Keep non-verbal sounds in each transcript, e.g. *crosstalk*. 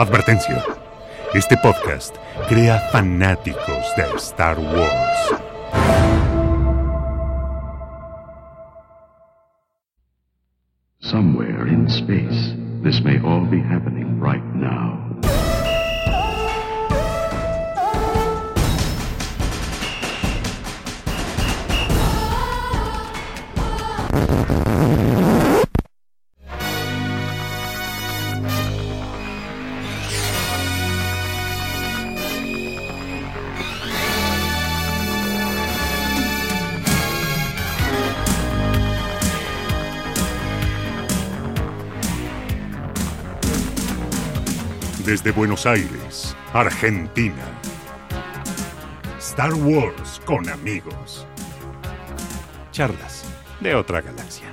Advertencia. Este podcast crea fanáticos de Star Wars. Somewhere in space, this may all be happening right now. Desde Buenos Aires, Argentina. Star Wars con amigos. Charlas de otra galaxia.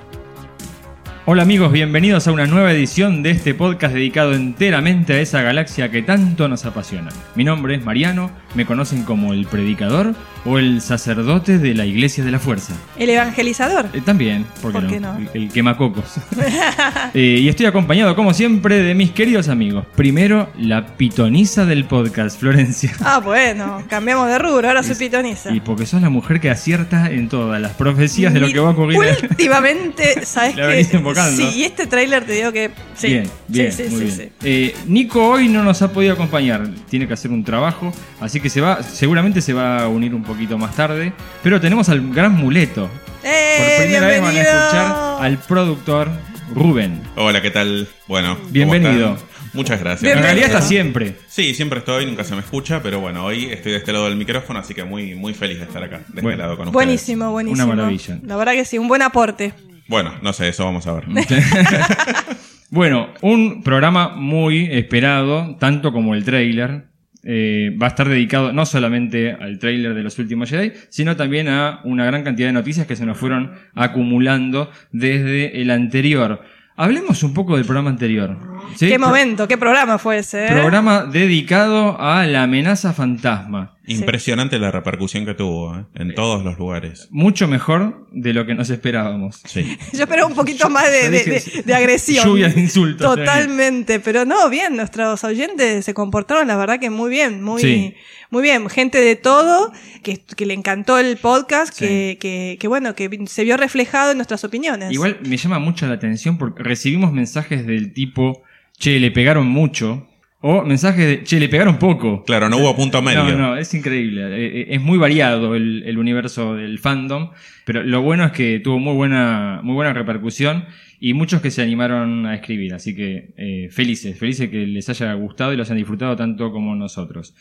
Hola amigos, bienvenidos a una nueva edición de este podcast dedicado enteramente a esa galaxia que tanto nos apasiona. Mi nombre es Mariano, me conocen como el predicador o el sacerdote de la Iglesia de la Fuerza. El evangelizador. Eh, también, ¿por qué ¿Por no? qué no? El, el quemacocos. *laughs* *laughs* Eh, y estoy acompañado, como siempre, de mis queridos amigos. Primero, la pitonisa del podcast, Florencia. Ah, bueno, cambiamos de rubro, ahora soy pitonisa. Y porque sos la mujer que acierta en todas las profecías de lo que va a ocurrir. Últimamente, *laughs* ¿sabes La qué? Sí, y este tráiler te digo que. Sí, bien, bien, sí, sí, muy sí, bien. sí. Eh, Nico hoy no nos ha podido acompañar, tiene que hacer un trabajo, así que se va, seguramente se va a unir un poquito más tarde. Pero tenemos al gran muleto. ¡Eh! Por primera vez van a escuchar al productor Rubén. Hola, ¿qué tal? Bueno, ¿cómo Bienvenido. están? Muchas gracias. En realidad está siempre. Sí, siempre estoy, nunca se me escucha, pero bueno, hoy estoy de este lado del micrófono, así que muy, muy feliz de estar acá, de Bueno. este lado con ustedes. Buenísimo, buenísimo. Una maravilla. La verdad que sí, un buen aporte. Bueno, no sé, eso vamos a ver. *laughs* *laughs* Bueno, un programa muy esperado, tanto como el trailer. Eh, va a estar dedicado no solamente al trailer de los últimos Jedi, sino también a una gran cantidad de noticias que se nos fueron acumulando desde el anterior. Hablemos un poco del programa anterior. ¿sí? Qué momento, qué programa fue ese. ¿eh? Programa dedicado a la amenaza fantasma. Impresionante la repercusión que tuvo ¿eh? en todos los lugares. Mucho mejor de lo que nos esperábamos. Sí. *laughs* Yo esperaba un poquito más de, de- dije, de- de agresión. lluvia de insultos. Totalmente, pero no, bien, nuestros oyentes se comportaron, la verdad que muy bien, muy, Sí. muy bien. Gente de todo, que, que le encantó el podcast, Sí. que, que, que bueno, que se vio reflejado en nuestras opiniones. Igual me llama mucho la atención porque recibimos mensajes del tipo, che, le pegaron mucho. O mensajes de, che, le pegaron poco. Claro, no hubo punto medio. No, no, es increíble. Eh, eh, Es muy variado el, el universo del fandom, pero lo bueno es que tuvo muy buena, muy buena repercusión y muchos que se animaron a escribir. Así que eh, felices, felices que les haya gustado y los hayan disfrutado tanto como nosotros.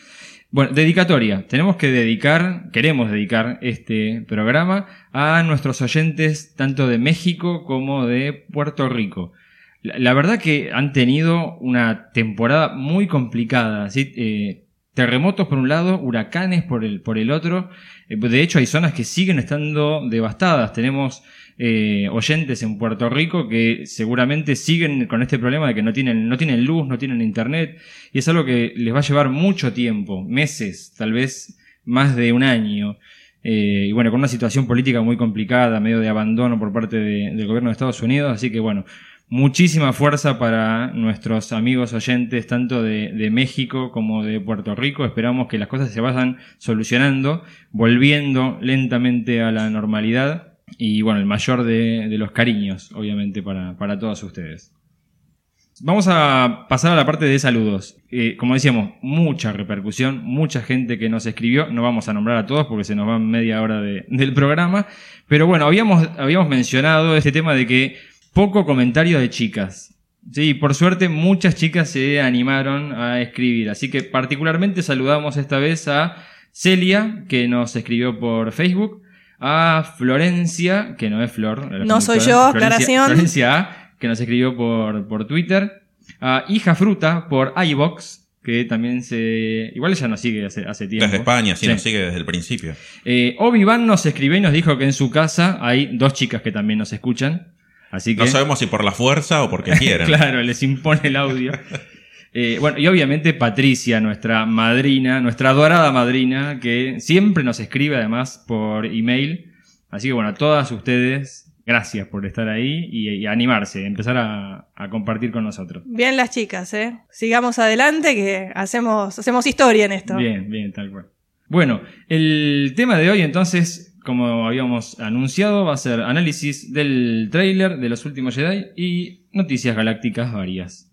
Bueno, dedicatoria. Tenemos que dedicar, queremos dedicar este programa a nuestros oyentes tanto de México como de Puerto Rico. La, verdad que han tenido una temporada muy complicada. Eh, terremotos por un lado, huracanes por el, por el otro. Eh, de hecho, hay zonas que siguen estando devastadas. Tenemos eh, oyentes en Puerto Rico que seguramente siguen con este problema de que no tienen, no tienen luz, no tienen internet. Y es algo que les va a llevar mucho tiempo, meses, tal vez más de un año. Eh, y bueno, con una situación política muy complicada, medio de abandono por parte de- del gobierno de Estados Unidos. Así que bueno, muchísima fuerza para nuestros amigos oyentes, tanto de, México como de Puerto Rico. Esperamos que las cosas se vayan solucionando, volviendo lentamente a la normalidad. Y bueno, el mayor de, los cariños, obviamente, para, para todos ustedes. Vamos a pasar a la parte de saludos. Eh, como decíamos, mucha repercusión, mucha gente que nos escribió. No vamos a nombrar a todos porque se nos va media hora de- del programa. Pero bueno, habíamos, habíamos mencionado este tema de que poco comentario de chicas. Sí, por suerte muchas chicas se animaron a escribir. Así que particularmente saludamos esta vez a Celia, que nos escribió por Facebook. A Florencia, que no es Flor. No soy yo, Florencia- aclaración. Florencia A, que nos escribió por, por Twitter. A Hija Fruta por iBox, que también se. Igual ella nos sigue hace, hace tiempo. Desde España, sí, Sí. nos sigue desde el principio. Eh, Obi-Wan nos escribió y nos dijo que en su casa hay dos chicas que también nos escuchan. Así que. No sabemos si por la fuerza o porque *laughs* quieren. claro, les impone el audio. *laughs* Eh, bueno, y obviamente Patricia, nuestra madrina, nuestra adorada madrina, que siempre nos escribe además por email. Así que bueno, a todas ustedes gracias por estar ahí y, y animarse, empezar a, a compartir con nosotros. Bien las chicas, ¿eh? Sigamos adelante que hacemos, hacemos historia en esto. Bien, bien, tal cual. Bueno, el tema de hoy entonces, como habíamos anunciado, va a ser análisis del tráiler de los últimos Jedi y noticias galácticas varias.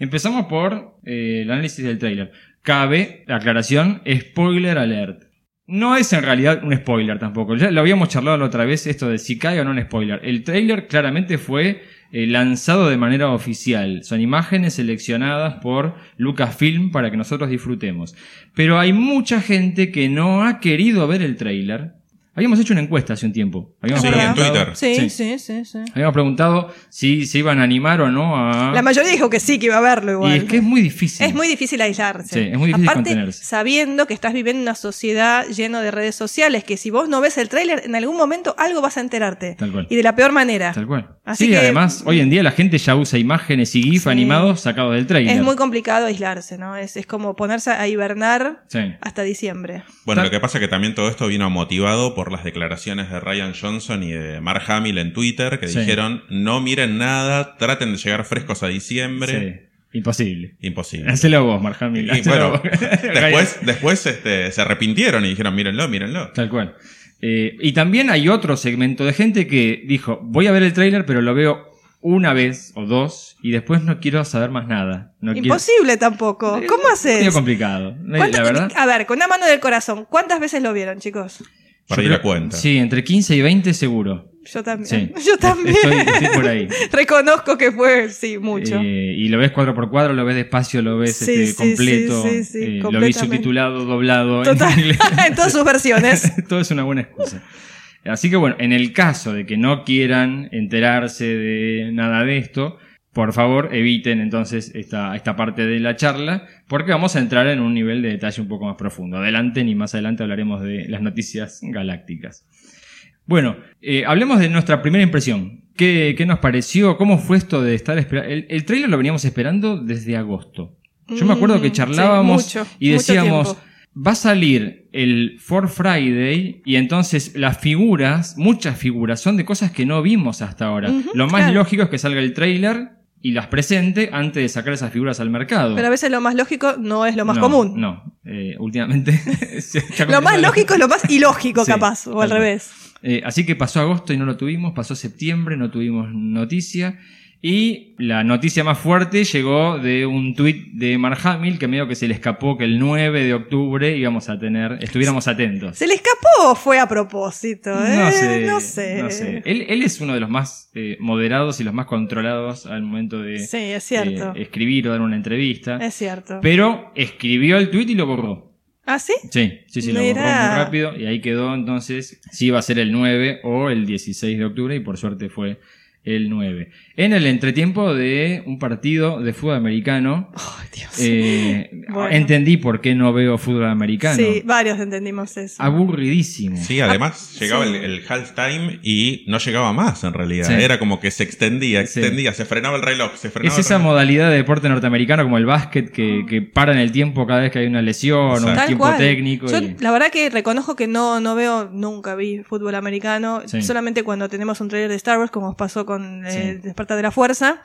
Empezamos por eh, el análisis del tráiler. Cabe, la aclaración, spoiler alert. No es en realidad un spoiler tampoco. Ya lo habíamos charlado la otra vez, esto de si cae o no un spoiler. El tráiler claramente fue eh, lanzado de manera oficial. Son imágenes seleccionadas por Lucasfilm para que nosotros disfrutemos. Pero hay mucha gente que no ha querido ver el tráiler. Habíamos hecho una encuesta hace un tiempo. Habíamos Sí, en preguntado- Twitter. Sí, Sí. sí, sí, sí. Habíamos preguntado si se iban a animar o no a... La mayoría dijo que sí, que iba a verlo igual. y es que es muy difícil. Es muy difícil aislarse. Sí, es muy difícil Aparte, contenerse. sabiendo que estás viviendo en una sociedad llena de redes sociales, que si vos no ves el tráiler, en algún momento algo vas a enterarte. Tal cual. Y de la peor manera. Tal cual. Así sí, que- además, hoy en día la gente ya usa imágenes y GIF Sí. animados sacados del trailer. Es muy complicado aislarse, ¿no? Es, es como ponerse a hibernar Sí. hasta diciembre. Bueno, lo que pasa es que también todo esto vino motivado por las declaraciones de Ryan Johnson y de Mark Hamill en Twitter que Sí. dijeron no miren nada, traten de llegar frescos a diciembre. Sí. Imposible. Imposible. Hacelo vos, Marjamil. Y hacelo bueno, vos. *laughs* *laughs* después, después este, se arrepintieron y dijeron mírenlo, mírenlo. Tal cual. Eh, y también hay otro segmento de gente que dijo, voy a ver el tráiler, pero lo veo una vez o dos y después no quiero saber más nada. No quiero- Imposible tampoco. Eh, ¿Cómo haces? complicado. Eh, ¿Cuántas- La verdad. A ver, con una mano del corazón, ¿cuántas veces lo vieron, chicos? Para ir a cuenta. Sí, entre 15 y 20 seguro. Yo también. Sí. *laughs* Yo también. Estoy, estoy por ahí. *laughs* Reconozco que fue, sí, mucho. Eh, y lo ves cuadro por cuadro, lo ves despacio, lo ves Sí, este, sí, completo. sí, sí, sí, eh, lo vi subtitulado, doblado. Total. En inglés. *laughs* en todas sus versiones. Todo es una buena excusa. Así que bueno, en el caso de que no quieran enterarse de nada de esto, por favor eviten entonces esta, esta parte de la charla, porque vamos a entrar en un nivel de detalle un poco más profundo. Adelante, ni más adelante hablaremos de las noticias galácticas. Bueno, eh, hablemos de nuestra primera impresión. ¿Qué, qué nos pareció? ¿Cómo fue esto de estar esperando? El, el trailer lo veníamos esperando desde agosto. Yo me acuerdo que Mm, charlábamos sí, mucho, y decíamos, va a salir el For Friday y entonces las figuras, muchas figuras, son de cosas que no vimos hasta ahora. Lo más claro. lógico es que salga el trailer y las presente antes de sacar esas figuras al mercado. Pero a veces lo más lógico no es lo más No, común. No, eh, últimamente. *laughs* Lo más lógico es lo más *laughs* ilógico, Sí, capaz, o al revés. Eh, así que pasó agosto y no lo tuvimos, pasó septiembre, no tuvimos noticia. Y la noticia más fuerte llegó de un tuit de Mark Hamill que medio que se le escapó que el 9 de octubre íbamos a tener, estuviéramos atentos. ¿Se le escapó o fue a propósito? eh? No sé, No sé. no sé. Él, él es uno de los más eh, moderados y los más controlados al momento de Sí, es cierto. eh, escribir o dar una entrevista. es cierto. Pero escribió el tuit y lo borró. ¿Ah, sí? Sí, sí, sí, lo borró muy rápido y ahí quedó entonces si iba a ser el 9 o el 16 de octubre y por suerte fue el 9. En el entretiempo de un partido de fútbol americano, Ay, Dios. eh, *laughs* Bueno. entendí por qué no veo fútbol americano. Sí, varios entendimos eso. Aburridísimo. Sí, además llegaba sí. el, el halftime y no llegaba más en realidad. Sí. Era como que se extendía, Sí. extendía, se frenaba el reloj, se frenaba Es el esa reloj. modalidad de deporte norteamericano como el básquet que, que para en el tiempo cada vez que hay una lesión o un Exacto. Tal tiempo cual. técnico. Yo, y- la verdad que reconozco que no, no veo, nunca vi fútbol americano, Sí. solamente cuando tenemos un trailer de Star Wars, como pasó con eh, Sí. Despertar de la Fuerza.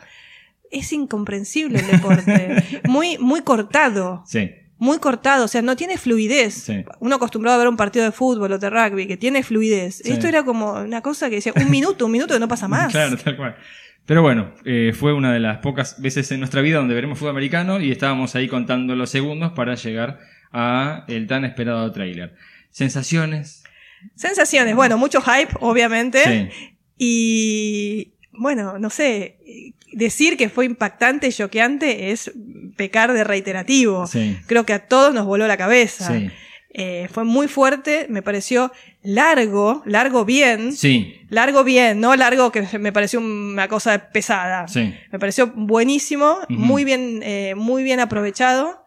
Es incomprensible el deporte. *laughs* muy, muy cortado. Sí, Muy cortado, o sea, no tiene fluidez. Sí. Uno acostumbrado a ver un partido de fútbol o de rugby que tiene fluidez. Esto era como una cosa que decía un minuto, un minuto que no pasa *laughs* más. Claro, tal cual. Pero bueno, eh, fue una de las pocas veces en nuestra vida donde veremos fútbol americano y estábamos ahí contando los segundos para llegar a el tan esperado tráiler. Sensaciones. Sensaciones, bueno, mucho hype, obviamente. Sí. Y bueno, no sé, decir que fue impactante, choqueante, es pecar de reiterativo. Sí. Creo que a todos nos voló la cabeza. Sí. Eh, fue muy fuerte, me pareció largo, largo bien. Sí. Largo bien, no largo que me pareció una cosa pesada. Sí. Me pareció buenísimo, muy bien, eh, muy bien aprovechado.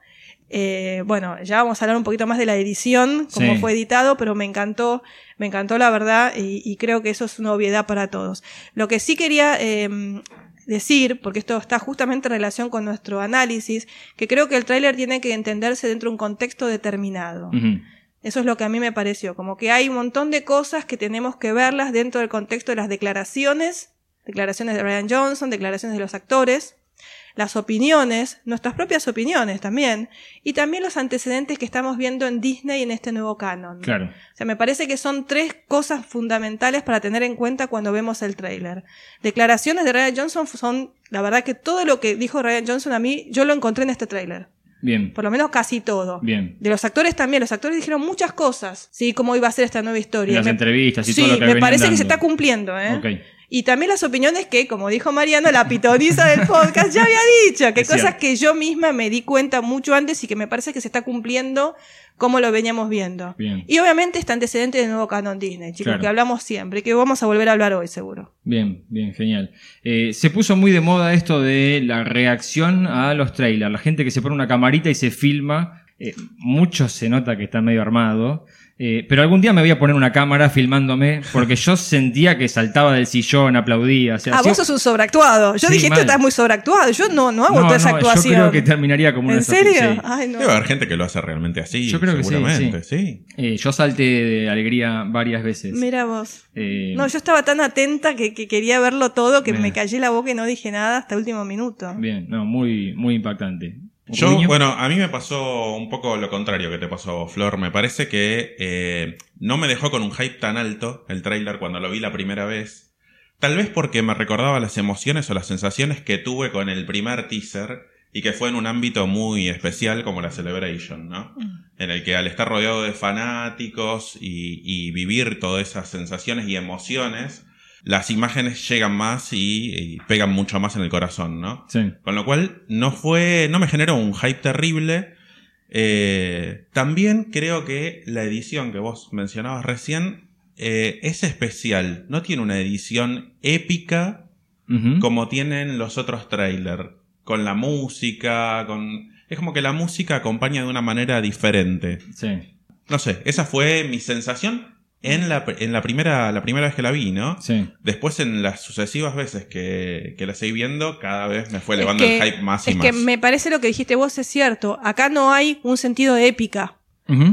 Eh, bueno, ya vamos a hablar un poquito más de la edición, cómo Sí. fue editado, pero me encantó, me encantó la verdad y, y creo que eso es una obviedad para todos. Lo que sí quería eh, decir, porque esto está justamente en relación con nuestro análisis, que creo que el tráiler tiene que entenderse dentro de un contexto determinado. Eso es lo que a mí me pareció, como que hay un montón de cosas que tenemos que verlas dentro del contexto de las declaraciones, declaraciones de Ryan Johnson, declaraciones de los actores, las opiniones, nuestras propias opiniones también, y también los antecedentes que estamos viendo en Disney en este nuevo canon. Claro. O sea, me parece que son tres cosas fundamentales para tener en cuenta cuando vemos el tráiler. Declaraciones de Ryan Johnson son, la verdad que todo lo que dijo Ryan Johnson a mí, yo lo encontré en este tráiler. Bien. Por lo menos casi todo. Bien. De los actores también, los actores dijeron muchas cosas, sí, cómo iba a ser esta nueva historia. Las Me- entrevistas y sí, todo lo que me parece que se está cumpliendo, ¿eh? Ok. Y también las opiniones que, como dijo Mariano, la pitoniza del podcast ya había dicho, que Es cosas cierto. que yo misma me di cuenta mucho antes y que me parece que se está cumpliendo como lo veníamos viendo. Bien. Y obviamente este antecedente del nuevo canon Disney, chicos, Claro. que hablamos siempre, y que vamos a volver a hablar hoy seguro. Bien, bien, genial. Eh, se puso muy de moda esto de la reacción a los trailers. La gente que se pone una camarita y se filma. eh, mucho se nota que está medio armado. Eh, pero algún día me voy a poner una cámara filmándome porque yo sentía que saltaba del sillón, aplaudía. O sea, ah, vos sos un sobreactuado. Yo Sí, dije, esto está muy sobreactuado. Yo no, no hago No, toda esa no, actuación. Yo creo que terminaría como una ¿En serio? sí. Ay, no. Debe haber gente que lo hace realmente así. Yo creo que sí, seguramente, sí. Eh, yo salté de alegría varias veces. Mira vos. Eh, No, yo estaba tan atenta que, que quería verlo todo que Bien. me callé la boca y no dije nada hasta el último minuto. Bien, no, muy, muy impactante. Yo, bueno, a mí me pasó un poco lo contrario que te pasó, Flor. Me parece que eh, no me dejó con un hype tan alto el tráiler cuando lo vi la primera vez. Tal vez porque me recordaba las emociones o las sensaciones que tuve con el primer teaser y que fue en un ámbito muy especial como la Celebration, ¿no? En el que al estar rodeado de fanáticos y, y vivir todas esas sensaciones y emociones, las imágenes llegan más y, y pegan mucho más en el corazón, ¿no? Sí. Con lo cual no fue, no me generó un hype terrible. Eh, también creo que la edición que vos mencionabas recién eh, es especial. No tiene una edición épica como tienen los otros trailers. Con la música, con... Es como que la música acompaña de una manera diferente. Sí, No sé, esa fue mi sensación en la, en la, primera, la primera vez que la vi, ¿no? sí. Después, en las sucesivas veces que, que la seguí viendo, cada vez me fue Es elevando que- el hype más y es más. que me parece lo que dijiste vos es cierto. Acá no hay un sentido de épica.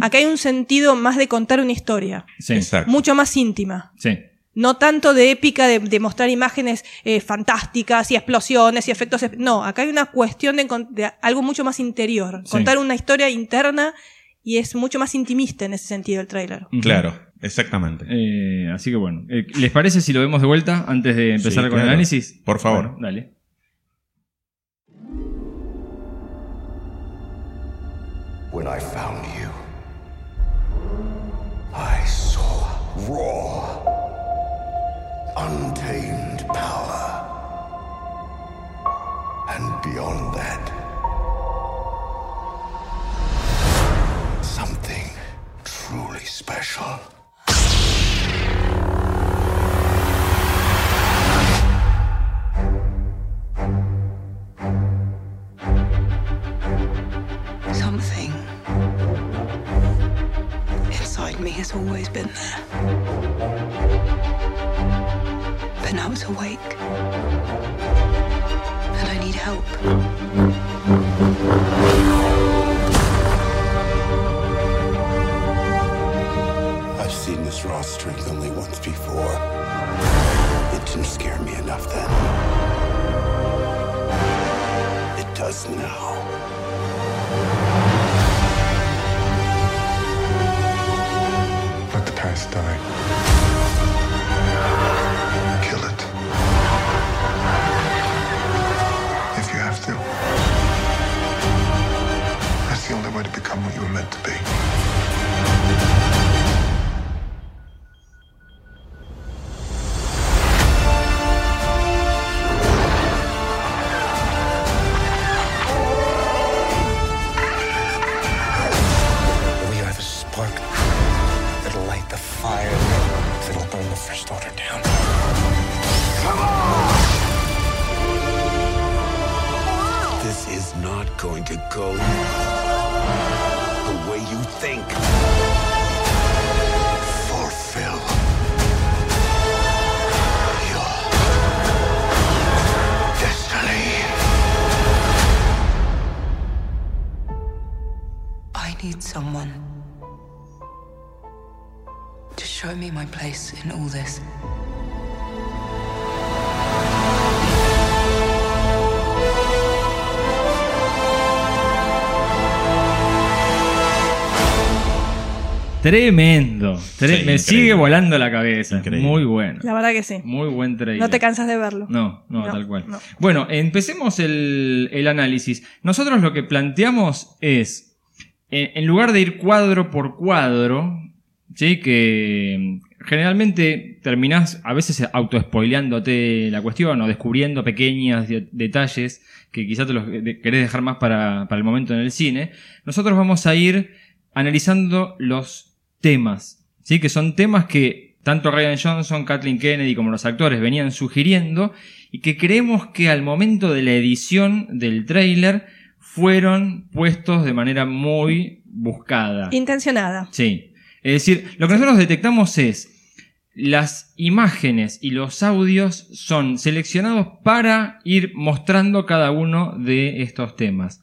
Acá hay un sentido más de contar una historia. Sí. Exacto. Mucho más íntima. Sí. No tanto de épica, de, de mostrar imágenes eh, fantásticas y explosiones y efectos. No, acá hay una cuestión de, con- de algo mucho más interior. Sí. Contar una historia interna y es mucho más intimista en ese sentido el tráiler. Claro, exactamente. Eh, así que bueno, eh, ¿les parece si lo vemos de vuelta antes de empezar Sí, con el análisis? Por favor. Bueno, dale. When I found you, Tremendo. Tre- Sí, me increíble. sigue volando la cabeza. Increíble. Muy bueno. La verdad que sí. Muy buen trailer. No te cansas de verlo. No, no, No, tal cual. no. Bueno, empecemos el, el análisis. Nosotros lo que planteamos es, en, en lugar de ir cuadro por cuadro, ¿sí? que mm, generalmente terminás a veces autoespoileándote la cuestión o descubriendo pequeños de- detalles que quizás te los de- querés dejar más para, para el momento en el cine, nosotros vamos a ir analizando los temas, ¿sí? que son temas que tanto Ryan Johnson, Kathleen Kennedy como los actores venían sugiriendo y que creemos que al momento de la edición del tráiler fueron puestos de manera muy buscada. Intencionada. Sí. Es decir, lo que nosotros detectamos es las imágenes y los audios son seleccionados para ir mostrando cada uno de estos temas.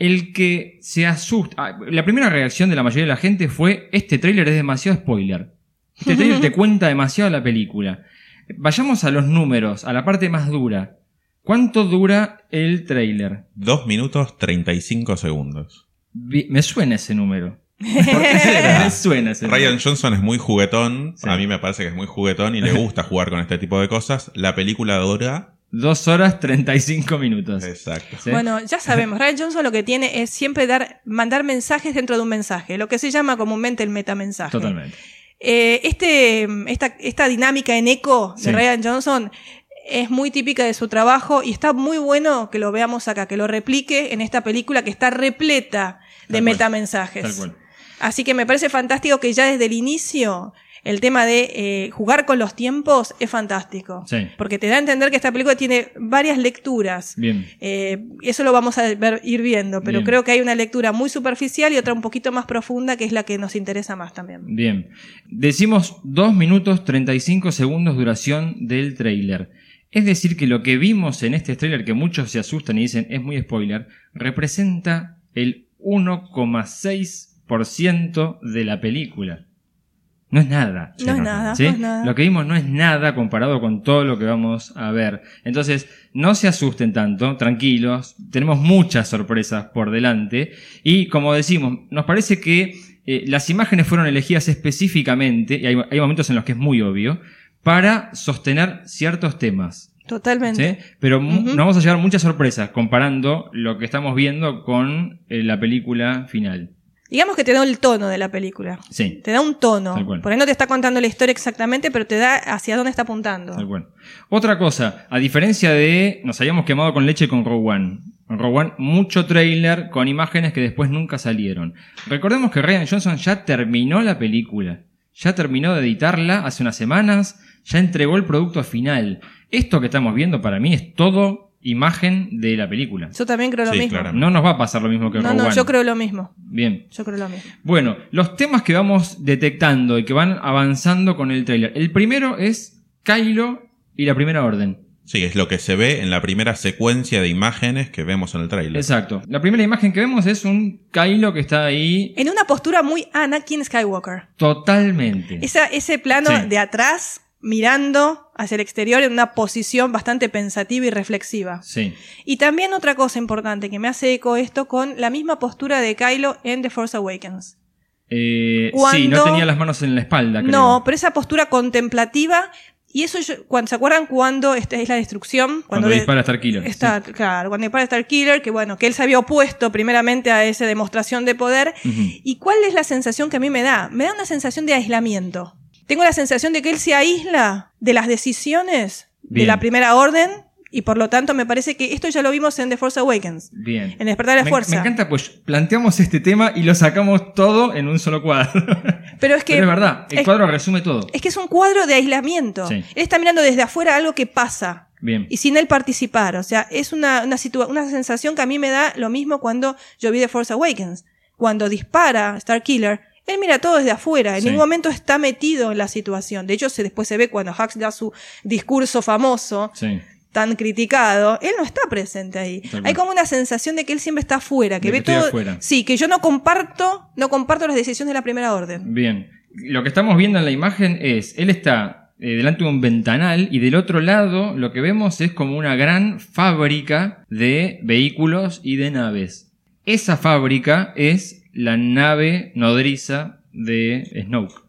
El que se asusta. ah, La primera reacción de la mayoría de la gente fue: Este tráiler es demasiado spoiler. Este tráiler te *laughs* cuenta demasiado la película. Vayamos a los números, a la parte más dura. ¿Cuánto dura el tráiler? 2 minutos 35 segundos. Vi- Me suena ese número. *laughs* ¿Por qué será? Me suena ese número. Ryan Johnson es muy juguetón. Sí. A mí me parece que es muy juguetón y le gusta jugar con este tipo de cosas. La película dura. Dos horas 35 minutos. Exacto. ¿Sí? Bueno, ya *laughs* sabemos, Ryan Johnson lo que tiene es siempre dar, mandar mensajes dentro de un mensaje, lo que se llama comúnmente el metamensaje. Totalmente. Eh, este, esta, esta dinámica en eco de Sí. Ryan Johnson es muy típica de su trabajo y está muy bueno que lo veamos acá, que lo replique en esta película que está repleta de Tal cual. metamensajes. Tal cual. Así que me parece fantástico que ya desde el inicio el tema de eh, jugar con los tiempos es fantástico. Sí. Porque te da a entender que esta película tiene varias lecturas. Bien. Eh, eso lo vamos a ver- ir viendo, pero Bien. creo que hay una lectura muy superficial y otra un poquito más profunda que es la que nos interesa más también. Bien. Decimos 2 minutos 35 segundos duración del tráiler. Es decir, que lo que vimos en este tráiler, que muchos se asustan y dicen es muy spoiler, representa el 1,6% de la película. No es nada. No es nada, ¿sí? no es nada. Lo que vimos no es nada comparado con todo lo que vamos a ver. Entonces, no se asusten tanto, tranquilos. Tenemos muchas sorpresas por delante. Y como decimos, nos parece que eh, las imágenes fueron elegidas específicamente, y hay, hay momentos en los que es muy obvio, para sostener ciertos temas. Totalmente. ¿sí? Pero Ujú. nos vamos a llevar muchas sorpresas comparando lo que estamos viendo con eh, la película final. Digamos que te da el tono de la película. Sí, Te da un tono. Tal cual. Por ahí no te está contando la historia exactamente, pero te da hacia dónde está apuntando. tal cual. Otra cosa, a diferencia de nos habíamos quemado con leche con Rogue One. En Rogue One, mucho trailer con imágenes que después nunca salieron. Recordemos que Ryan Johnson ya terminó la película. Ya terminó de editarla hace unas semanas. Ya entregó el producto final. Esto que estamos viendo para mí es todo imagen de la película. Yo también creo lo Sí, mismo. claro. No nos va a pasar lo mismo que No, Rogue no, One. yo creo lo mismo. Bien. Yo creo lo mismo. Bueno, los temas que vamos detectando y que van avanzando con el trailer. El primero es Kylo y la primera orden. Sí, es lo que se ve en la primera secuencia de imágenes que vemos en el tráiler. Exacto. La primera imagen que vemos es un Kylo que está ahí En una postura muy Anakin Skywalker. totalmente. Esa, ese plano Sí. de atrás, mirando hacia el exterior en una posición bastante pensativa y reflexiva. Sí, Y también otra cosa importante que me hace eco esto con la misma postura de Kylo en The Force Awakens. Eh, Cuando- sí, no tenía las manos en la espalda, creo. No, pero esa postura contemplativa y eso yo- cuando se acuerdan cuando esta es la destrucción Cuando de- dispara Star Killer, está claro cuando dispara Star Killer que bueno que él se había opuesto primeramente a esa demostración de poder. Y cuál es la sensación que a mí me da me da una sensación de aislamiento tengo la sensación de que él se aísla de las decisiones de Bien. la primera orden y por lo tanto me parece que esto ya lo vimos en The Force Awakens Bien. en Despertar de la me, Fuerza me encanta, pues planteamos este tema y lo sacamos todo en un solo cuadro. *laughs* pero es que Pero es verdad, el es- cuadro resume todo. es que es un cuadro de aislamiento Sí. él está mirando desde afuera algo que pasa Bien. y sin él participar. O sea, es una, una, una sensación que a mí me da lo mismo cuando yo vi The Force Awakens. Cuando dispara Star Killer, él mira todo desde afuera, en Sí. ningún momento está metido en la situación. De hecho, se, después se ve cuando Hux da su discurso famoso, Sí. tan criticado, él no está presente ahí. Tal Hay como una sensación de que él siempre está afuera, que De ve que todo. afuera. Sí, que yo no comparto, no comparto las decisiones de la primera orden. Bien. Lo que estamos viendo en la imagen es, él está eh, delante de un ventanal y del otro lado lo que vemos es como una gran fábrica de vehículos y de naves. Esa fábrica es la nave nodriza de Snoke.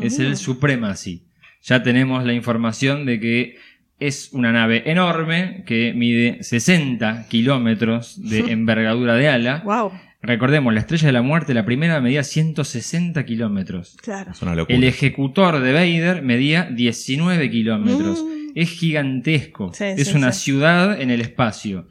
Es el Supremacy. Ya tenemos la información de que es una nave enorme que mide 60 kilómetros de *laughs* envergadura de ala. Wow, Recordemos, la estrella de la muerte, la primera medía 160 kilómetros. claro. Es una locura. El ejecutor de Vader medía 19 kilómetros. Mm. Es gigantesco. Sí, es sí, una sí. ciudad en el espacio.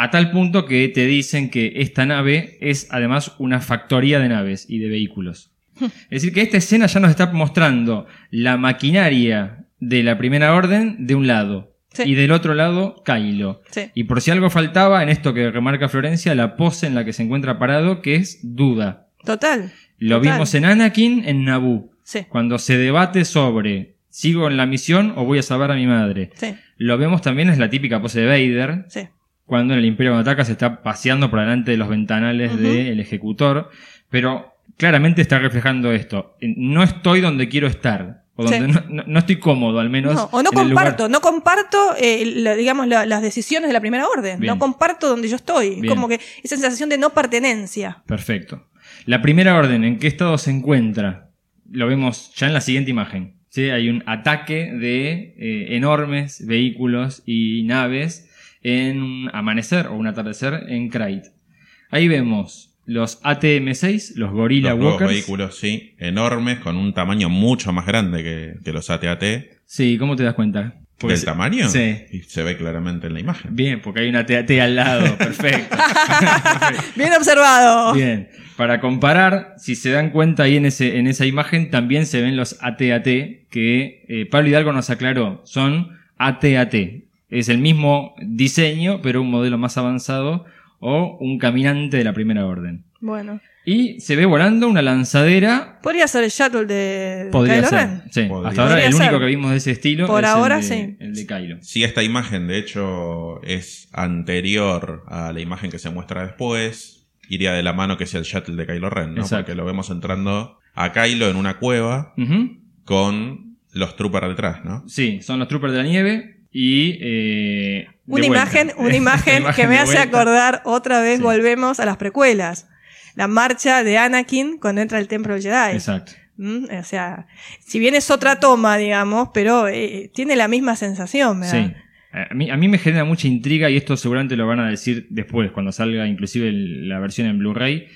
A tal punto que te dicen que esta nave es además una factoría de naves y de vehículos. Es decir, que esta escena ya nos está mostrando la maquinaria de la primera orden de un lado. Sí. Y del otro lado, Kylo. Sí. Y por si algo faltaba, en esto que remarca Florencia, la pose en la que se encuentra parado, que es duda. Total. Lo Total. vimos en Anakin, en Naboo. Sí, Cuando se debate sobre ¿sigo en la misión o voy a salvar a mi madre? sí, Lo vemos también, es la típica pose de Vader, sí. Cuando en el Imperio Contraataca se está paseando por delante de los ventanales del ejecutor, pero claramente está reflejando esto. No estoy donde quiero estar, o donde Sí. no, estoy cómodo al menos. No, o no lugar. comparto, no comparto, eh, la- digamos, la- las decisiones de la primera orden. Bien. No comparto donde yo estoy. Bien. Como que esa sensación de no pertenencia. Perfecto. La primera orden, ¿en qué estado se encuentra? Lo vemos ya en la siguiente imagen. ¿sí? Hay un ataque de eh, enormes vehículos y naves en un amanecer o un atardecer en Krayt. Ahí vemos los ATM-6, los Gorilla Los Walkers. vehículos, sí, enormes, con un tamaño mucho más grande que, que los AT-AT. Sí, ¿cómo te das cuenta? Porque ¿Del se- tamaño? Sí. Y se ve claramente en la imagen. Bien, porque hay una TAT al lado. *laughs* Perfecto. *laughs* Bien observado. Bien, para comparar, si se dan cuenta ahí en, ese, en esa imagen, también se ven los AT-AT que eh, Pablo Hidalgo nos aclaró, son AT-AT. Es el mismo diseño, pero un modelo más avanzado o un caminante de la primera orden. Bueno, Y se ve volando una lanzadera. podría ser el shuttle de Podría Kylo ser. Ren. Sí, Podría hasta ahora el único ser. que vimos de ese estilo Por es ahora, el de, sí. el de Kylo. Sí, esta imagen, de hecho, es anterior a la imagen que se muestra después. Iría de la mano que es el shuttle de Kylo Ren, ¿no? Exacto. Porque lo vemos entrando a Kylo en una cueva con los troopers detrás, ¿no? Sí, son los troopers de la nieve y... eh, Una imagen, *laughs* una imagen que me hace acordar otra vez, Sí. volvemos a las precuelas. La marcha de Anakin cuando entra al templo Jedi. Exacto. Mm, O sea, si bien es otra toma, digamos, pero eh, tiene la misma sensación, ¿verdad? Sí. A mí, a mí me genera mucha intriga y esto seguramente lo van a decir después, cuando salga inclusive el- la versión en Blu-ray,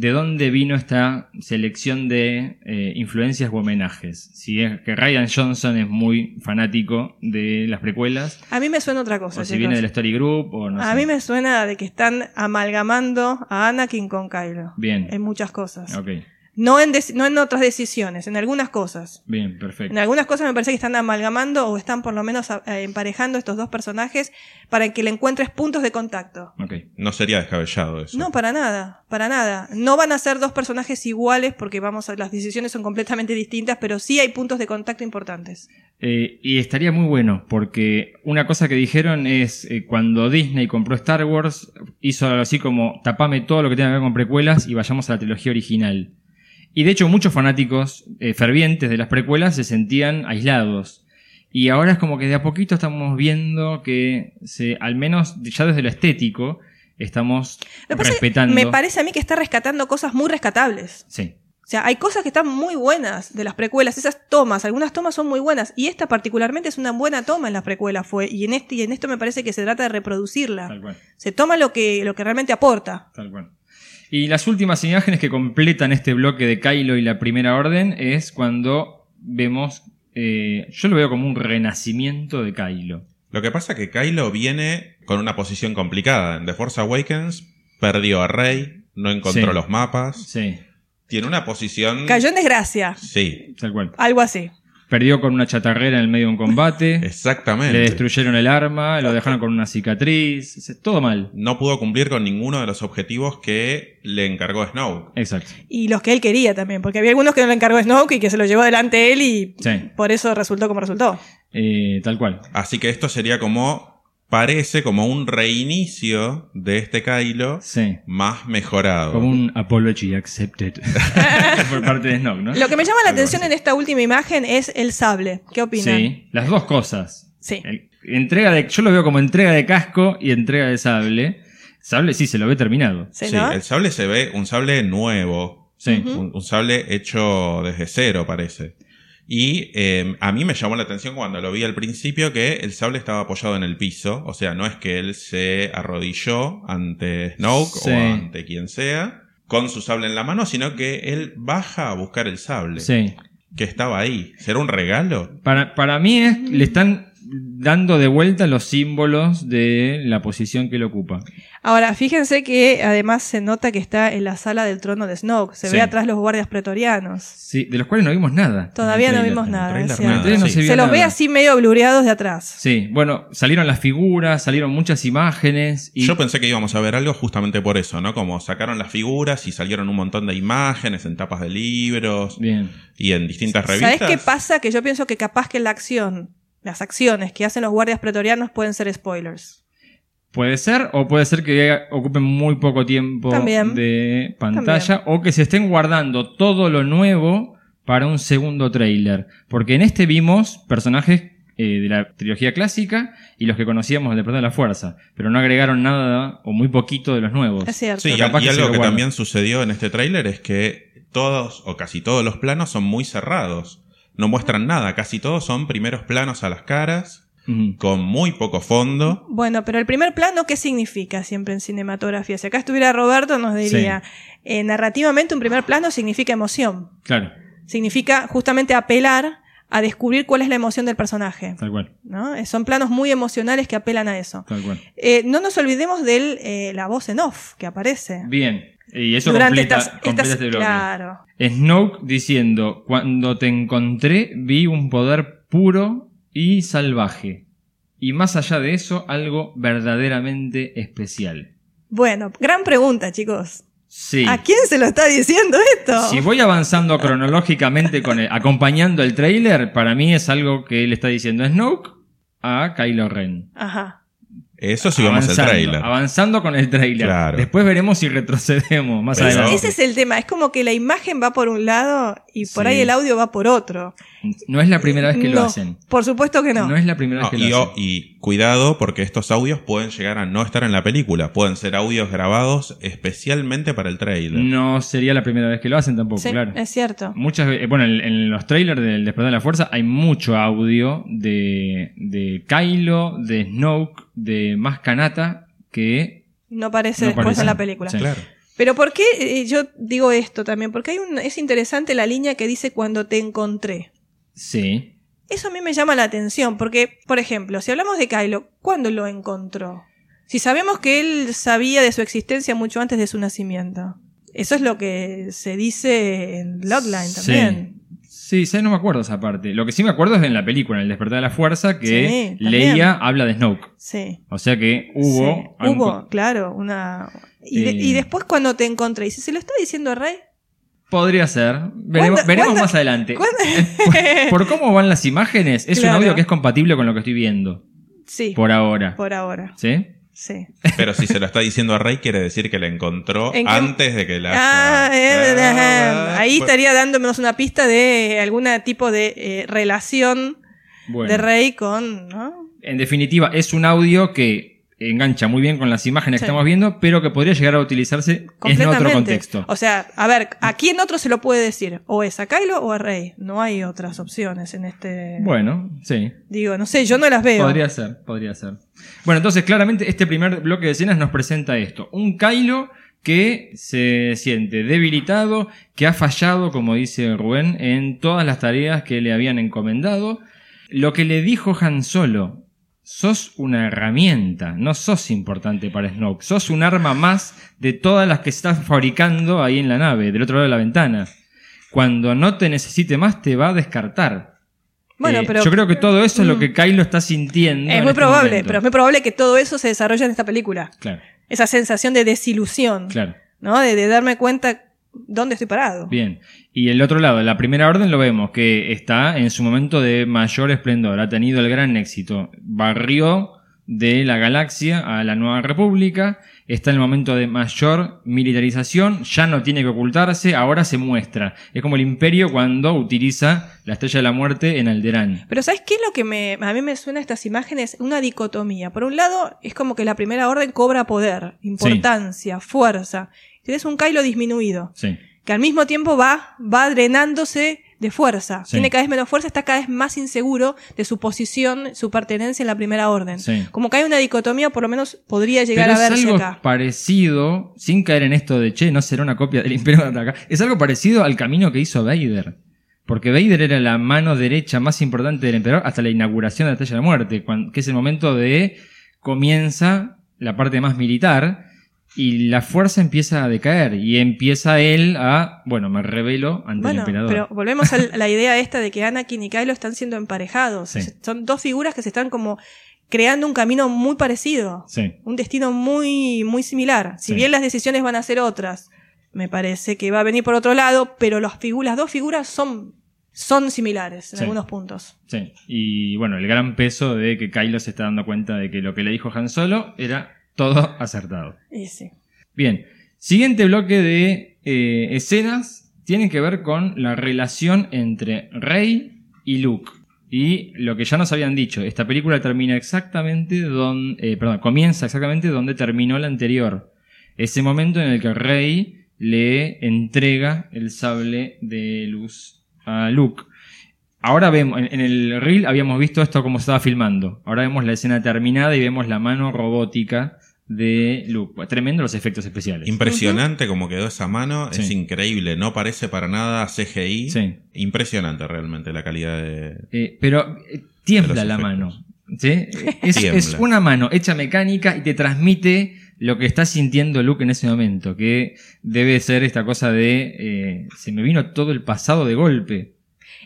de dónde vino esta selección de eh, influencias u homenajes. Si es que Ryan Johnson es muy fanático de las precuelas, A mí me suena otra cosa. o si viene del Story Group, o no a sé. mí me suena de que están amalgamando a Anakin con Kylo. Bien. En muchas cosas. Ok, No, en no en otras decisiones, en algunas cosas. bien, perfecto. En algunas cosas me parece que están amalgamando o están por lo menos eh, emparejando estos dos personajes para que le encuentres puntos de contacto. Ok. No sería descabellado eso. No, para nada, para nada. No van a ser dos personajes iguales porque vamos a, las decisiones son completamente distintas, pero sí hay puntos de contacto importantes. Eh, y estaría muy bueno, porque una cosa que dijeron es eh, cuando Disney compró Star Wars, hizo algo así como tapame todo lo que tenga que ver con precuelas y vayamos a la trilogía original. Y de hecho muchos fanáticos eh, fervientes de las precuelas se sentían aislados. Y ahora es como que de a poquito estamos viendo que se, al menos ya desde lo estético, estamos Lo respetando. me parece a mí que está rescatando cosas muy rescatables. Sí, O sea, hay cosas que están muy buenas de las precuelas, esas tomas, algunas tomas son muy buenas, y esta particularmente es una buena toma en las precuelas fue, y en este, y en esto me parece que se trata de reproducirla. tal cual. Se toma lo que, lo que realmente aporta. Tal cual. Y las últimas imágenes que completan este bloque de Kylo y la primera orden es cuando vemos, eh, yo lo veo como un renacimiento de Kylo. Lo que pasa es que Kylo viene con una posición complicada. En The Force Awakens perdió a Rey, no encontró Sí. los mapas. Sí, Tiene una posición... Cayó en desgracia, Sí, tal cual. algo así. Perdió con una chatarrera en el medio de un combate, *laughs* exactamente. le destruyeron el arma, lo dejaron con una cicatriz, todo mal. No pudo cumplir con ninguno de los objetivos que le encargó Snoke. Exacto. Y los que él quería también, porque había algunos que no le encargó Snoke y que se lo llevó delante él y Sí, por eso resultó como resultó. eh, tal cual. Así que esto sería como parece como un reinicio de este Kylo Sí. más mejorado. Como un apology accepted *laughs* por parte de Snoke, ¿no? Lo que me llama la atención en esta última imagen es el sable. ¿Qué opinan? Sí, las dos cosas. Sí. El- entrega de, yo lo veo como entrega de casco y entrega de sable. Sable sí, se lo ve terminado. Sí, Sí, ¿no? el sable se ve un sable nuevo. Sí. un, un sable hecho desde cero, parece. Y eh, a mí me llamó la atención cuando lo vi al principio que el sable estaba apoyado en el piso. O sea, no es que él se arrodilló ante Snoke Sí. o ante quien sea con su sable en la mano, sino que él baja a buscar el sable Sí. que estaba ahí. ¿Será un regalo? Para, para mí es, le están dando de vuelta los símbolos de la posición que él ocupa. Ahora, fíjense que además se nota que está en la sala del trono de Snoke. Se Sí. ve atrás los guardias pretorianos. Sí, de los cuales no vimos nada. Todavía no vimos nada. no sí. se los ve así medio blureados de atrás. Sí, bueno, salieron las figuras, salieron muchas imágenes y Yo pensé que íbamos a ver algo justamente por eso, ¿no? Como sacaron las figuras y salieron un montón de imágenes en tapas de libros bien. y en distintas revistas. ¿Sabes qué pasa? Que yo pienso que capaz que la acción, las acciones que hacen los guardias pretorianos pueden ser spoilers. Puede ser, o puede ser que ocupen muy poco tiempo También. de pantalla, o que se estén guardando todo lo nuevo para un segundo tráiler. Porque en este vimos personajes eh, de la trilogía clásica y los que conocíamos del Despertar de la Fuerza, pero no agregaron nada o muy poquito de los nuevos. Es cierto. Sí, y, Capaz y que algo lo que también sucedió en este tráiler es que todos o casi todos los planos son muy cerrados. No muestran nada, casi todos son primeros planos a las caras, con muy poco fondo. Bueno, pero el primer plano, ¿qué significa siempre en cinematografía? Si acá estuviera Roberto, nos diría, eh, narrativamente un primer plano significa emoción. Claro, Significa justamente apelar a descubrir cuál es la emoción del personaje. tal cual, ¿no? Eh, Son planos muy emocionales que apelan a eso. tal cual. Eh, no nos olvidemos de la voz en off que aparece. Bien, y eso Durante completa, estas, completa estas- este bloque. claro. Snoke diciendo, cuando te encontré vi un poder puro y salvaje. Y más allá de eso, algo verdaderamente especial. Bueno, gran pregunta, chicos. Sí. ¿A quién se lo está diciendo esto? Si voy avanzando cronológicamente con el- acompañando el trailer, para mí es algo que le está diciendo Snoke a Kylo Ren. Ajá. Eso sí vamos al tráiler. avanzando con el trailer. Claro. Después veremos si retrocedemos más Pero- adelante. Ese es el tema. Es como que la imagen va por un lado y por Sí. ahí el audio va por otro. No es la primera vez que lo hacen. Por supuesto que no. No es la primera No, vez que y, lo hacen. y cuidado porque estos audios pueden llegar a no estar en la película. Pueden ser audios grabados especialmente para el tráiler. No sería la primera vez que lo hacen tampoco, Sí, claro. es cierto. Muchas ve- bueno, en, en los trailers del Despertar de la Fuerza hay mucho audio de, de Kylo, de Snoke, de más Kanata que No parece No después parece. en la película. Sí. Claro. Pero ¿por qué eh, yo digo esto también? Porque hay un, es interesante la línea que dice cuando te encontré. sí. Eso a mí me llama la atención, porque, por ejemplo, si hablamos de Kylo, ¿cuándo lo encontró? Si sabemos que él sabía de su existencia mucho antes de su nacimiento. Eso es lo que se dice en Bloodline también. Sí, sí, no me acuerdo esa parte. Lo que sí me acuerdo es en la película, en El Despertar de la Fuerza, que Sí. Leia habla de Snoke. Sí. O sea que hubo... Sí. algún- Hubo, claro, una... Y, de- Eh. y después cuando te encontré, y si se lo está diciendo a Rey, Podría ser. Veremos, ¿Cuándo- veremos cuándo- más adelante. *laughs* por, por cómo van las imágenes, es Claro. un audio que es compatible con lo que estoy viendo. sí, por, Por ahora. ahora, ¿Sí? Sí. Pero si se lo está diciendo a Rey, quiere decir que la encontró ¿En qué- antes de que la. Ah, eh, Ah, ahí pues- estaría dándonos una pista de algún tipo de eh, relación Bueno. de Rey con, ¿no? En definitiva, es un audio que engancha muy bien con las imágenes Sí. que estamos viendo, pero que podría llegar a utilizarse en otro contexto. O sea, a ver, ¿a quién otro se lo puede decir? O es a Kylo o a Rey. No hay otras opciones en este. Bueno, sí. Digo, no sé, yo no las veo. Podría ser, podría ser. Bueno, entonces claramente este primer bloque de escenas nos presenta esto. Un Kylo que se siente debilitado, que ha fallado, como dice Rubén, en todas las tareas que le habían encomendado. Lo que le dijo Han Solo, sos una herramienta, no sos importante para Snoke, sos un arma más de todas las que estás fabricando ahí en la nave, del otro lado de la ventana. Cuando no te necesite más te va a descartar. Bueno, Eh, pero. Yo creo que todo eso es lo Mm. que Kylo está sintiendo. Es muy este probable, momento. pero es muy probable que todo eso se desarrolle en esta película. Claro, Esa sensación de desilusión, claro. ¿no? De, de darme cuenta dónde estoy parado. Bien. Y el otro lado, la primera orden lo vemos, que está en su momento de mayor esplendor, ha tenido el gran éxito. Barrió de la galaxia a la Nueva República. Está en el momento de mayor militarización, ya no tiene que ocultarse, ahora se muestra. Es como el imperio cuando utiliza la estrella de la muerte en Alderaan. Pero ¿sabes qué es lo que me, a mí me suena a estas imágenes? Una dicotomía. Por un lado, es como que la primera orden cobra poder, importancia, fuerza. Tienes un Kylo disminuido. Sí. Que al mismo tiempo va, va drenándose de fuerza. Sí. Tiene cada vez menos fuerza, está cada vez más inseguro de su posición, su pertenencia en la primera orden. Sí. Como que hay una dicotomía, por lo menos podría llegar Pero a es verse algo acá. parecido, sin caer en esto de, che, no será una copia del Imperio de Ataca. Es algo parecido al camino que hizo Vader. Porque Vader era la mano derecha más importante del emperador hasta la inauguración de la Estrella de la Muerte, que es el momento de comienza la parte más militar y la fuerza empieza a decaer y empieza él a, bueno, me revelo ante el Bueno, emperador. pero volvemos a la idea esta de que Anakin y Kylo están siendo emparejados. Sí. Son dos figuras que se están como creando un camino muy parecido. Sí. Un destino muy, muy similar. Si Sí. bien las decisiones van a ser otras, me parece que va a venir por otro lado, pero las, figu- las dos figuras son, son similares en Sí. algunos puntos. Sí, y bueno, el gran peso de que Kylo se está dando cuenta de que lo que le dijo Han Solo era todo acertado. Y sí. Bien, siguiente bloque de eh, escenas tiene que ver con la relación entre Rey y Luke. Y lo que ya nos habían dicho, esta película termina exactamente donde, perdón, comienza exactamente donde terminó la anterior. Ese momento en el que Rey le entrega el sable de luz a Luke. Ahora vemos, en, en el reel habíamos visto esto como se estaba filmando. Ahora vemos la escena terminada y vemos la mano robótica de Luke. Tremendo los efectos especiales. Impresionante como quedó esa mano, es increíble, no parece para nada CGI. Sí. Impresionante realmente la calidad de... Eh, pero eh, tiembla De la mano. ¿sí? Es una mano hecha mecánica y te transmite lo que está sintiendo Luke en ese momento, que debe ser esta cosa de eh, se me vino todo el pasado de golpe.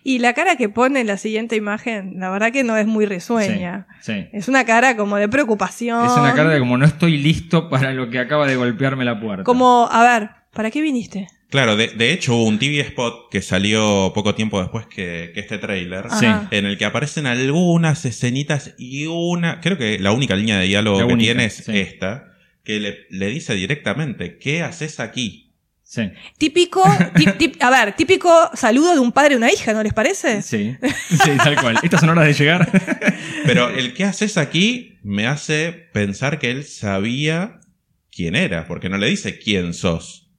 Y la cara que pone en la siguiente imagen, la verdad que no es muy risueña. Sí, sí. Es una cara como de preocupación. Es una cara de como no estoy listo para lo que acaba de golpearme la puerta. Como, a ver, ¿para qué viniste? Claro, de, de hecho hubo un TV spot que salió poco tiempo después que, que este. Ajá. en el que aparecen algunas escenitas y una, creo que la única línea de diálogo La que única, tiene es sí. esta, que le, le dice directamente, ¿qué haces aquí? Sí. Típico, tip- tip- a ver, típico saludo de un padre a una hija, ¿no les parece? Sí, sí, tal cual. Estas son horas de llegar. Pero el ¿qué haces aquí? me hace pensar que él sabía quién era, porque no le dice quién sos.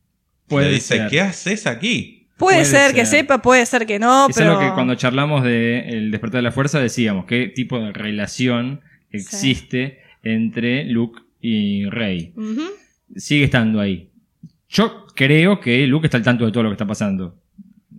Puede le dice, ser. ¿qué haces aquí? Puede, Puede ser, que sepa, puede ser que no, Es pero... algo que cuando charlamos de El despertar de la fuerza decíamos qué tipo de relación existe entre Luke y Rey. Sigue estando ahí. Yo creo que Luke está al tanto de todo lo que está pasando.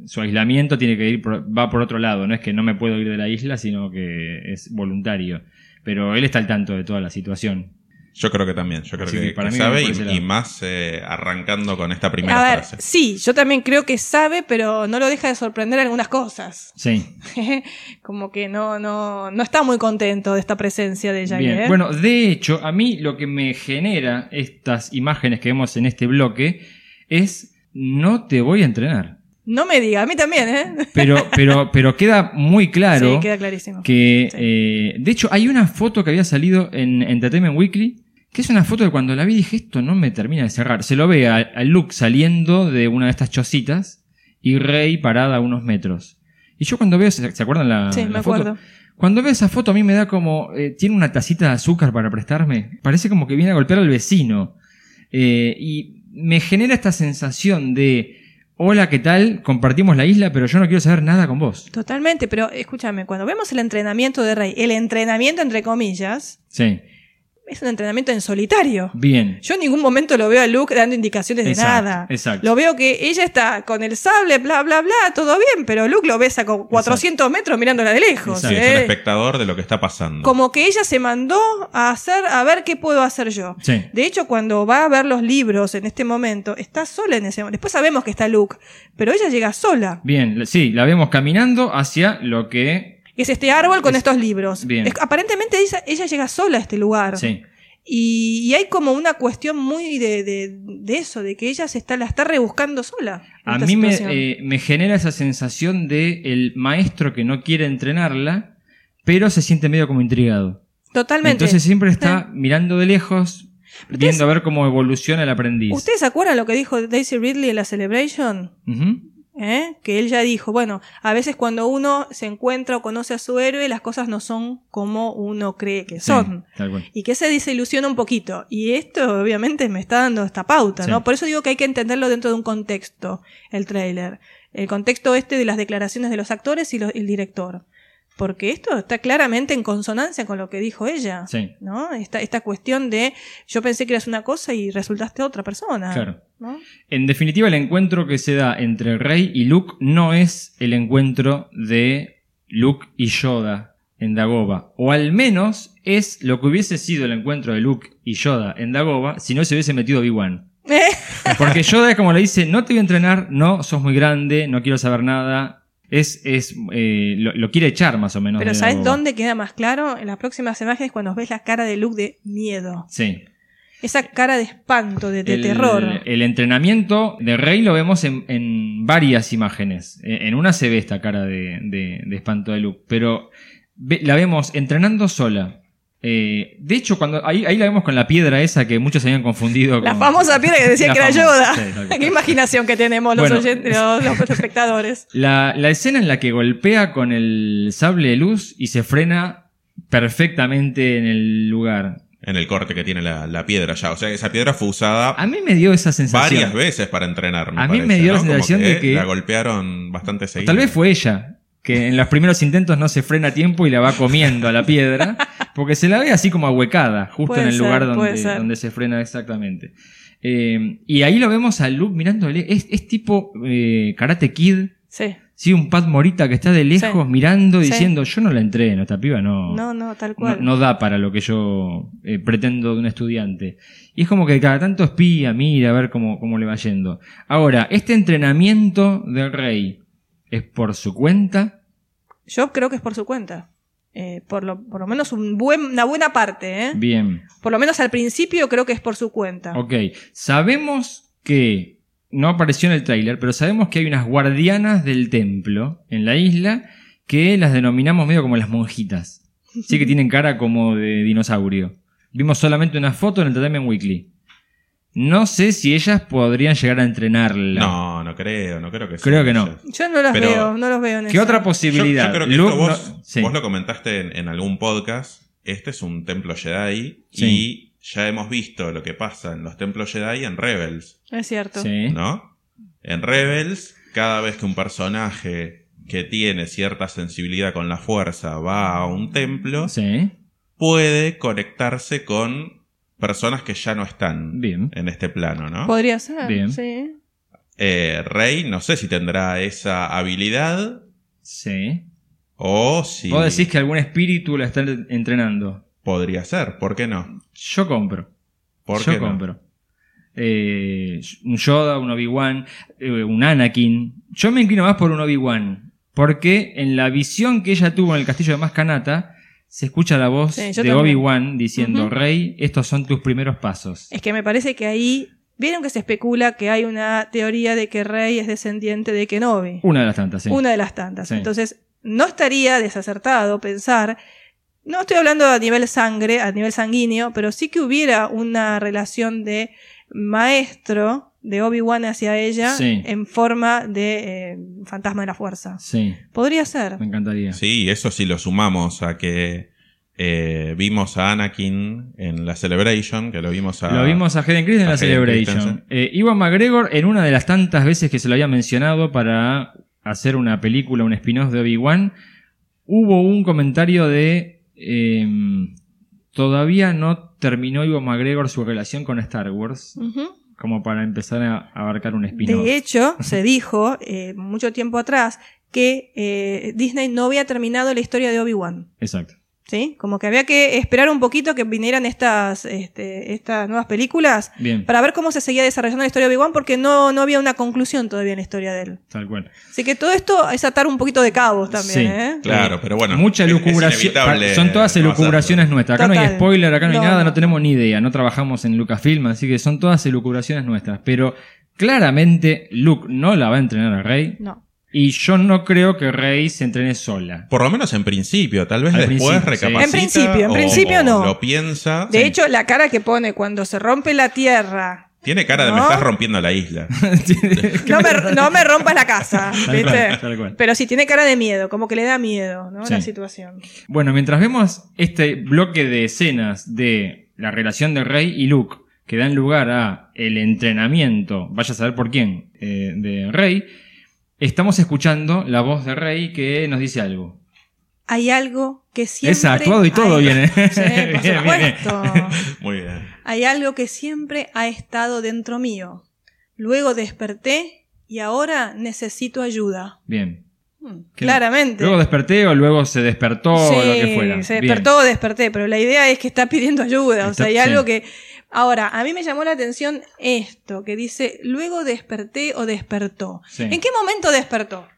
Su aislamiento tiene que ir por- va por otro lado. No es que no me puedo ir de la isla, sino que es voluntario. Pero él está al tanto de toda la situación. Yo creo que también, yo creo que, para que mí sabe y, más eh, arrancando con esta primera A ver, frase. sí, yo también creo que sabe, pero no lo deja de sorprender algunas cosas. Sí. *laughs* Como que no, no, no está muy contento de esta presencia de. Bien, ¿eh? bueno, de hecho, a mí lo que me genera estas imágenes que vemos en este bloque es no te voy a entrenar. No me diga, a mí también, ¿eh? Pero, *laughs* pero, pero queda muy claro Sí, queda clarísimo. que, Sí. eh, de hecho, hay una foto que había salido en Entertainment Weekly, que es una foto de cuando la vi dije, esto no me termina de cerrar. Se lo ve a, a Luke saliendo de una de estas chocitas y Rey parada a unos metros. Y yo cuando veo, ¿se acuerdan la, Sí, la me foto? acuerdo. Cuando veo esa foto a mí me da como, eh, tiene una tacita de azúcar para prestarme. Parece como que viene a golpear al vecino. Eh, y me genera esta sensación de, hola, ¿qué tal? Compartimos la isla, pero yo no quiero saber nada con vos. Totalmente, pero escúchame, cuando vemos el entrenamiento de Rey, el entrenamiento entre comillas, Sí, es un entrenamiento en solitario. bien. Yo en ningún momento lo veo a Luke dando indicaciones de Exacto, nada. exacto. Lo veo que ella está con el sable, bla, bla, bla, todo bien, pero Luke lo ves a co- 400 metros mirándola de lejos. Sí, Exacto. es un ¿eh? espectador de lo que está pasando. Como que ella se mandó a hacer, a ver qué puedo hacer yo. Sí. De hecho, cuando va a ver los libros en este momento, está sola en ese momento. Después sabemos que está Luke, pero ella llega sola. Bien, sí, la vemos caminando hacia lo que... Es este árbol con Es- estos libros. Bien. Es- aparentemente ella, ella llega sola a este lugar. Sí, Y, y hay como una cuestión muy de, de, de eso, de que ella se está, la está rebuscando sola. a mí me, eh, me genera esa sensación de el maestro que no quiere entrenarla, pero se siente medio como intrigado. Totalmente. Entonces siempre está mirando de lejos, viendo a ver cómo evoluciona el aprendiz. ¿Ustedes se acuerdan lo que dijo Daisy Ridley en la Celebration? ¿Eh? Que él ya dijo, bueno, a veces cuando uno se encuentra o conoce a su héroe, las cosas no son como uno cree que son. Y que se desilusiona un poquito. Y esto obviamente me está dando esta pauta, Sí. ¿no? Por eso digo que hay que entenderlo dentro de un contexto, el tráiler. El contexto este de las declaraciones de los actores y lo- el director. Porque esto está claramente en consonancia con lo que dijo ella. Sí. ¿No? Esta, esta cuestión de yo pensé que eras una cosa y resultaste otra persona. Claro. ¿no? En definitiva, el encuentro que se da entre Rey y Luke no es el encuentro de Luke y Yoda en Dagoba. O al menos es lo que hubiese sido el encuentro de Luke y Yoda en Dagoba si no se hubiese metido Obi-Wan. *laughs* Porque Yoda es como le dice, no te voy a entrenar, no, sos muy grande, no quiero saber nada. Es, es, eh, lo, lo quiere echar más o menos. Pero ¿sabes dónde queda más claro? En las próximas imágenes cuando ves la cara de Luke de miedo. Sí. Esa cara de espanto, de, de el, terror. El entrenamiento de Rey lo vemos en, en varias imágenes. En en una se ve esta cara de, de- de espanto de Luke, pero ve- la vemos entrenando sola. Eh, de hecho, cuando ahí, ahí la vemos con la piedra esa que muchos habían confundido. La con- famosa piedra que decía *laughs* La que era Yoda. sí. *laughs* Qué imaginación que tenemos los, Bueno. oyentes, *laughs* los, los espectadores. La, la escena en la que golpea con el sable de luz y se frena perfectamente en el lugar. En el corte que tiene la, la piedra ya. O sea, esa piedra fue usada A mí me dio esa sensación. varias veces para entrenar. me A mí me dio la ¿no? Como sensación de que- La golpearon bastante seguido. Tal vez fue ella, que en los primeros intentos no se frena a tiempo y la va comiendo a la piedra, porque se la ve así como ahuecada, justo Puede en el ser, lugar donde, donde se frena exactamente. Eh, y ahí lo vemos a Luke mirándole, es, es tipo eh, Karate Kid, Sí. sí, un Pat Morita que está de lejos Sí. mirando, Sí. diciendo, yo no la entreno, esta piba no, No, no, tal no, cual. no da para lo que yo eh, pretendo de un estudiante. Y es como que cada tanto espía, mira a ver cómo, cómo le va yendo. Ahora, este entrenamiento del rey es por su cuenta. Yo creo que es por su cuenta. Eh, por, lo, por lo menos un buen, una buena parte, ¿eh? Bien, Por lo menos al principio creo que es por su cuenta. ok. Sabemos que, no apareció en el tráiler, pero sabemos que hay unas guardianas del templo en la isla que las denominamos medio como las monjitas. Sí que *laughs* tienen cara como de dinosaurio. Vimos solamente una foto en el Entertainment Weekly. No sé si ellas podrían llegar a entrenarla. No, no creo, no creo que Creo que no. Yo no las Pero- veo, no los veo en ¿Qué otra Yo, posibilidad? yo creo que Luke esto vos, no- sí. vos lo comentaste en, en algún podcast. Este es un templo Jedi Sí. y ya hemos visto lo que pasa en los templos Jedi en Rebels, Es cierto. Sí. ¿no? En Rebels, cada vez que un personaje que tiene cierta sensibilidad con la fuerza va a un templo, Sí. puede conectarse con personas que ya no están Bien. en este plano, ¿no? Podría ser. Bien. Sí. Eh, Rey, no sé si tendrá esa habilidad Sí. o si Vos decís que algún espíritu la está entrenando. podría ser, ¿por qué no? Yo compro. ¿Por Yo qué no? compro. Eh, un Yoda, un Obi-Wan, eh, un Anakin. Yo me inclino más por un Obi-Wan. Porque en la visión que ella tuvo en el castillo de Mascanata, se escucha la voz Sí, de. Obi-Wan diciendo. Rey, estos son tus primeros pasos. Es que me parece que ahí. Vieron que se especula que hay una teoría de que Rey es descendiente de Kenobi. Una de las tantas, sí. Una de las tantas. Sí. Entonces, no estaría desacertado pensar. No estoy hablando a nivel sangre, a nivel sanguíneo, pero sí que hubiera una relación de maestro de Obi-Wan hacia ella Sí. en forma de eh, fantasma de la fuerza. Sí, Podría ser. me encantaría. Sí, eso sí lo sumamos a que eh, vimos a Anakin en la Celebration, que lo vimos a... Lo vimos a Hayden Christensen en la Hayden Celebration. Eh, Iwan McGregor, en una de las tantas veces que se lo había mencionado para hacer una película, un spin-off de Obi-Wan, hubo un comentario de. eh, todavía no terminó Iwan McGregor su relación con Star Wars. Como para empezar a abarcar un spin-off. De hecho, *laughs* se dijo eh, mucho tiempo atrás que eh, Disney no había terminado la historia de Obi-Wan. Exacto. ¿Sí? Como que había que esperar un poquito que vinieran estas, este, estas nuevas películas Bien, para ver cómo se seguía desarrollando la historia de Obi-Wan porque no, no había una conclusión todavía en la historia de él. tal cual. Así que todo esto es atar un poquito de cabos también, Sí. ¿eh? Claro, pero bueno. Mucha es- es lucubración. inevitable Son todas elucubraciones nuestras. Acá no hay spoiler, acá no hay No, nada, no no. tenemos ni idea. No trabajamos en Lucasfilm, así que son todas elucubraciones nuestras. Pero claramente Luke no la va a entrenar a Rey. No. Y yo no creo que Rey se entrene sola. Por lo menos en principio, tal vez Al después sí. recapacita. En principio, en o- principio no. Lo piensa. De Sí. hecho, la cara que pone cuando se rompe la tierra. Tiene cara de me estás rompiendo la isla. *laughs* No me, no me rompas la casa, Tal ¿viste? cual, tal cual. Pero sí tiene cara de miedo, como que le da miedo, ¿no? Sí. La situación. Bueno, mientras vemos este bloque de escenas de la relación de Rey y Luke, que dan lugar a el entrenamiento, vaya a saber por quién, eh, de Rey, estamos escuchando la voz de Rey que nos dice algo. Hay algo que siempre. Es actuado y todo hay- viene. *laughs* Sí, por *laughs* Bien, bien. supuesto. Muy bien. Hay algo que siempre ha estado dentro mío. Luego desperté y ahora necesito ayuda. Bien. Hmm, ¿Qué? Claramente. Luego desperté o luego se despertó o lo que fuera. Se Bien. despertó o desperté, pero la idea es que está pidiendo ayuda. O sea, hay sí. algo que. Ahora, a mí me llamó la atención esto, que dice, luego desperté o despertó. Sí. ¿En qué momento despertó?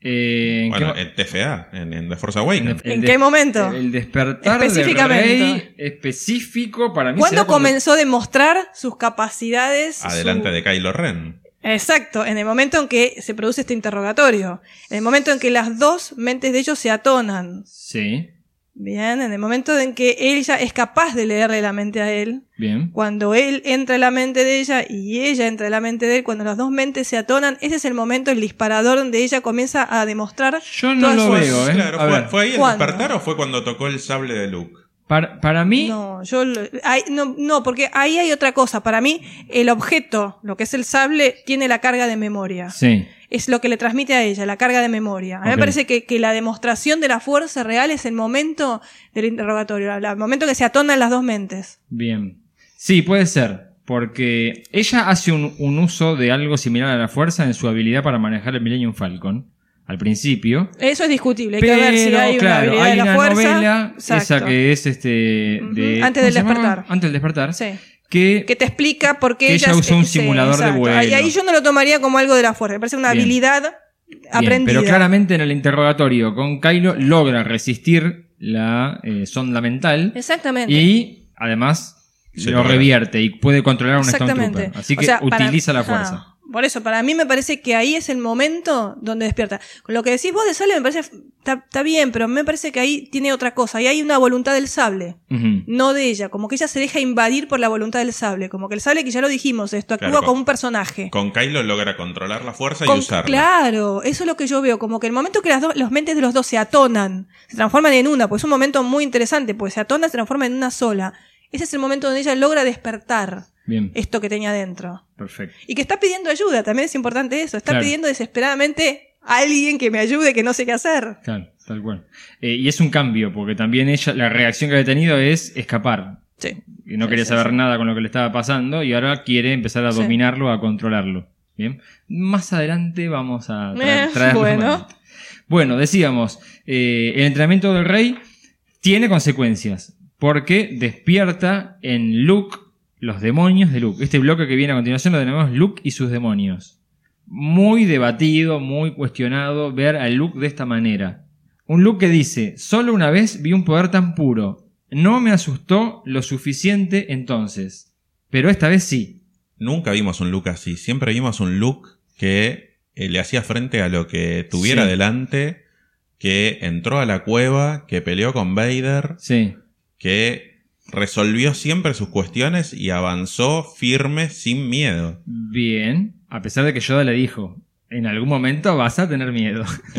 Eh, ¿en qué Bueno, en TFA, en, en The Force Awakens. ¿En qué momento? El despertar de Específicamente. Rey específico para mí ¿Cuándo cuando- comenzó a demostrar sus capacidades? Adelante su- de Kylo Ren. Exacto, en el momento en que se produce este interrogatorio. En el momento en que las dos mentes de ellos se atonan. Sí, Bien, en el momento en que ella es capaz de leerle la mente a él. bien. Cuando él entra en la mente de ella y ella entra en la mente de él, cuando las dos mentes se atonan, ese es el momento, el disparador donde ella comienza a demostrar. Yo no lo sus- veo, ¿eh? Claro, A fue, ver. ¿fue ahí el ¿Cuándo? despertar o fue cuando tocó el sable de Luke? Para, para mí, No, yo no, no, porque ahí hay otra cosa. Para mí, el objeto, lo que es el sable, tiene la carga de memoria. sí. Es lo que le transmite a ella, la carga de memoria. A mí me parece que, que la demostración de la fuerza real es el momento del interrogatorio, el momento que se atonan las dos mentes. Bien. Sí, puede ser. Porque ella hace un, un uso de algo similar a la fuerza en su habilidad para manejar el Millennium Falcon. Al principio. Eso es discutible. Hay Pero, que ver si hay una claro, habilidad hay de la una fuerza. novela, Exacto. esa que es este. De, Ujú, ¿cómo antes del despertar. Antes del despertar. Sí. Que, que te explica por qué ella usó un sí, simulador de vuelo. Ahí, ahí yo no lo tomaría como algo de la fuerza, me parece una Bien. habilidad Bien, aprendida. pero claramente en el interrogatorio con Kylo logra resistir la eh, sonda mental Exactamente. y además Se lo revierte y puede controlar a un Exactamente. Trooper. Así O que para- utiliza la Ah, fuerza. Por eso, para mí me parece que ahí es el momento donde despierta. Con lo que decís vos de sable me parece, está, bien, pero me parece que ahí tiene otra cosa. Ahí hay una voluntad del sable, no de ella. Como que ella se deja invadir por la voluntad del sable. Como que el sable, que ya lo dijimos, esto actúa Claro, con- como un personaje. Con Kylo logra controlar la fuerza Con- y usarla. Claro, eso es lo que yo veo, como que el momento que las dos, los mentes de los dos se atonan, se transforman en una, pues es un momento muy interesante, pues se atonan, se transforman en una sola. Ese es el momento donde ella logra despertar Bien, esto que tenía dentro. perfecto. Y que está pidiendo ayuda, también es importante eso, está Claro. pidiendo desesperadamente a alguien que me ayude, que no sé qué hacer. Claro, tal cual. Eh, y es un cambio, porque también ella, la reacción que había tenido es escapar. Sí. Y no Sí, quería sí, saber sí. nada con lo que le estaba pasando y ahora quiere empezar a dominarlo, a controlarlo. Bien. Más adelante vamos a tra- Eh, bueno. Bueno, decíamos, eh, el entrenamiento del rey tiene consecuencias, porque despierta en Luke los demonios de Luke. Este bloque que viene a continuación lo denominamos Luke y sus demonios. Muy debatido, muy cuestionado ver a Luke de esta manera. Un Luke que dice, solo una vez vi un poder tan puro. No me asustó lo suficiente entonces. Pero esta vez sí. Nunca vimos un Luke así. Siempre vimos un Luke que eh, le hacía frente a lo que tuviera Sí. delante, que entró a la cueva, que peleó con Vader, Sí. que resolvió siempre sus cuestiones y avanzó firme sin miedo. Bien. A pesar de que Yoda le dijo, en algún momento vas a tener miedo. *laughs*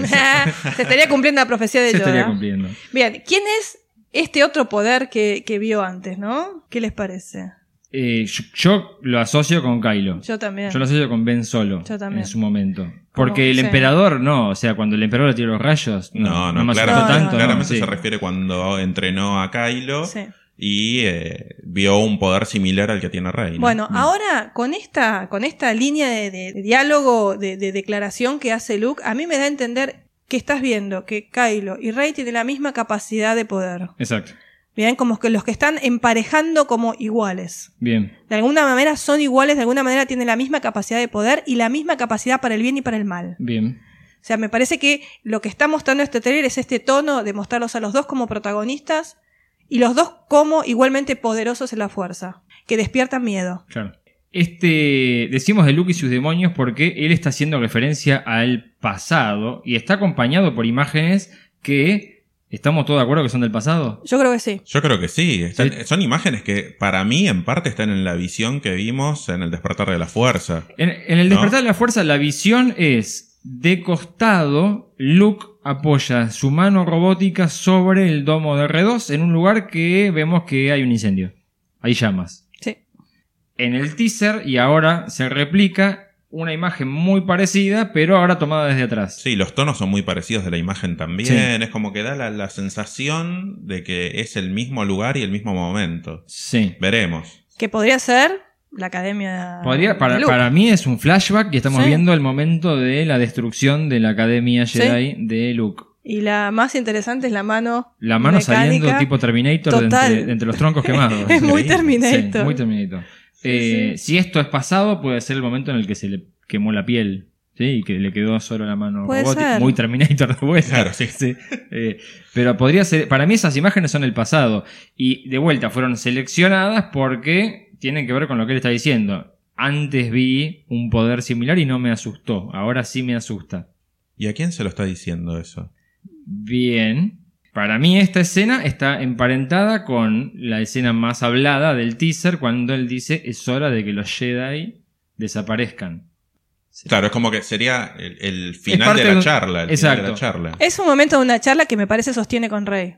se estaría cumpliendo la profecía de Se estaría Yoda. cumpliendo. Bien, ¿quién es este otro poder que, que vio antes, no? ¿Qué les parece? Eh, yo, yo lo asocio con Kylo. Yo también. Yo lo asocio con Ben Solo Yo también. en su momento. Porque el sí. emperador no, o sea, cuando el emperador le tiró los rayos, No, no, No, no, tanto. no, claramente sí. se refiere cuando entrenó a Kylo Sí. Y eh, vio un poder similar al que tiene Rey. ¿no? Bueno, ahora con esta, con esta línea de, de- de diálogo, de, de declaración que hace Luke, a mí me da a entender que estás viendo que Kylo y Rey tienen la misma capacidad de poder. Exacto. Bien, como que los que están emparejando como iguales. Bien. De alguna manera son iguales, de alguna manera tienen la misma capacidad de poder y la misma capacidad para el bien y para el mal. Bien. O sea, me parece que lo que está mostrando este trailer es este tono de mostrarlos a los dos como protagonistas y los dos como igualmente poderosos en la fuerza, que despiertan miedo. Claro. Este, decimos de Luke y sus demonios porque él está haciendo referencia al pasado y está acompañado por imágenes que estamos todos de acuerdo que son del pasado. Yo creo que sí. Yo creo que sí. Están- Sí. Son imágenes que para mí en parte están en la visión que vimos en el despertar de la fuerza. En, en el ¿No? despertar de la fuerza, la visión es de costado. Luke apoya su mano robótica sobre el domo de R2 en un lugar que vemos que hay un incendio. Hay llamas. Sí. En el teaser, y ahora se replica una imagen muy parecida, pero ahora tomada desde atrás. Sí, los tonos son muy parecidos de la imagen también. Sí. Es como que da la, la sensación de que es el mismo lugar y el mismo momento. Sí. Veremos. Que podría ser la academia. Podría, para, de Luke. para mí es un flashback y estamos Sí. viendo el momento de la destrucción de la Academia Jedi de Luke. Y la más interesante es la mano. La mano mecánica. saliendo tipo Terminator de entre, de entre los troncos quemados. *laughs* Es muy Sí, Terminator. muy Terminator. Eh, Si esto es pasado, puede ser el momento en el que se le quemó la piel. ¿sí? Y que le quedó solo la mano Puede robótica. ser. Muy Terminator de vuelta. Claro, sí. Eh, pero podría ser. Para mí, esas imágenes son el pasado. Y de vuelta fueron seleccionadas porque tienen que ver con lo que él está diciendo. Antes vi un poder similar y no me asustó. Ahora sí me asusta. ¿Y a quién se lo está diciendo eso? Bien. Para mí esta escena está emparentada con la escena más hablada del teaser cuando él dice es hora de que los Jedi desaparezcan. Claro, es como que sería el, final de la de charla. El Exacto. final de la charla. Es un momento de una charla que me parece sostiene con Rey.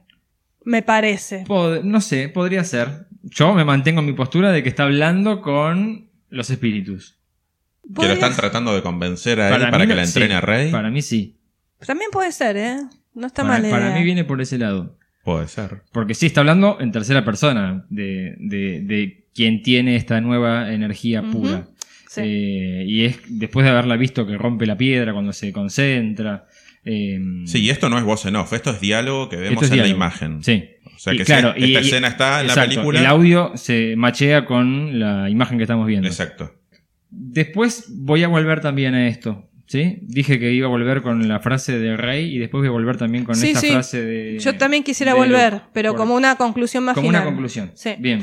Me parece. Pod- no sé, podría ser. Yo me mantengo en mi postura de que está hablando con los espíritus. Que lo están tratando de convencer a él para, que no- la entrene sí, a Rey. Para mí sí. También puede ser, ¿eh? No está Para, mal. la para idea. mí viene por ese lado. Puede ser. Porque sí está hablando en tercera persona de, de, de quien tiene esta nueva energía pura. Sí. Eh, y es después de haberla visto que rompe la piedra cuando se concentra. Eh, Sí, y esto no es voz en off, esto es diálogo que vemos es en la imagen. Sí. O sea Y que claro, si esta y- y- escena está en la película. El audio se machea con la imagen que estamos viendo. Exacto. Después voy a volver también a esto. ¿Sí? Dije que iba a volver con la frase de Rey y después voy a volver también con Sí, esta sí. frase de. Yo también quisiera volver, pero Por- como una conclusión más como final. una conclusión. Sí. Bien.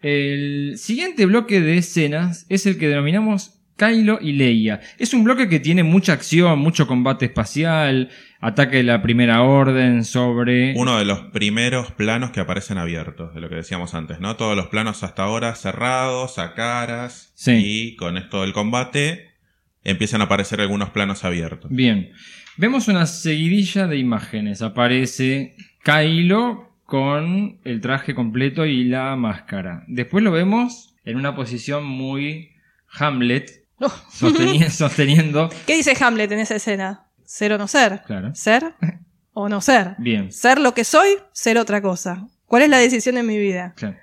El siguiente bloque de escenas es el que denominamos Kylo y Leia. Es un bloque que tiene mucha acción, mucho combate espacial, ataque de la primera orden sobre... Uno de los primeros planos que aparecen abiertos, de lo que decíamos antes, ¿no? Todos los planos hasta ahora cerrados, a caras. Sí. Y con esto del combate empiezan a aparecer algunos planos abiertos. Bien. Vemos una seguidilla de imágenes. Aparece Kylo con el traje completo y la máscara. Después lo vemos en una posición muy Hamlet, Sosteni- *laughs* sosteniendo... ¿Qué dice Hamlet en esa escena? Ser o no ser. Claro. Ser o no ser. Bien. Ser lo que soy, ser otra cosa. ¿Cuál es la decisión en mi vida? Claro.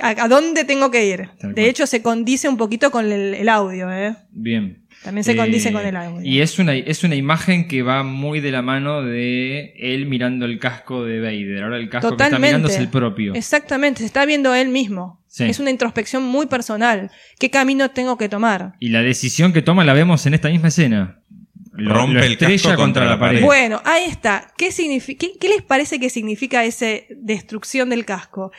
¿A, a dónde tengo que ir? Tal De cual. hecho, se condice un poquito con el, el audio, ¿eh? Bien. También se condice Eh, con el audio. Y es una, es una imagen que va muy de la mano de él mirando el casco de Vader. Ahora el casco que está mirando es el propio. Exactamente, se está viendo él mismo. Sí. Es una introspección muy personal. ¿Qué camino tengo que tomar? Y la decisión que toma la vemos en esta misma escena. Lo, Rompe lo el casco contra la pared. Bueno, ahí está. ¿Qué, signifi- qué, qué les parece que significa esa destrucción del casco?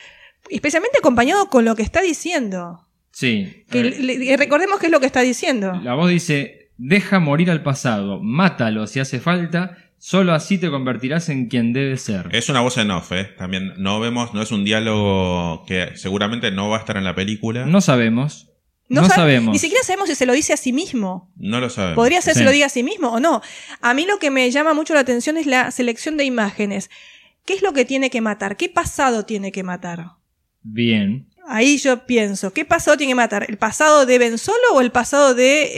Especialmente acompañado con lo que está diciendo. Sí. Que le- le- recordemos qué es lo que está diciendo. La voz dice, deja morir al pasado, mátalo si hace falta, solo así te convertirás en quien debes ser. Es una voz en off, ¿eh? También no vemos, no es un diálogo que seguramente no va a estar en la película. No sabemos. No, sabe- sabemos. Ni siquiera sabemos si se lo dice a sí mismo. No lo sabemos. Podría ser Sí. se lo diga a sí mismo o no. A mí lo que me llama mucho la atención es la selección de imágenes. ¿Qué es lo que tiene que matar? ¿Qué pasado tiene que matar? Bien. Ahí yo pienso, ¿qué pasado tiene que matar? ¿El pasado de Ben Solo o el pasado de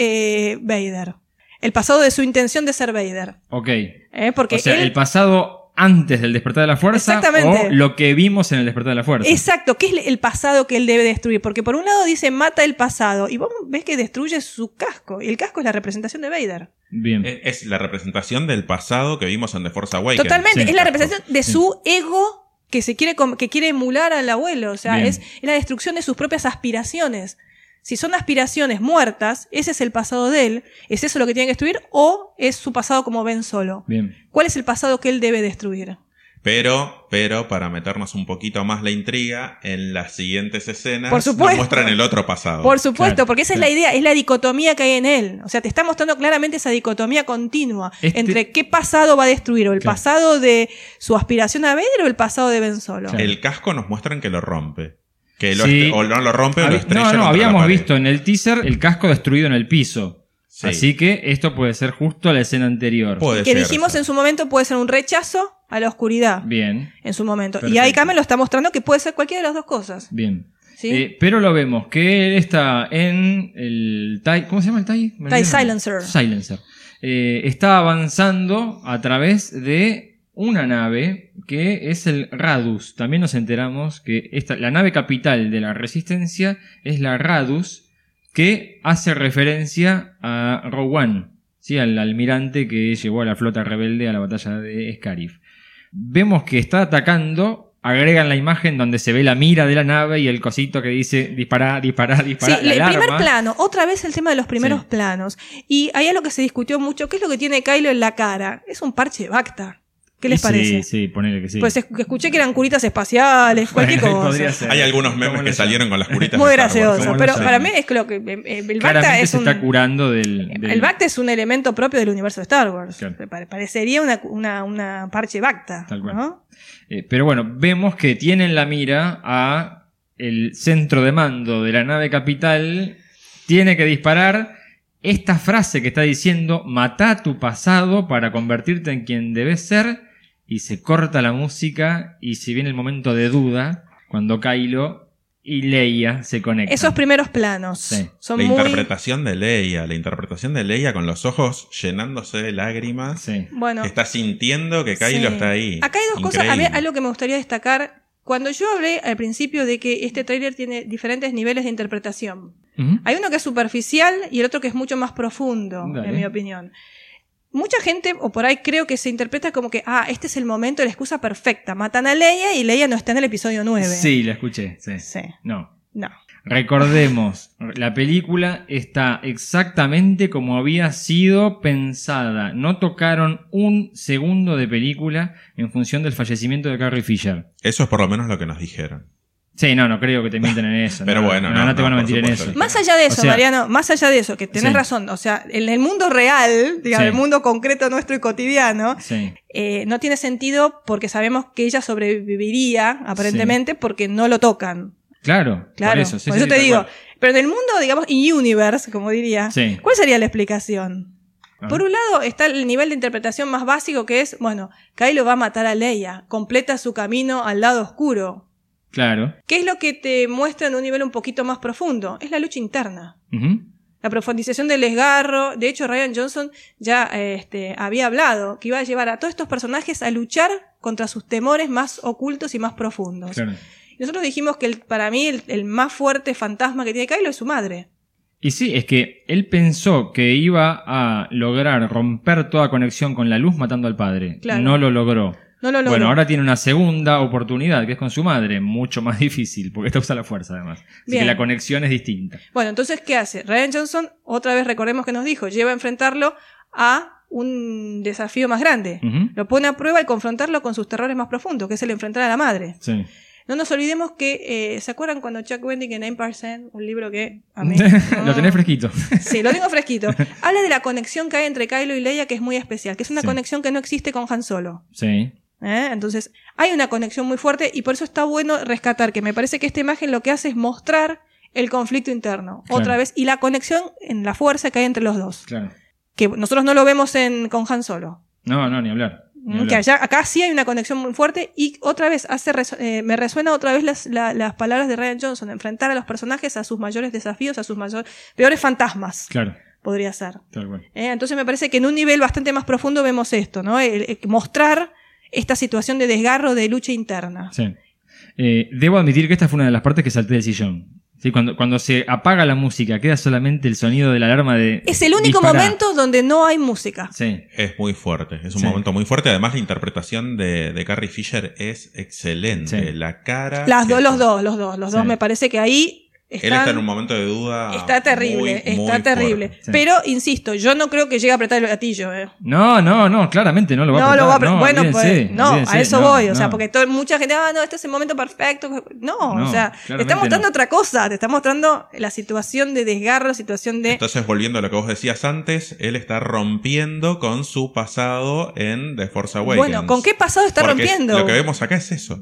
eh, Vader? El pasado de su intención de ser Vader. Ok. ¿eh? Porque o sea, él- el pasado antes del despertar de la fuerza Exactamente. o lo que vimos en el despertar de la fuerza. Exacto, ¿qué es el pasado que él debe destruir? Porque por un lado dice mata el pasado y vos ves que destruye su casco. Y el casco es la representación de Vader. Bien. Es, la representación del pasado que vimos en The Force Awakens. Totalmente, Sí. es la representación de Sí. su ego que se quiere que quiere emular al abuelo, o sea, Bien. es, es la destrucción de sus propias aspiraciones. Si son aspiraciones muertas, ese es el pasado de él, es eso lo que tiene que destruir o es su pasado como Ben solo. Bien. ¿Cuál es el pasado que él debe destruir? Pero, pero, para meternos un poquito más la intriga, en las siguientes escenas Por supuesto. nos muestran el otro pasado. Por supuesto, Claro, porque esa claro. es la idea, es la dicotomía que hay en él. O sea, te está mostrando claramente esa dicotomía continua Este- entre qué pasado va a destruir, o el Claro. pasado de su aspiración a Vader o el pasado de Ben Solo. Claro. El casco nos muestran que lo rompe. Que lo Sí. estre- o no lo rompe o lo estrella no, no, habíamos pared. visto en el teaser el casco destruido en el piso. Sí. Así que esto puede ser justo la escena anterior. Puede que a dijimos en su momento puede ser un rechazo a la oscuridad. Bien, En su momento. Y ahí Kamen lo está mostrando que puede ser cualquiera de las dos cosas. bien. ¿sí? Eh, pero lo vemos que él está en el TIE. ¿Cómo se llama el TIE? TIE. Silencer. Silencer. Eh, está avanzando a través de una nave que es el Radus. También nos enteramos que esta, la nave capital de la Resistencia es la Radus, que hace referencia a One, ¿sí? al almirante que llevó a la flota rebelde a la batalla de Scarif. Vemos que está atacando, agregan la imagen donde se ve la mira de la nave y el cosito que dice dispará, dispará, Sí, dispará. el la primer plano, otra vez el tema de los primeros Sí. planos. Y ahí es lo que se discutió mucho, ¿qué es lo que tiene Kylo en la cara? Es un parche de Bacta. ¿Qué les Sí, parece? Sí, ponele que sí. Pues es- escuché que eran curitas espaciales, *laughs* cualquier Bueno, cosa. podría ser. Hay algunos ¿Cómo memes que salieron con las curitas. Muy de Star Wars. gracioso, ¿Cómo pero para mí es que lo que eh, el Bacta es se un está curando del. del- el Bacta es un elemento propio del universo de Star Wars. Claro. Pare- Parecería una, una, una parche Bacta. Tal cual. ¿no? Eh, pero bueno, vemos que tienen la mira a el centro de mando de la nave capital. Tiene que disparar esta frase que está diciendo: Mata tu pasado para convertirte en quien debes ser. Y se corta la música. Y si viene el momento de duda, cuando Kylo y Leia se conectan. Esos primeros planos Sí. son La muy... interpretación de Leia, la interpretación de Leia con los ojos llenándose de lágrimas. Sí. Bueno, Está sintiendo que Kylo Sí. está ahí. Acá hay dos cosas. Increíble. Había algo que me gustaría destacar. Cuando yo hablé al principio de que este tráiler tiene diferentes niveles de interpretación. Hay uno que es superficial y el otro que es mucho más profundo, Dale. en mi opinión. Mucha gente, o por ahí creo que se interpreta como que, ah, este es el momento, la excusa perfecta. Matan a Leia y Leia no está en el episodio 9. Sí, la escuché. Sí. Sí. No. No. Recordemos, la película está exactamente como había sido pensada. No tocaron un segundo de película en función del fallecimiento de Carrie Fisher. Eso es por lo menos lo que nos dijeron. Sí, no, no creo que te mientan en eso. Pero no, bueno, no, no, no te van a mentir en eso. Más allá de O eso, sea, Mariano, más allá de eso, que tenés Sí. razón, o sea, en el mundo real, digamos, Sí. el mundo concreto nuestro y cotidiano, Sí, eh, no tiene sentido porque sabemos que ella sobreviviría, aparentemente, porque no lo tocan. claro, Claro, por eso, sí, por sí, eso te digo. cual. Pero en el mundo, digamos, in universe, como diría, Sí. ¿cuál sería la explicación? A Por un lado está el nivel de interpretación más básico que es, bueno, Kylo va a matar a Leia, completa su camino al lado oscuro. Claro. ¿Qué es lo que te muestra en un nivel un poquito más profundo? Es la lucha interna. La profundización del desgarro. De hecho, Ryan Johnson ya este, había hablado que iba a llevar a todos estos personajes a luchar contra sus temores más ocultos y más profundos. Claro. Y Nosotros dijimos que el- para mí el, el más fuerte fantasma que tiene Kylo es su madre. Y sí, es que él pensó que iba a lograr romper toda conexión con la luz matando al padre. Claro. No lo logró. No lo logró. Bueno, ahora tiene una segunda oportunidad, que es con su madre, mucho más *laughs* difícil, porque esta usa la fuerza además. Así Bien. que la conexión es distinta. Bueno, entonces, ¿qué hace? Ryan Johnson, otra vez recordemos que nos dijo, lleva a enfrentarlo a un desafío más grande. Lo pone a prueba al confrontarlo con sus terrores más profundos, que es el enfrentar a la madre. Sí. No nos olvidemos que, eh, ¿se acuerdan cuando Chuck Wendig en 9%, un libro que a mí... *laughs* lo tenés fresquito. *laughs* Sí, lo tengo fresquito. Habla de la conexión que hay entre Kylo y Leia, que es muy especial, que es una Sí. conexión que no existe con Han Solo. sí. ¿Eh? Entonces, hay una conexión muy fuerte y por eso está bueno rescatar, que me parece que esta imagen lo que hace es mostrar el conflicto interno, Claro. otra vez, y la conexión en la fuerza que hay entre los dos. Claro. Que nosotros no lo vemos en, con Han Solo. No, no, ni hablar. Ni Mm, hablar. Que allá, acá sí hay una conexión muy fuerte y otra vez hace resu- eh, me resuena otra vez las, la- las palabras de Ryan Johnson, enfrentar a los personajes a sus mayores desafíos, a sus mayores, peores fantasmas, Claro, podría ser. tal cual. ¿eh? Entonces me parece que en un nivel bastante más profundo vemos esto, ¿no? El- el mostrar esta situación de desgarro, de lucha interna. Sí. Eh, debo admitir que esta fue una de las partes que salté del sillón. Sí, cuando, cuando se apaga la música, queda solamente el sonido de la alarma de. Es el único momento donde no hay música. Sí. Es muy fuerte, es un Sí. momento muy fuerte. Además, la interpretación de, de Carrie Fisher es excelente. Sí. La cara. Las dos, los dos, los dos, los dos. Me parece que ahí Él está en un momento de duda. Está terrible, muy, está muy terrible. fuerte. Pero, insisto, yo no creo que llegue a apretar el gatillo. eh. No, no, no, claramente no lo va a No lo va a apretar, apre- no, Bueno, olvídense, pues, no, olvídense, a eso no, voy. O sea, porque todo- mucha gente, ah, no, este es el momento perfecto. No, No, o sea, te está mostrando no. otra cosa. Te está mostrando la situación de desgarro, la situación de. Entonces, volviendo a lo que vos decías antes, él está rompiendo con su pasado en The Force Awakens. Bueno, ¿con qué pasado está Porque rompiendo? Lo que vemos acá es eso.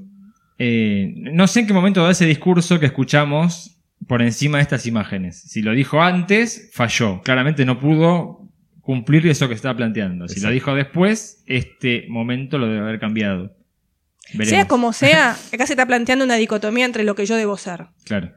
Eh, no sé en qué momento da ese discurso que escuchamos por encima de estas imágenes. Si lo dijo antes, falló. Claramente no pudo cumplir eso que estaba planteando. Si lo dijo después, este momento lo debe haber cambiado. Veremos. Sea como sea, *laughs* acá se está planteando una dicotomía entre lo que yo debo ser. Claro.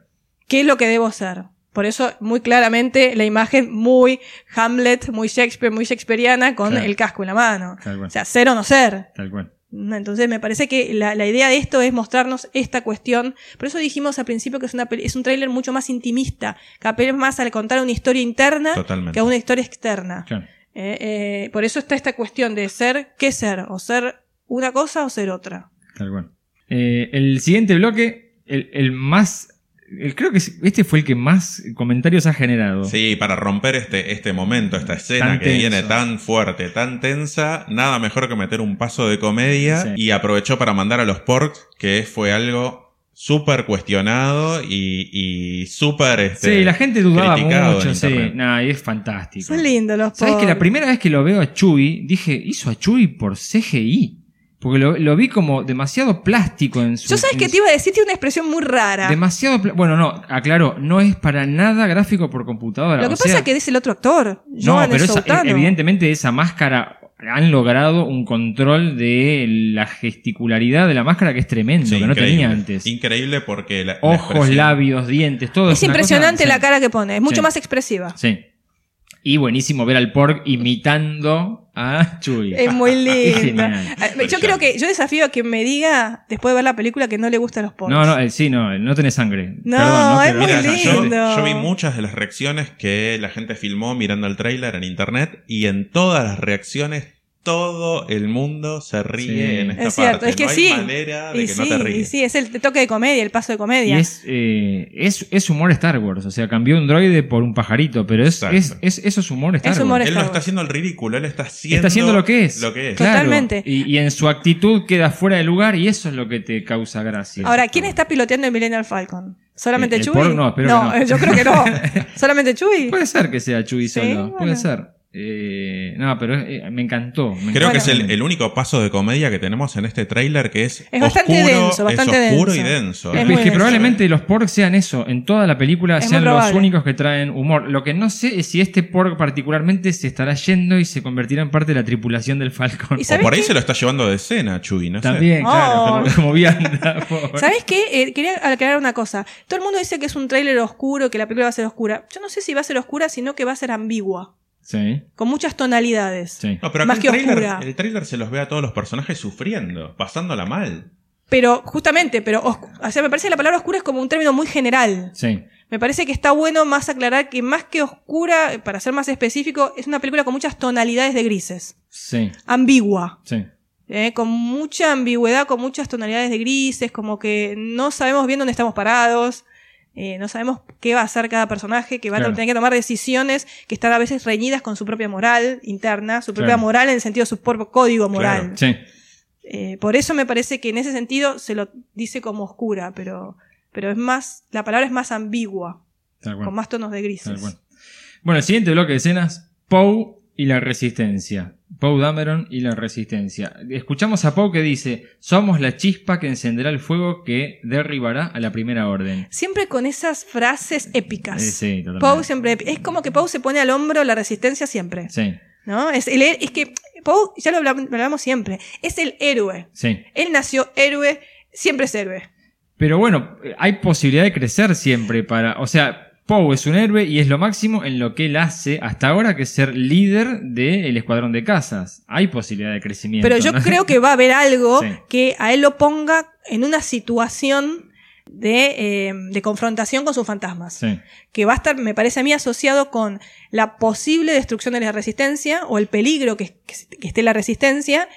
¿Qué es lo que debo ser? Por eso, muy claramente, la imagen muy Hamlet, muy Shakespeare, muy Shakespeareana, con Claro. el casco en la mano. Tal cual. O sea, ser o no ser. Tal cual. Entonces me parece que la, la idea de esto es mostrarnos esta cuestión. Por eso dijimos al principio que es, una, peli- es un tráiler mucho más intimista, que apela más al contar una historia interna Totalmente. que a una historia externa. Claro. Eh, eh, por eso está esta cuestión de ser, ¿qué ser? O ser una cosa o ser otra. Tal cual. Eh, el siguiente bloque, el, el más. El- creo que es- este fue el que más comentarios ha generado. Sí, para romper este, este momento, esta escena Tan que tenso. viene tan fuerte, tan tensa, nada mejor que meter un paso de comedia Sí. y aprovechó para mandar a los porks, que fue algo súper cuestionado y, y súper... Este, Sí, la gente dudaba mucho, sí. Nah, y es fantástico. Son lindos los ¿Sabes que la primera vez que lo veo a Chuy, dije, hizo a Chuy por CGI? Porque lo, lo vi como demasiado plástico en su. Yo sabes que te iba a decir, tiene una expresión muy rara. Demasiado. Bueno, no, aclaro, no es para nada gráfico por computadora. Lo que o pasa sea, es que es el otro actor, No, Joan pero esa- Soutano. evidentemente esa máscara han logrado un control de la gesticularidad de la máscara que es tremendo, Sí, que no tenía antes. Increíble porque la, la Ojos, expresión- labios, dientes, todo. Es una impresionante cosa- la sí. cara que pone, es mucho Sí. más expresiva. Sí. Y buenísimo ver al Pork imitando a Chuy. Es muy *laughs* Es genial. Eh, Yo creo que yo desafío a quien me diga después de ver la película que no le gustan los pornos. No, no, eh, sí, no, no tenés sangre. No, Perdón, es Pero- muy Mira, yo, lindo. yo vi muchas de las reacciones que la gente filmó mirando el tráiler en internet y en todas las reacciones todo el mundo se ríe Sí. en esta Es cierto, parte. es que no hay sí. manera de Y que sí, no te ríes. sí, es el toque de comedia, el paso de Y comedia. es, eh, es, es humor Star Wars, o sea, cambió un droide por un pajarito, pero es, es, es- eso es humor Star Es Wars. Él no está haciendo el ridículo, él está haciendo, Está haciendo lo que es. Lo que es. Claro. Totalmente. Y, y en su actitud queda fuera de lugar y eso es lo que te causa gracia. Ahora, ¿quién está piloteando el Millennial Falcon? ¿Solamente Chewie? porno, no, no. eh, *laughs* yo creo que no. *laughs* ¿Solamente Chewie? Puede ser que sea Chewie Sí, solo, bueno. puede ser. Eh, no, pero eh, me encantó. me Creo encantó. que es el, el único paso de comedia que tenemos en este tráiler que es, Es bastante oscuro, denso, bastante es oscuro denso. y denso. Es que denso. probablemente los porks sean eso, en toda la película Es sean los únicos que traen humor. Lo que no sé es si este pork particularmente se estará yendo y se convertirá en parte de la tripulación del Falcon. ¿Y O por ahí qué? se lo está llevando de escena, Chuy, no sé. También, claro, Oh. como, como vianda. *laughs* ¿Sabes qué? Eh, quería aclarar una cosa. Todo el mundo dice que es un tráiler oscuro, que la película va a ser oscura. Yo no sé si va a ser oscura, sino que va a ser ambigua, Sí, con muchas tonalidades. sí. No, pero acá Más el que tráiler- oscura. el tráiler se los ve a todos los personajes sufriendo, pasándola mal. Pero, justamente, pero, o sea, me parece que la palabra oscura es como un término muy general. Sí, Me parece que está bueno más aclarar que más que oscura, para ser más específico, es una película con muchas tonalidades de grises. sí, Ambigua. sí. ¿eh? Con mucha ambigüedad, con muchas tonalidades de grises, como que no sabemos bien dónde estamos parados. Eh, no sabemos qué va a hacer cada personaje, que van Claro. a tener que tomar decisiones que están a veces reñidas con su propia moral interna, su propia Claro. moral en el sentido de su propio código moral. Sí, Eh, por eso me parece que en ese sentido se lo dice como oscura, pero, pero es más, la palabra es más ambigua, con más tonos de grises. Bueno, el siguiente bloque de escenas, Poe y la resistencia. Poe Dameron y la resistencia. Escuchamos a Poe que dice, somos la chispa que encenderá el fuego que derribará a la primera orden. Siempre con esas frases épicas. Eh, sí, totalmente. Poe siempre, es como que Poe se pone al hombro la resistencia siempre. Sí, ¿No? Es, el, es que Poe, ya lo hablamos, lo hablamos siempre, es el héroe. sí. Él nació héroe, siempre es héroe. Pero bueno, hay posibilidad de crecer siempre para. O sea, Poe es un héroe y es lo máximo en lo que él hace hasta ahora, que es ser líder del escuadrón de casas. Hay posibilidad de crecimiento. Pero yo ¿no? creo que va a haber algo *laughs* Sí. que a él lo ponga en una situación de, eh, de confrontación con sus fantasmas. Sí, Que va a estar, me parece a mí, asociado con la posible destrucción de la resistencia o el peligro que, que- que esté la resistencia.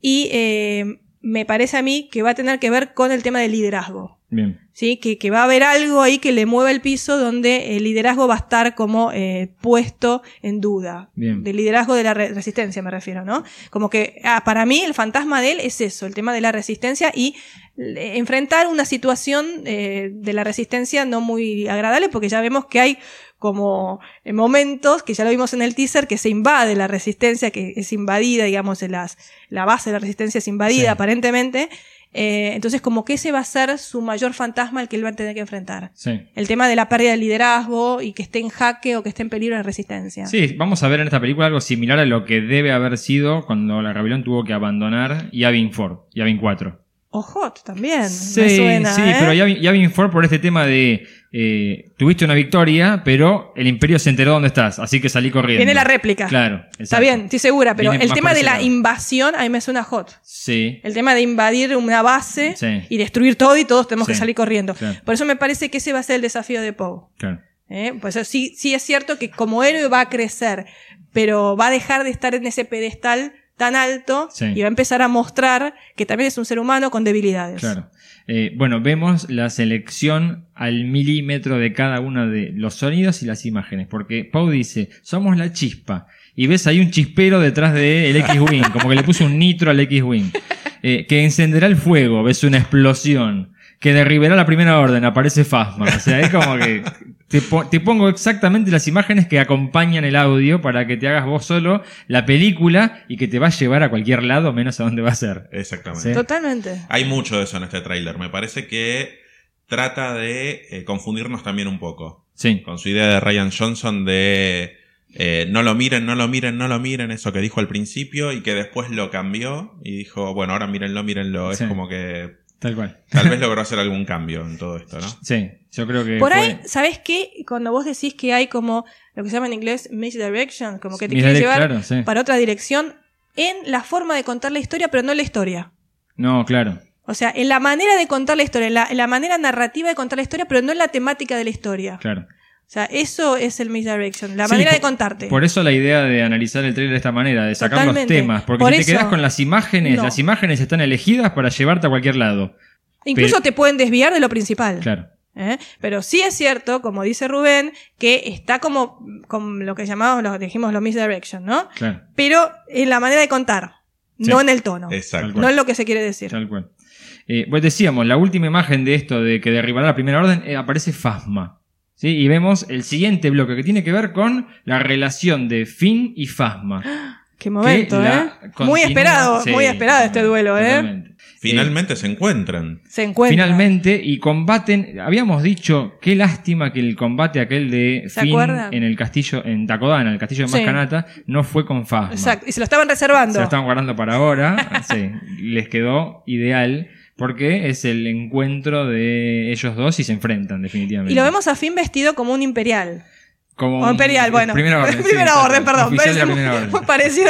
Y eh, me parece a mí que va a tener que ver con el tema del liderazgo. Bien. ¿sí? Que, que va a haber algo ahí que le mueva el piso donde el liderazgo va a estar como eh, puesto en duda. Bien. Del liderazgo de la re- resistencia me refiero, ¿no? Como que ah, para mí el fantasma de él es eso, el tema de la resistencia y eh, enfrentar una situación eh, de la resistencia no muy agradable porque ya vemos que hay como eh, momentos, que ya lo vimos en el teaser, que se invade la resistencia, que es invadida, digamos, en las, la base de la resistencia es invadida Sí. aparentemente. Eh, entonces, como que ese va a ser su mayor fantasma al que él va a tener que enfrentar. Sí. El tema de la pérdida de liderazgo y que esté en jaque o que esté en peligro de resistencia. Sí, vamos a ver en esta película algo similar a lo que debe haber sido cuando la rebelión tuvo que abandonar Yavin 4, Yavin 4. O Hot también. Sí, me suena, sí, ¿eh? pero Yavin, Yavin 4 por este tema de eh, tuviste una victoria, pero el imperio se enteró dónde estás, así que salí corriendo. Viene la réplica. Claro, Está bien, estoy segura, pero Viene el tema de la lado. invasión a mí me suena Hot. Sí, El tema de invadir una base Sí. y destruir todo y todos tenemos Sí. que salir corriendo. Claro. Por eso me parece que ese va a ser el desafío de Poe. claro. ¿eh? Pues sí, sí es cierto que como héroe va a crecer, pero va a dejar de estar en ese pedestal tan alto Sí. y va a empezar a mostrar que también es un ser humano con debilidades. Claro. Eh, bueno, vemos la selección al milímetro de cada uno de los sonidos y las imágenes, porque Pau dice, somos la chispa, y ves ahí un chispero detrás del X-Wing, como que le puso un nitro al X-Wing, Eh, que encenderá el fuego, ves una explosión, que derribará la primera orden, aparece Fasma, o sea, es como que te, po- te pongo exactamente las imágenes que acompañan el audio para que te hagas vos solo la película y que te va a llevar a cualquier lado menos a dónde va a ser. Exactamente. Sí. Totalmente. Hay mucho de eso en este tráiler. Me parece que trata de eh, confundirnos también un poco. Sí. Con su idea de Ryan Johnson de eh, no lo miren, no lo miren, no lo miren, eso que dijo al principio y que después lo cambió y dijo, bueno, ahora mírenlo, mírenlo. Sí. Es como que Tal cual. tal vez *laughs* logró hacer algún cambio en todo esto, ¿no? Sí, yo creo que. Por fue- ahí, ¿sabes qué? Cuando vos decís que hay como lo que se llama en inglés misdirection, como que te Misdirect, quiere llevar claro, sí. para otra dirección en la forma de contar la historia, pero no la historia. No, claro. O sea, en la manera de contar la historia, en la, en la manera narrativa de contar la historia, pero no en la temática de la historia. Claro. O sea, eso es el misdirection, la Sí, manera por- de contarte. Por eso la idea de analizar el trailer de esta manera, de sacar Totalmente. los temas. Porque Por si te quedas con las imágenes, No. las imágenes están elegidas para llevarte a cualquier lado. Incluso pero- te pueden desviar de lo principal. Claro. ¿eh? Pero sí es cierto, como dice Rubén, que está como con lo que llamamos, lo dijimos, lo misdirection, ¿no? Claro. Pero en la manera de contar, Sí. no en el tono. Exacto. No en lo que se quiere decir. Tal cual. Eh, pues decíamos, la última imagen de esto de que derribará la primera orden eh, aparece Fasma. ¿Sí? Y vemos el siguiente bloque que tiene que ver con la relación de Finn y Fasma. *gasps* Qué momento, ¿eh? Muy esperado, Sí, muy esperado este duelo, ¿eh? Finalmente se encuentran. Se encuentra. Finalmente, y combaten. Habíamos dicho, qué lástima que el combate aquel de ¿Se Finn acuerdan? en el castillo, en Takodana, el castillo de Sí. Mascanata, no fue con Fasma. Exacto. Y se lo estaban reservando. Se lo estaban guardando para ahora. *laughs* sí, les quedó ideal porque es el encuentro de ellos dos y se enfrentan definitivamente. Y lo vemos a Finn vestido como un imperial. Como O imperial, bueno. Primera *laughs* orden. Primera perdón. Primera orden. *laughs* Muy parecido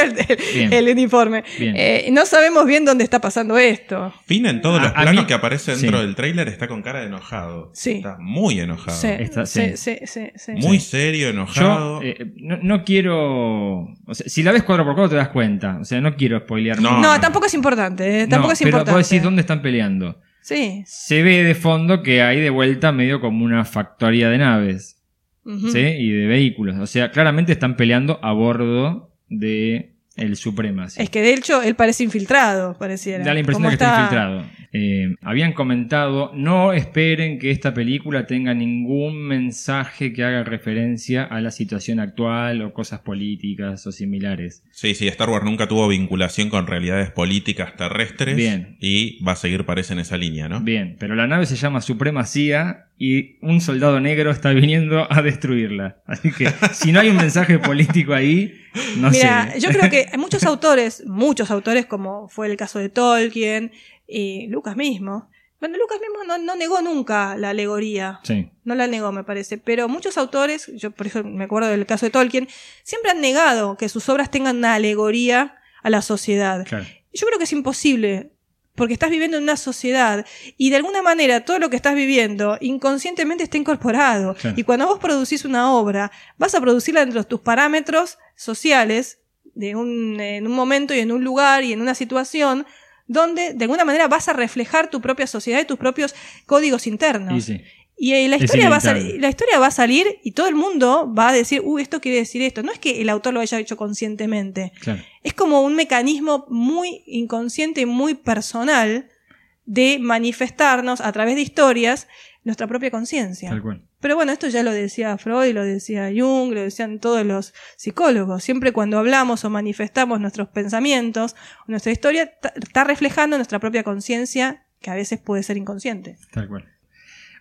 el, uniforme. Eh, no sabemos bien dónde está pasando esto. Finn en todos A- los planos mí- que aparece dentro sí. del tráiler está con cara de enojado. Sí. Está muy enojado. Sí, Está- sí, sí. sí, sí, sí. Muy serio, enojado. Yo eh, no, no quiero. O sea, si la ves cuadro por cuadro te das cuenta. O sea, no quiero spoilear. No. No, tampoco es importante. eh, Tampoco No, es pero importante. vos decís dónde están peleando. Sí. Se ve de fondo que hay de vuelta medio como una factoría de naves. Y de vehículos. O sea, claramente están peleando a bordo de el Supremacy. Es que de hecho él parece infiltrado, pareciera. Da la impresión de que está infiltrado. Eh, habían comentado, no esperen que esta película tenga ningún mensaje que haga referencia a la situación actual o cosas políticas o similares. Sí, sí, Star Wars nunca tuvo vinculación con realidades políticas terrestres. Bien. Y va a seguir, parece, en esa línea, ¿no? Bien, pero la nave se llama Supremacía y un soldado negro está viniendo a destruirla. Así que si no hay un mensaje político ahí, no Mira, sé. yo creo que hay muchos autores, muchos autores, como fue el caso de Tolkien y Lucas mismo. Bueno, Lucas mismo no, no negó nunca la alegoría. Sí, No la negó, me parece. Pero muchos autores, yo por eso me acuerdo del caso de Tolkien, siempre han negado que sus obras tengan una alegoría a la sociedad. claro. Yo creo que es imposible, porque estás viviendo en una sociedad y de alguna manera todo lo que estás viviendo inconscientemente está incorporado. Claro. Y cuando vos producís una obra, vas a producirla dentro de tus parámetros sociales, de un, en un momento y en un lugar y en una situación donde de alguna manera vas a reflejar tu propia sociedad y tus propios códigos internos. Y sí. Y eh, la historia, va a salir, la historia va a salir y todo el mundo va a decir, uy, esto quiere decir esto. No es que el autor lo haya hecho conscientemente. Claro. Es como un mecanismo muy inconsciente y muy personal de manifestarnos a través de historias nuestra propia conciencia. Tal cual. Pero bueno, esto ya lo decía Freud, lo decía Jung, lo decían todos los psicólogos. Siempre cuando hablamos o manifestamos nuestros pensamientos, nuestra historia, está reflejando nuestra propia conciencia, que a veces puede ser inconsciente. Tal cual.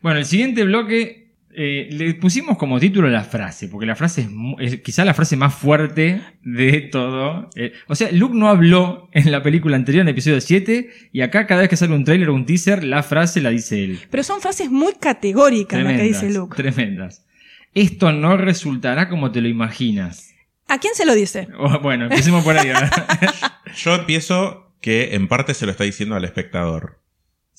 Bueno, el siguiente bloque eh, le pusimos como título la frase, porque la frase es, quizá la frase más fuerte de todo. Eh, o sea, Luke no habló en la película anterior, en el episodio 7, y acá cada vez que sale un trailer o un teaser, la frase la dice él. Pero son frases muy categóricas las que dice Luke. Tremendas. Esto no resultará como te lo imaginas. ¿A quién se lo dice? *laughs* O, bueno, empecemos por ahí. ¿verdad? *laughs* Yo empiezo que en parte se lo está diciendo al espectador.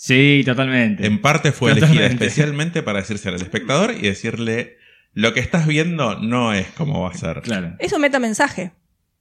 Sí, totalmente. En parte fue elegida especialmente para decirse al espectador y decirle, lo que estás viendo no es como va a ser. Claro. Es un metamensaje.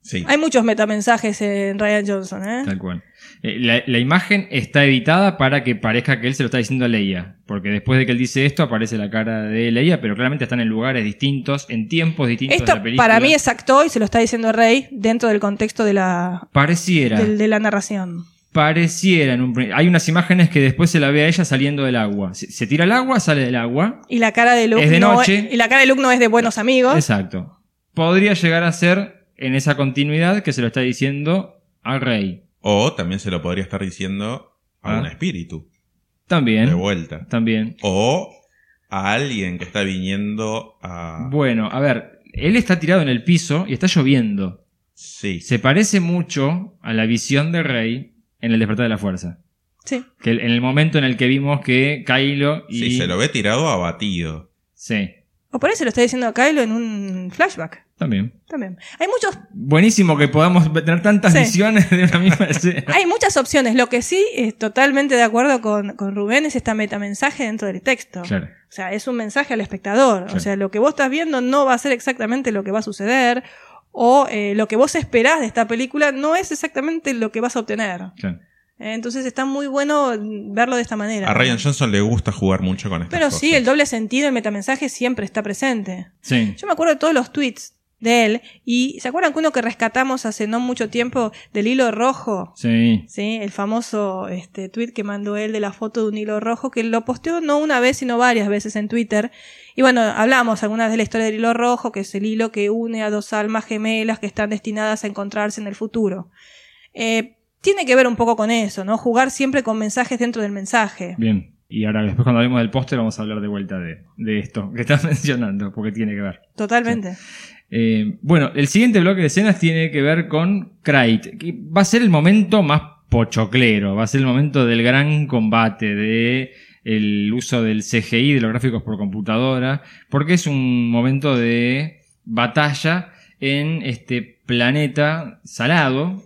Sí. Hay muchos metamensajes en Ryan Johnson, ¿eh? Tal cual. Eh, la, la imagen está editada para que parezca que él se lo está diciendo a Leia. Porque después de que él dice esto, aparece la cara de Leia, pero claramente están en lugares distintos, en tiempos distintos de Esto la película. para mí es acto y se lo está diciendo Rey dentro del contexto de la, Pareciera. de la narración. Pareciera. En un hay unas imágenes que después se la ve a ella saliendo del agua. Se, se tira al agua, sale del agua. Y la cara de Luke Es de no noche. y la cara de Luke no es de buenos amigos. Exacto. Podría llegar a ser en esa continuidad que se lo está diciendo al rey. O también se lo podría estar diciendo a Ah. un espíritu. De También. vuelta. También. O a alguien que está viniendo a... Bueno, a ver. Él está tirado en el piso y está lloviendo. Sí. Se parece mucho a la visión de Rey en el despertar de la fuerza. Sí. Que en el momento en el que vimos que Kylo y. Sí, se lo ve tirado abatido. Sí, O por ahí se lo está diciendo a Kylo en un flashback. también. También. Hay muchos, Buenísimo que podamos tener tantas Sí. visiones de una misma escena. hay muchas opciones. Lo que sí es totalmente de acuerdo con, con Rubén es esta metamensaje dentro del texto. Claro. O sea, es un mensaje al espectador. Claro. O sea, lo que vos estás viendo no va a ser exactamente lo que va a suceder. O eh, lo que vos esperás de esta película no es exactamente lo que vas a obtener. claro. Eh, entonces está muy bueno verlo de esta manera. A Ryan Johnson le gusta jugar mucho con estas Pero cosas. sí, el doble sentido, el metamensaje siempre está presente. Sí. Yo me acuerdo de todos los tweets de él. Y ¿se acuerdan que uno que rescatamos hace no mucho tiempo del hilo rojo? Sí. Sí, el famoso este, tweet que mandó él de la foto de un hilo rojo, que lo posteó no una vez, sino varias veces en Twitter. Y bueno, hablamos algunas de la historia del hilo rojo, que es el hilo que une a dos almas gemelas que están destinadas a encontrarse en el futuro. Eh, tiene que ver un poco con eso, ¿no? Jugar siempre con mensajes dentro del mensaje. Bien. Y ahora después cuando hablemos del póster vamos a hablar de vuelta de, de esto que estás *laughs* mencionando, porque tiene que ver. Totalmente. Eh, bueno, el siguiente bloque de escenas tiene que ver con Krayt, que va a ser el momento más pochoclero, va a ser el momento del gran combate, de el uso del CGI, de los gráficos por computadora, porque es un momento de batalla en este planeta salado,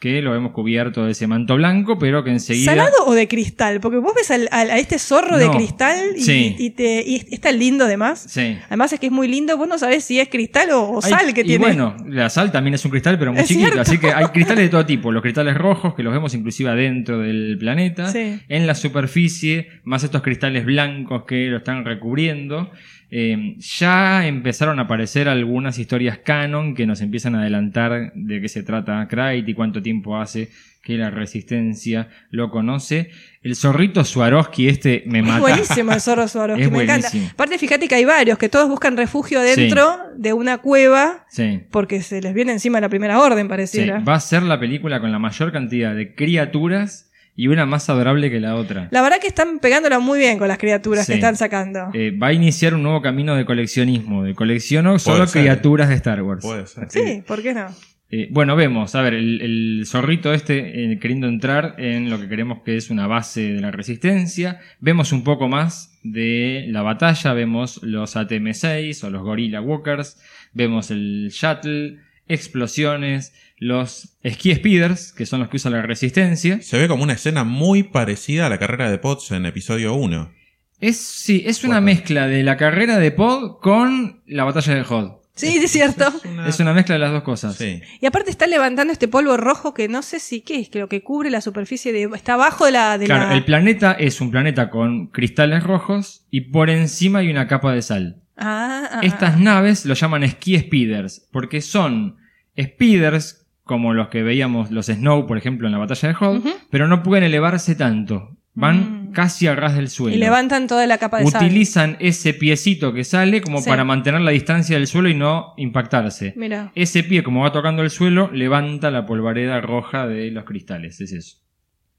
que lo hemos cubierto de ese manto blanco, pero que enseguida... ¿Salado o de cristal? Porque vos ves al- al- a este zorro de cristal y, Sí. y te, y es tan lindo además. Sí. Además es que es muy lindo, vos no sabés si es cristal o, o Hay- sal que y tiene. bueno, la sal también es un cristal, pero muy Es chiquito. cierto. Así que hay cristales de todo tipo. Los cristales rojos, que los vemos inclusive adentro del planeta. Sí. En la superficie, más estos cristales blancos que lo están recubriendo. Eh, ya empezaron a aparecer algunas historias canon que nos empiezan a adelantar de qué se trata Krayt y cuánto tiempo hace que la resistencia lo conoce. El zorrito Swarovski este me Es mata. buenísimo el zorro *laughs* Swarovski, Es me encanta. buenísimo. Aparte, fíjate que hay varios que todos buscan refugio dentro de una cueva Sí. porque se les viene encima la primera orden, Sí, pareciera. va a ser la película con la mayor cantidad de criaturas y una más adorable que la otra. La verdad que están pegándola muy bien con las criaturas Sí. que están sacando. Eh, va a iniciar un nuevo camino de coleccionismo. De colecciono solo ser. criaturas de Star Wars. Puede ser. sí, ¿por qué no? Eh, bueno, vemos, a ver, el, el zorrito este eh, queriendo entrar en lo que queremos que es una base de la resistencia. Vemos un poco más de la batalla, vemos los ATM-6 o los Gorilla Walkers, vemos el shuttle, explosiones, los ski speeders, que son los que usa la resistencia. Se ve como una escena muy parecida a la carrera de Potts en episodio 1. Es, sí, es una mezcla de la carrera de Pod con la batalla de Hod. Sí, es cierto. Es una mezcla de las dos cosas. Sí. Y aparte está levantando este polvo rojo que no sé si qué es, que lo que cubre la superficie de. Está abajo de la. De Claro, la... el planeta es un planeta con cristales rojos y por encima hay una capa de sal. Ah, ah, Estas ah. naves lo llaman ski speeders porque son speeders como los que veíamos los Snow, por ejemplo, en la batalla de Hoth, pero no pueden elevarse tanto. Van Mm. casi a ras del suelo. Y levantan toda la capa de sal. Utilizan ese piecito que sale como Sí. para mantener la distancia del suelo y no impactarse. Mira. Ese pie, como va tocando el suelo, levanta la polvareda roja de los cristales. Es eso.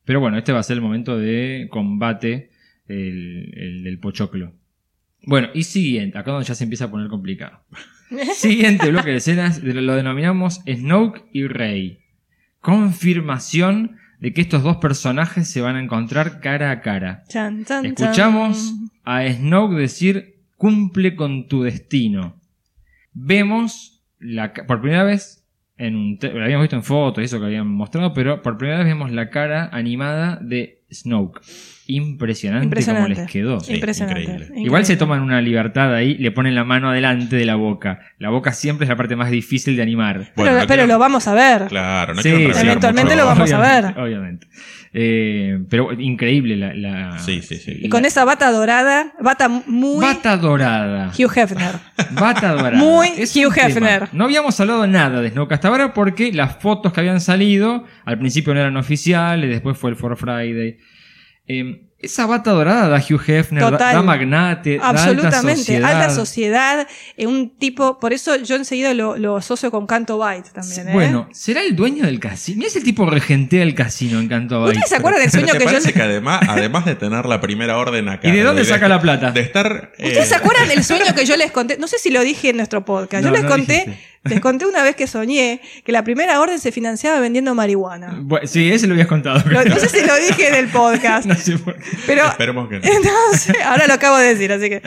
Pero bueno, este va a ser el momento de combate, el, el del pochoclo. Bueno, y siguiente, acá donde ya se empieza a poner complicado. *laughs* Siguiente bloque de escenas, lo denominamos Snoke y Rey. Confirmación de que estos dos personajes se van a encontrar cara a cara. Chan, chan, Escuchamos chan. a Snoke decir cumple con tu destino. Vemos la, por primera vez en un lo habíamos visto en fotos y eso que habían mostrado, pero por primera vez vemos la cara animada de Snoke. Impresionante, Impresionante. como les quedó. Sí, Impresionante. increíble. increíble. Igual se toman una libertad ahí, le ponen la mano adelante de la boca. La boca siempre es la parte más difícil de animar. Pero, no pero quiero- lo vamos a ver. Claro, no Sí, eventualmente mucho. lo vamos a ver. Obviamente. Eh, pero increíble la, la- Sí, sí, sí. Y con esa bata dorada, bata muy Bata dorada. Hugh Hefner. Bata *laughs* dorada. Muy Es Hugh tema. Hefner. No habíamos hablado nada de Snoke hasta ahora porque las fotos que habían salido al principio no eran oficiales, después fue el For Friday. Eh, esa bata dorada da Hugh Hefner, da, Total. da magnate, da alta Absolutamente, sociedad. alta sociedad, eh, un tipo, por eso yo enseguida lo, lo asocio con Canto Byte también. ¿eh? Bueno, ¿será el dueño del casino? Mira ese tipo regentea el casino en Canto Bay. ¿Ustedes se acuerdan del sueño ¿te que yo que además, además de tener la primera orden acá... *laughs* ¿Y de dónde saca la plata? De estar... eh, ¿Ustedes se acuerdan del *laughs* sueño que yo les conté? No sé si lo dije en nuestro podcast. No, yo les no conté, dijiste. Les conté una vez que soñé que la primera orden se financiaba vendiendo marihuana. Sí, ese lo habías contado. Lo- no sé si lo dije en el podcast. *laughs* No sé por qué. Pero Esperemos que no. Entonces, *laughs* ahora lo acabo de decir, así que.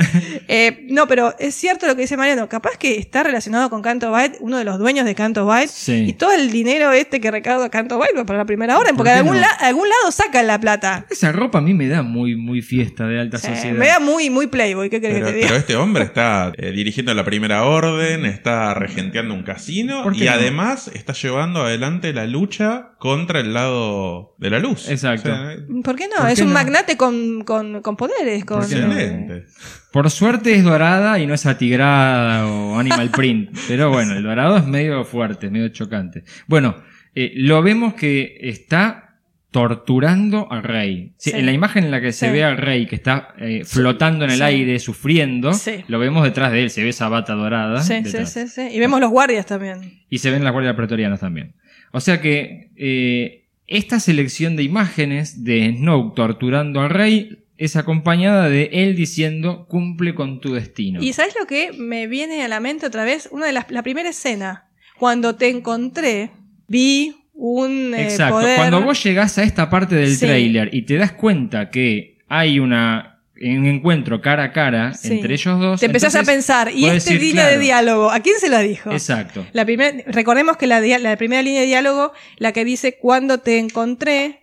eh, no, pero es cierto lo que dice Mariano. Capaz que está relacionado con Canto Byte, uno de los dueños de Canto Byte. Sí. Y todo el dinero este que recauda Canto Byte va para la primera orden, ¿Por porque de algún, no? la- algún lado sacan la plata. Esa ropa a mí me da muy, muy fiesta de alta Sí, sociedad. me da muy, muy Playboy, ¿qué Pero, que te diga? pero este hombre está eh, dirigiendo la primera orden, está regenteando un casino ¿Por qué y no? además está llevando adelante la lucha contra el lado de la luz. Exacto. O sea, ¿Por qué no? ¿Por es qué un no? magnate con, con, con poderes. Excelente. Por suerte es dorada y no es atigrada o animal print. *laughs* Pero bueno, el dorado es medio fuerte, medio chocante. Bueno, eh, lo vemos que está torturando al rey. Sí, Sí. En la imagen en la que se Sí. ve al rey que está eh, flotando en el aire, sufriendo, lo vemos detrás de él, se ve esa bata dorada. Sí, sí, detrás. sí, sí. Y vemos los guardias también. Y se ven las guardias pretorianas también. O sea que eh, esta selección de imágenes de Snoke torturando al rey es acompañada de él diciendo cumple con tu destino. Y ¿sabes lo que me viene a la mente otra vez? Una de las, la primera escena. Cuando te encontré, vi un eh, Exacto. poder... Cuando vos llegás a esta parte del Sí. tráiler y te das cuenta que hay una un encuentro cara a cara Sí. entre ellos dos, Te empezás a pensar, y este decir, línea de diálogo, ¿a quién se la dijo? Exacto. La primer- recordemos que la primera línea de diálogo, la que dice, cuando te encontré,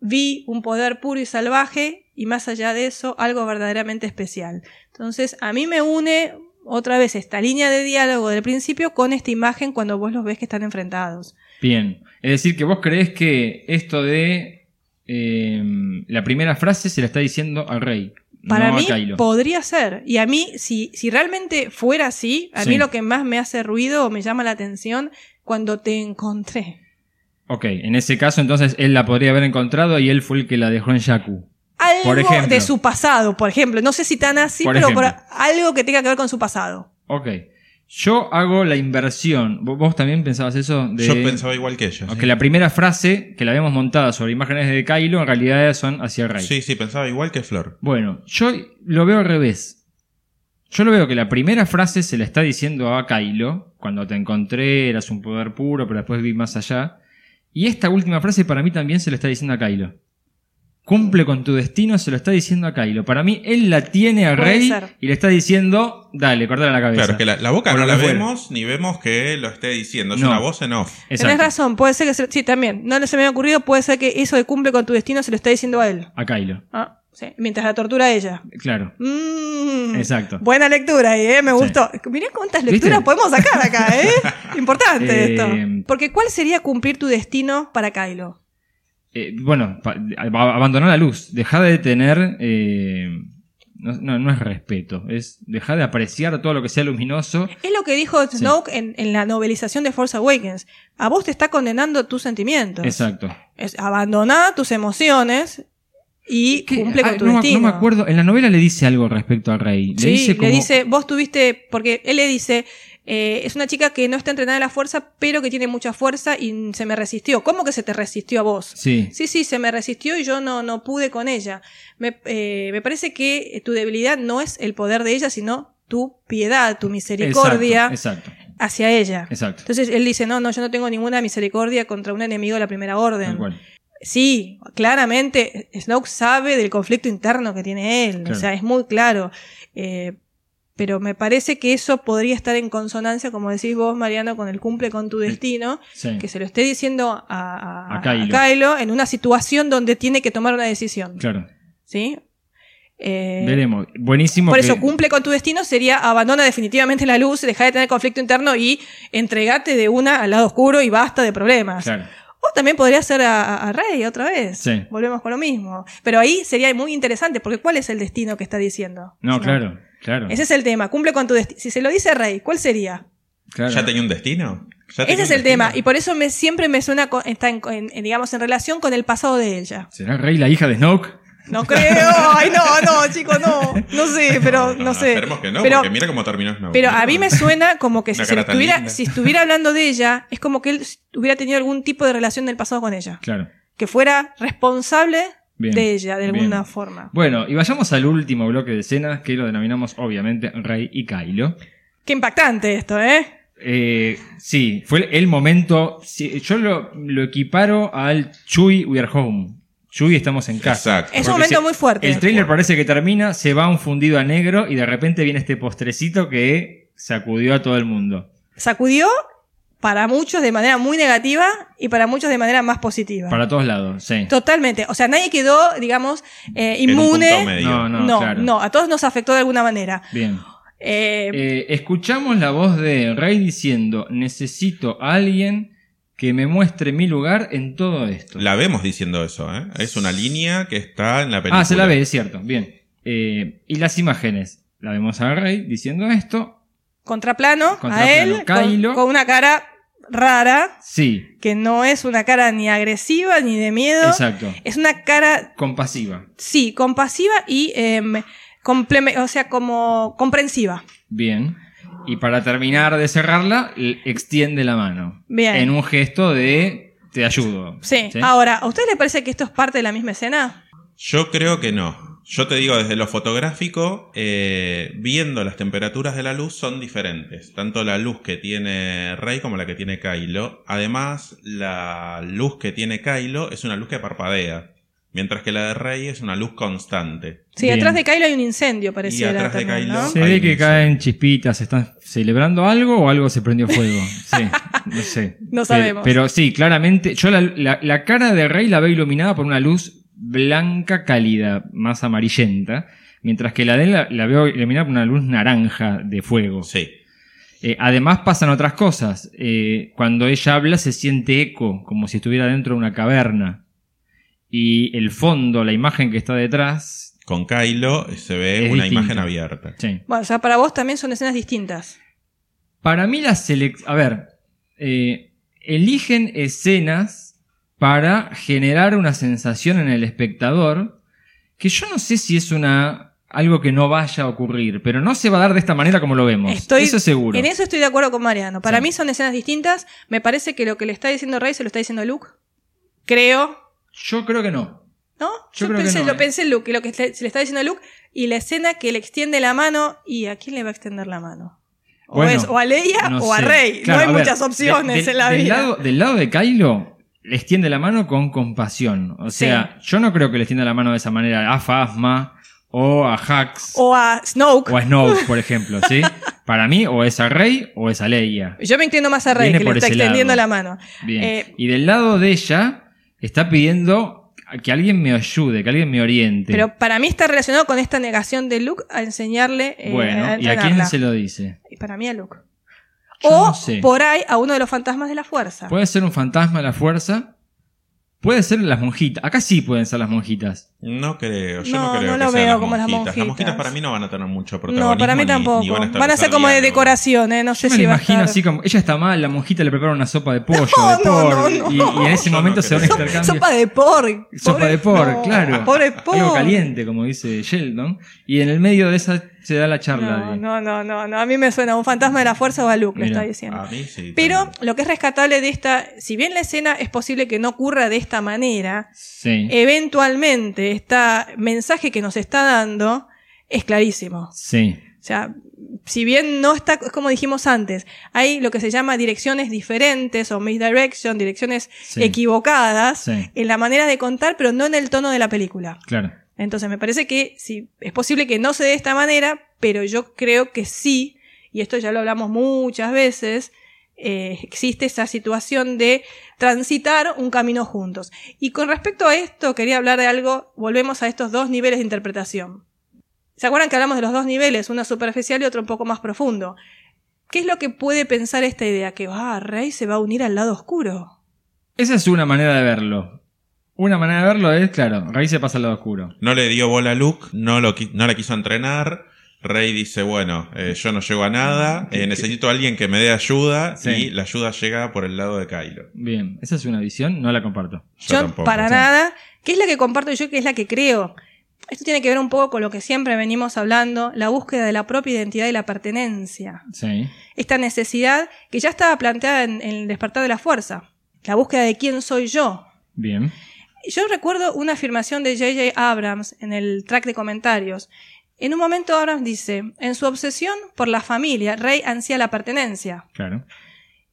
vi un poder puro y salvaje, y más allá de eso, algo verdaderamente especial. Entonces, a mí me une otra vez esta línea de diálogo del principio con esta imagen cuando vos los ves que están enfrentados. Bien. Es decir, que vos creés que esto de eh, la primera frase se la está diciendo al rey. Para no mí a podría ser. Y a mí, si, si realmente fuera así, a Sí. mí lo que más me hace ruido o me llama la atención cuando te encontré. Ok, en ese caso entonces él la podría haber encontrado y él fue el que la dejó en Jakku. Algo Por ejemplo. de su pasado, por ejemplo. No sé si tan así, Por pero por algo que tenga que ver con su pasado. Ok. Yo hago la inversión. ¿Vos, también pensabas eso? De... Yo pensaba igual que ella. Sí. la primera frase que la habíamos montada sobre imágenes de Kylo en realidad son hacia el rey. Sí, sí, pensaba igual que Flor. Bueno, yo lo veo al revés. Yo lo veo que la primera frase se la está diciendo a Kylo. Cuando te encontré eras un poder puro, pero después vi más allá. Y esta última frase para mí también se la está diciendo a Kylo. Cumple con tu destino, se lo está diciendo a Kylo. Para mí, él la tiene al Puede rey ser. y le está diciendo, dale, cortale la cabeza. Claro, es que la, la boca O no lo la fuera. vemos ni vemos que lo esté diciendo. Es No. una voz en off. Exacto. Tenés razón, puede ser que se- sí, también. No se me había ocurrido, puede ser que eso de cumple con tu destino se lo está diciendo a él. A Kylo. Ah, Sí, mientras la tortura a ella. Claro. Mm, Exacto. Buena lectura ahí, ¿eh? Me Sí. gustó. Mirá cuántas ¿Viste? lecturas podemos sacar acá, ¿eh? *laughs* Importante Eh, esto. Porque ¿cuál sería cumplir tu destino para Kylo? Eh, bueno, abandonar la luz. Dejar de tener. eh, no, es respeto, es dejar de apreciar todo lo que sea luminoso. Es lo que dijo Snoke en, en la novelización de Force Awakens. A vos te está condenando tus sentimientos. Exacto. Es abandonar tus emociones y ¿Qué? cumple Ah, con tu no, destino. no me acuerdo. En la novela le dice algo respecto a Rey. Le Sí, dice como. le dice, vos tuviste, porque él le dice, eh, es una chica que no está entrenada en la fuerza, pero que tiene mucha fuerza y se me resistió. ¿Cómo que se te resistió a vos? Sí. Sí, sí, se me resistió y yo no, no pude con ella. Me, eh, me parece que tu debilidad no es el poder de ella, sino tu piedad, tu misericordia Exacto, exacto. hacia ella. exacto. Entonces él dice, no, no, yo no tengo ninguna misericordia contra un enemigo de la primera orden. Sí, claramente Snoke sabe del conflicto interno que tiene él, Claro. o sea, es muy claro. Eh, pero me parece que eso podría estar en consonancia, como decís vos, Mariano, con el cumple con tu destino, Sí. que se lo esté diciendo a, a, A Kylo. a Kylo en una situación donde tiene que tomar una decisión. Claro. ¿Sí? Eh, Veremos. Buenísimo. por que- eso, cumple con tu destino sería abandona definitivamente la luz, deja de tener conflicto interno y entregate de una al lado oscuro y basta de problemas. Claro. O también podría ser a, Rey otra vez. Sí. Volvemos con lo mismo. Pero ahí sería muy interesante, porque ¿cuál es el destino que está diciendo? No, claro, claro. Ese es el tema. Cumple con tu destino. Si se lo dice Rey, ¿cuál sería? claro. ¿Ya tenía un destino? ¿Ya tenía Ese es el tema. Y por eso me, siempre me suena, co- está en, en- en, digamos, en relación con el pasado de ella. ¿Será Rey la hija de Snoke? No creo. *laughs* Ay, no, no, chicos, no. No sé, pero no, sé. Esperemos que no, pero, porque mira cómo terminó Snow. Pero a mí me suena como que si, se estuviera, si estuviera hablando de ella, es como que él hubiera tenido algún tipo de relación del pasado con ella. Claro. Que fuera responsable Bien, de ella, de alguna bien. forma. Bueno, y vayamos al último bloque de escenas que lo denominamos obviamente Rey y Kylo. Qué impactante esto, ¿eh? Eh, sí, fue el momento. sí, yo lo, lo equiparo al Chuy We Are Home. Chuy estamos en casa. Exacto. Es un momento se- muy fuerte. El trailer parece que termina, se va un fundido a negro y de repente viene este postrecito que sacudió a todo el mundo. Sacudió para muchos de manera muy negativa y para muchos de manera más positiva. Para todos lados, sí. Totalmente. O sea, nadie quedó, digamos, eh, En un punto inmune. medio. No, no, No, claro. no, a todos nos afectó de alguna manera. Bien. Eh, Eh, escuchamos la voz de Rey diciendo: Necesito a alguien que me muestre mi lugar en todo esto. La vemos diciendo eso, ¿eh? Es una línea que está en la película. Ah, se la ve, es cierto. Bien. Eh, y las imágenes. La vemos a Rey diciendo esto. contraplano, Contraplano, a él con, Kylo. con una cara rara, Sí, que no es una cara ni agresiva ni de miedo. exacto. Es una cara, Compasiva. sí, compasiva y compleme- o sea, como comprensiva. Bien. Y para terminar de cerrarla, extiende la mano. Bien. En un gesto de te ayudo. Sí. Ahora, ¿a usted le parece que esto es parte de la misma escena? Yo creo que no. Yo te digo, desde lo fotográfico, eh, viendo las temperaturas de la luz son diferentes. Tanto la luz que tiene Rey como la que tiene Kylo. Además, la luz que tiene Kylo es una luz que parpadea. Mientras que la de Rey es una luz constante. Sí, Bien. detrás de Kylo hay un incendio, pareciera. atrás de también, Kylo- ¿no? Se ve que caen chispitas, ¿están celebrando algo o algo se prendió fuego? *laughs* Sí, no sé. No Pero- sabemos. Pero, sí, claramente, yo la, la- la cara de Rey la veo iluminada por una luz blanca cálida, más amarillenta, mientras que la de él la, la veo iluminada por una luz naranja de fuego. Sí. Eh, además pasan otras cosas. Eh, cuando ella habla se siente eco, como si estuviera dentro de una caverna. Y el fondo, la imagen que está detrás... Con Kylo se ve una imagen abierta. Sí. Bueno, o sea, para vos también son escenas distintas. Para mí la selección... A ver, eh, eligen escenas para generar una sensación en el espectador que yo no sé si es una algo que no vaya a ocurrir, pero no se va a dar de esta manera como lo vemos. Estoy, eso seguro. En eso estoy de acuerdo con Mariano. Para Sí. mí son escenas distintas. Me parece que lo que le está diciendo Rey se lo está diciendo Luke. Creo. Yo creo que no. ¿No? Yo Yo, pensé, no, lo ¿eh? pensé en Luke, lo que se le está diciendo a Luke y la escena que le extiende la mano y a quién le va a extender la mano. O, Bueno, es, o a Leia no o a. Rey. Claro, no hay ver, muchas opciones de- de- en la del vida. Lado, del lado de Kylo, le extiende la mano con compasión. O sea, yo no creo que le extienda la mano de esa manera a Phasma o a Hax o, O a Snoke. a Snoke, por ejemplo, ¿sí? *laughs* Para mí, o es a Rey o es a Leia. Yo me inclino más a Rey, Viene que le está extendiendo lado. la mano. Bien. Eh, y del lado de ella, está pidiendo Que alguien me ayude, que alguien me oriente. Pero para mí está relacionado con esta negación de Luke a enseñarle eh, bueno, a ¿y a quién se lo dice? Y para mí a Luke. Yo o no sé. por ahí a uno de los fantasmas de la fuerza. Puede ser un fantasma de la fuerza. Puede ser las monjitas. Acá sí pueden ser las monjitas. No creo, yo No, no, creo no que lo sean veo las como las monjitas. monjitas. monjitas para mí no van a tener mucho protagonismo. No, para mí ni- tampoco. ni van, a, van, a ser como de decoración, ¿eh? No sé Yo me si lo va a imagino estar- así como. Ella está mal, la monjita le prepara una sopa de *laughs* pollo, No, de no, pork. no, no. Y, y en ese Yo momento se van a intercambiar. Sopa de pork. Sopa Pobre- de pork, no, claro. Pobre pork. Algo caliente, como dice Sheldon. Y en el medio de esa se da la charla. No, de- no, no, no, no. A mí me suena un fantasma de la fuerza o a Luke, Mira. está diciendo. A mí sí. Pero también. lo que es rescatable de esta, si bien la escena es posible que no ocurra de esta manera, Sí. eventualmente este mensaje que nos está dando es clarísimo. sí. O sea, si bien no está, es como dijimos antes, hay lo que se llama direcciones diferentes o misdirection, direcciones Sí. equivocadas en la manera de contar, pero no en el tono de la película. Claro. Entonces me parece que sí, es posible que no se dé de esta manera, pero yo creo que sí, y esto ya lo hablamos muchas veces, eh, existe esa situación de transitar un camino juntos. Y con respecto a esto, quería hablar de algo, volvemos a estos dos niveles de interpretación. ¿Se acuerdan que hablamos de los dos niveles, uno superficial y otro un poco más profundo? ¿Qué es lo que puede pensar esta idea? Que ah, Rey se va a unir al lado oscuro. Esa es una manera de verlo. Una manera de verlo es, claro, Rey se pasa al lado oscuro. No le dio bola a Luke, no, lo, qui- no la quiso entrenar. Rey dice, bueno, eh, yo no llego a nada, eh, necesito a alguien que me dé ayuda Sí. y la ayuda llega por el lado de Kylo. Bien, esa es una visión, no la comparto. Yo Yo, tampoco, para sí. nada. ¿Qué es la que comparto yo? ¿Qué es la que creo? Esto tiene que ver un poco con lo que siempre venimos hablando, la búsqueda de la propia identidad y la pertenencia. Sí. Esta necesidad que ya estaba planteada en, en el despertar de la fuerza. La búsqueda de quién soy yo. Bien. Yo recuerdo una afirmación de J.J. Abrams en el track de comentarios. En un momento Abrams dice, en su obsesión por la familia, Rey ansía la pertenencia Claro.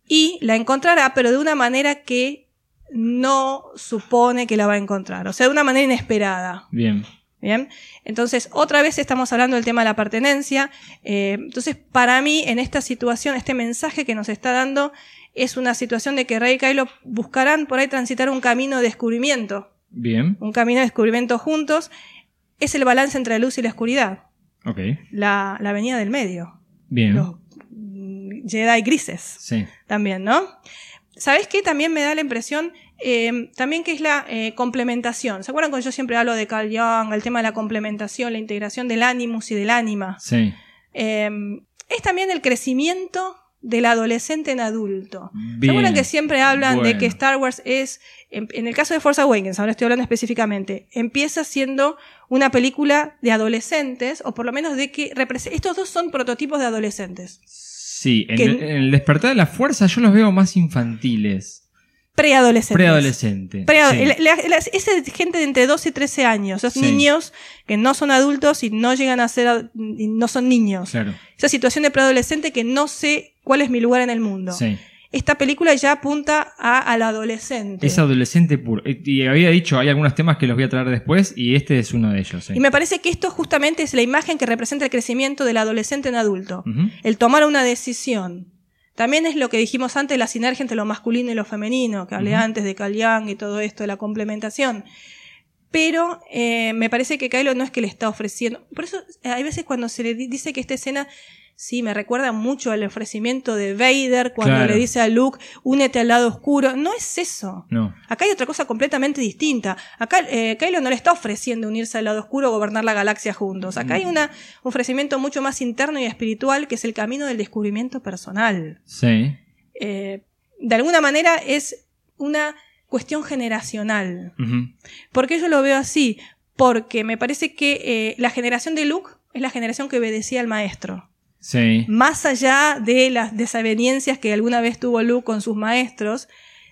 y la encontrará, pero de una manera que no supone que la va a encontrar, o sea, de una manera inesperada. Bien. Bien, entonces otra vez estamos hablando del tema de la pertenencia. Eh, entonces, para mí, en esta situación, este mensaje que nos está dando es una situación de que Rey y Kylo buscarán por ahí transitar un camino de descubrimiento, Bien. un camino de descubrimiento juntos. Es el balance entre la luz y la oscuridad, Ok. la, la avenida del medio, Bien. los mm, Jedi grises Sí. también, ¿no? ¿Sabes qué? También me da la impresión, eh, también que es la eh, complementación. ¿Se acuerdan cuando yo siempre hablo de Carl Jung, el tema de la complementación, la integración del animus y del ánima? Sí. Eh, es también el crecimiento del adolescente en adulto. ¿Se que siempre hablan de que Star Wars es, en, en el caso de Force Awakens, ahora estoy hablando específicamente, empieza siendo una película de adolescentes, o por lo menos de que estos dos son prototipos de adolescentes. Sí, en, que- el, en el despertar de la fuerza yo los veo más infantiles. Preadolescentes. Preadolescentes. Pero sí. la- la- la- esa gente de entre 12 y 13 años, esos Sí. niños que no son adultos y no llegan a ser, y no son niños. Claro. Esa situación de preadolescente que no sé cuál es mi lugar en el mundo. Sí. Esta película ya apunta a, al adolescente. Es adolescente puro. Y había dicho, hay algunos temas que los voy a traer después y este es uno de ellos. Y me parece que esto justamente es la imagen que representa el crecimiento del adolescente en adulto. El tomar una decisión. También es lo que dijimos antes, la sinergia entre lo masculino y lo femenino, que hablé antes de Carl Jung y todo esto, de la complementación. Pero eh, me parece que Kylo no es que le está ofreciendo. Por eso eh, hay veces cuando se le di- dice que esta escena, sí, me recuerda mucho al ofrecimiento de Vader cuando Claro. le dice a Luke, únete al lado oscuro. No es eso. No. Acá hay otra cosa completamente distinta. Acá eh, Kylo no le está ofreciendo unirse al lado oscuro o gobernar la galaxia juntos. Acá hay una, un ofrecimiento mucho más interno y espiritual que es el camino del descubrimiento personal. Sí. Eh, de alguna manera es una cuestión generacional. Ujú. ¿Por qué yo lo veo así? Porque me parece que eh, la generación de Luke es la generación que obedecía al maestro. Sí. Más allá de las desavenencias que alguna vez tuvo Luke con sus maestros,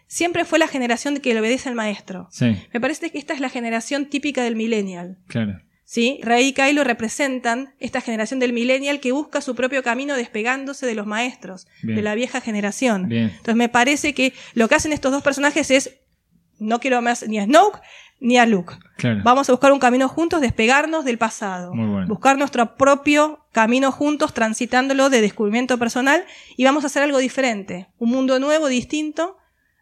siempre fue la generación que le obedece al maestro. Sí. Me parece que esta es la generación típica del millennial. Claro. ¿sí? Rey y Kylo representan esta generación del millennial que busca su propio camino despegándose de los maestros, Bien. de la vieja generación. Bien. Entonces me parece que lo que hacen estos dos personajes es, no quiero más ni a Snoke ni a Luke. Claro. Vamos a buscar un camino juntos, despegarnos del pasado. Muy bueno. Buscar nuestro propio camino juntos, transitándolo de descubrimiento personal y vamos a hacer algo diferente. Un mundo nuevo, distinto,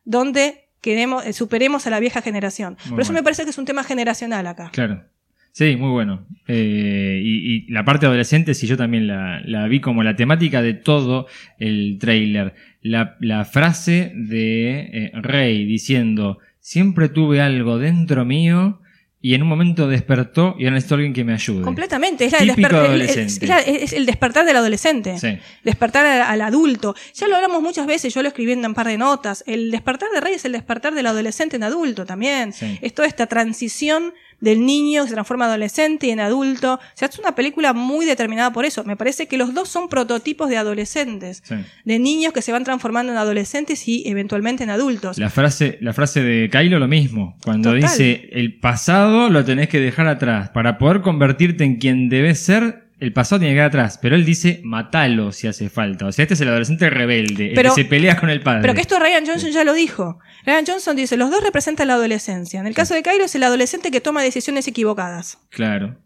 donde queremos, eh, superemos a la vieja generación. Muy Por eso me parece que es un tema generacional acá. Claro. Sí, muy bueno. Eh, y, y la parte adolescente, sí, yo también la, la vi como la temática de todo el trailer. La, la frase de eh, Rey diciendo, siempre tuve algo dentro mío y en un momento despertó y ahora necesito alguien que me ayude. Completamente, es, la- el, Típico es la- es el despertar del adolescente. Sí. Despertar al, al adulto. Ya lo hablamos muchas veces, yo lo escribí en un par de notas. El despertar de Rey es el despertar del adolescente en adulto también. Sí. Es toda esta transición del niño que se transforma en adolescente y en adulto. O sea, es una película muy determinada por eso. Me parece que los dos son prototipos de adolescentes. Sí. De niños que se van transformando en adolescentes y eventualmente en adultos. La frase, la frase de Kylo lo mismo, cuando Total. dice el pasado lo tenés que dejar atrás. Para poder convertirte en quien debes ser, el pasado tiene que quedar atrás. Pero él dice matalo si hace falta. O sea, este es el adolescente rebelde, Pero- el que se pelea con el padre. Pero que esto Ryan Johnson ya lo dijo. Ryan Johnson dice, los dos representan la adolescencia. En el caso de Kylo es el adolescente que toma decisiones equivocadas. Claro.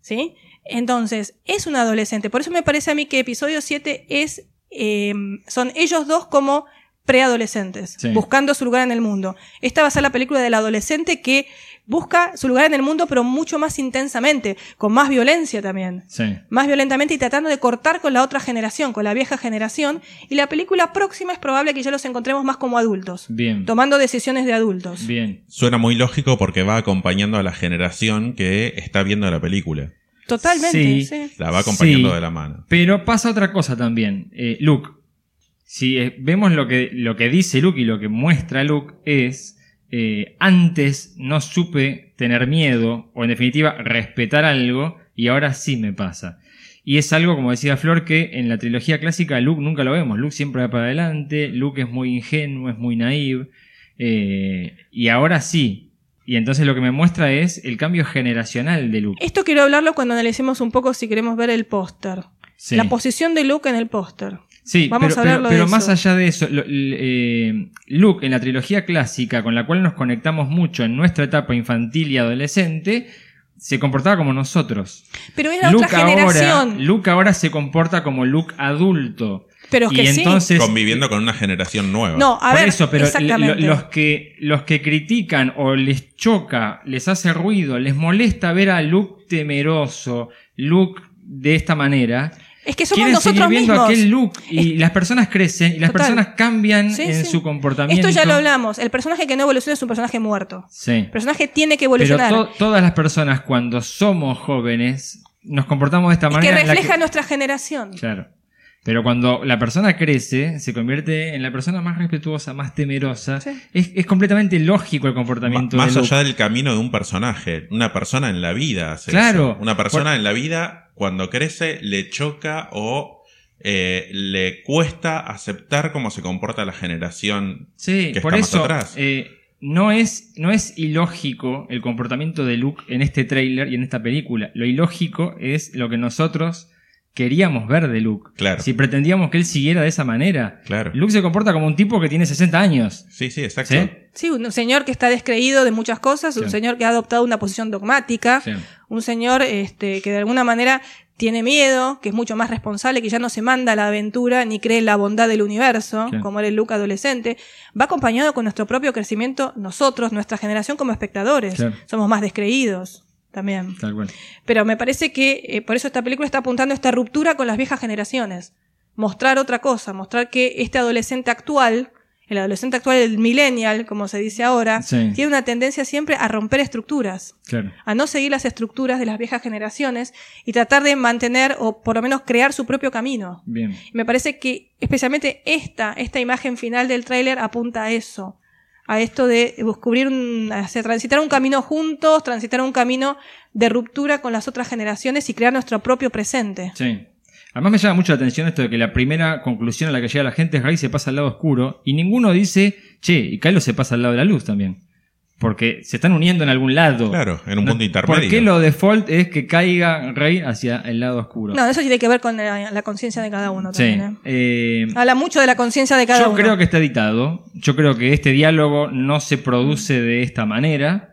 ¿Sí? Entonces, es un adolescente. Por eso me parece a mí que episodio 7 es. eh, son ellos dos como preadolescentes, Sí. buscando su lugar en el mundo. Esta va a ser la película del adolescente que busca su lugar en el mundo, pero mucho más intensamente, con más violencia también. Sí. Más violentamente y tratando de cortar con la otra generación, con la vieja generación. Y la película próxima es probable que ya los encontremos más como adultos, Bien. tomando decisiones de adultos. Bien. Suena muy lógico porque va acompañando a la generación que está viendo la película. Totalmente, Sí. sí. La va acompañando Sí. de la mano. Pero pasa otra cosa también. Eh, Luke, si eh, vemos lo que, lo que dice Luke y lo que muestra Luke es, eh, antes no supe tener miedo o en definitiva respetar algo y ahora sí me pasa. Y es algo, como decía Flor, que en la trilogía clásica Luke nunca lo vemos. Luke siempre va para adelante, Luke es muy ingenuo, es muy naive. eh, y ahora sí. Y entonces lo que me muestra es el cambio generacional de Luke. Esto quiero hablarlo cuando analicemos un poco si queremos ver el póster. Sí. La posición de Luke en el póster. Sí, Vamos pero, a hablarlo pero- pero de más eso. allá de eso, lo- eh, Luke en la trilogía clásica, con la cual nos conectamos mucho en nuestra etapa infantil y adolescente, se comportaba como nosotros. Pero era Luke otra ahora, generación. Luke ahora se comporta como Luke adulto. Pero es y que sí. entonces, Conviviendo con una generación nueva. No, a por ver, eso, pero los que los que critican o les choca, les hace ruido, les molesta ver a Luke temeroso, Luke de esta manera, es que somos quieren nosotros seguir viendo mismos. aquel look y las personas crecen y las Total. personas cambian Sí, en sí. su comportamiento. Esto ya lo hablamos. El personaje que no evoluciona es un personaje muerto. Sí. El personaje tiene que Pero evolucionar. to- todas las personas cuando somos jóvenes nos comportamos de esta es que manera. en la refleja que- nuestra generación. Claro. Pero cuando la persona crece, se convierte en la persona más respetuosa, más temerosa. Sí. Es, es completamente lógico el comportamiento más de Luke. allá del camino de un personaje, una persona en la vida hace Claro. eso. Una persona en la vida, cuando crece, le choca o eh, le cuesta aceptar cómo se comporta la generación Sí, que por está más eso atrás. eh, no, es, no es ilógico el comportamiento de Luke en este tráiler y en esta película. Lo ilógico es lo que nosotros queríamos ver de Luke. Claro. Si pretendíamos que él siguiera de esa manera. Claro. Luke se comporta como un tipo que tiene 60 años. Sí, sí, exacto. ¿Sí? Sí, un señor que está descreído de muchas cosas, un Sí. señor que ha adoptado una posición dogmática, Sí. un señor este, que de alguna manera tiene miedo, que es mucho más responsable, que ya no se manda a la aventura ni cree en la bondad del universo, Sí. como era el Luke adolescente, va acompañado con nuestro propio crecimiento, nosotros, nuestra generación como espectadores. Somos más descreídos también. Tal cual. Pero me parece que eh, por eso esta película está apuntando a esta ruptura con las viejas generaciones. Mostrar otra cosa, mostrar que este adolescente actual, el adolescente actual, el millennial, como se dice ahora, Sí. tiene una tendencia siempre a romper estructuras, Claro. a no seguir las estructuras de las viejas generaciones y tratar de mantener o por lo menos crear su propio camino. Bien. Me parece que especialmente esta, esta imagen final del tráiler apunta a eso, a esto de descubrir un, hacia transitar un camino juntos, transitar un camino de ruptura con las otras generaciones y crear nuestro propio presente. Sí. Además me llama mucho la atención esto de que la primera conclusión a la que llega la gente es Rey se pasa al lado oscuro y ninguno dice, che, y Kylo se pasa al lado de la luz también. Porque se están uniendo en algún lado. Claro, en un punto intermedio. ¿Por qué lo default es que caiga Rey hacia el lado oscuro? No, eso tiene que ver con la, la conciencia de cada uno sí. también. ¿eh? Eh, Habla mucho de la conciencia de cada yo uno. creo que está editado. Yo creo que este diálogo no se produce de esta manera.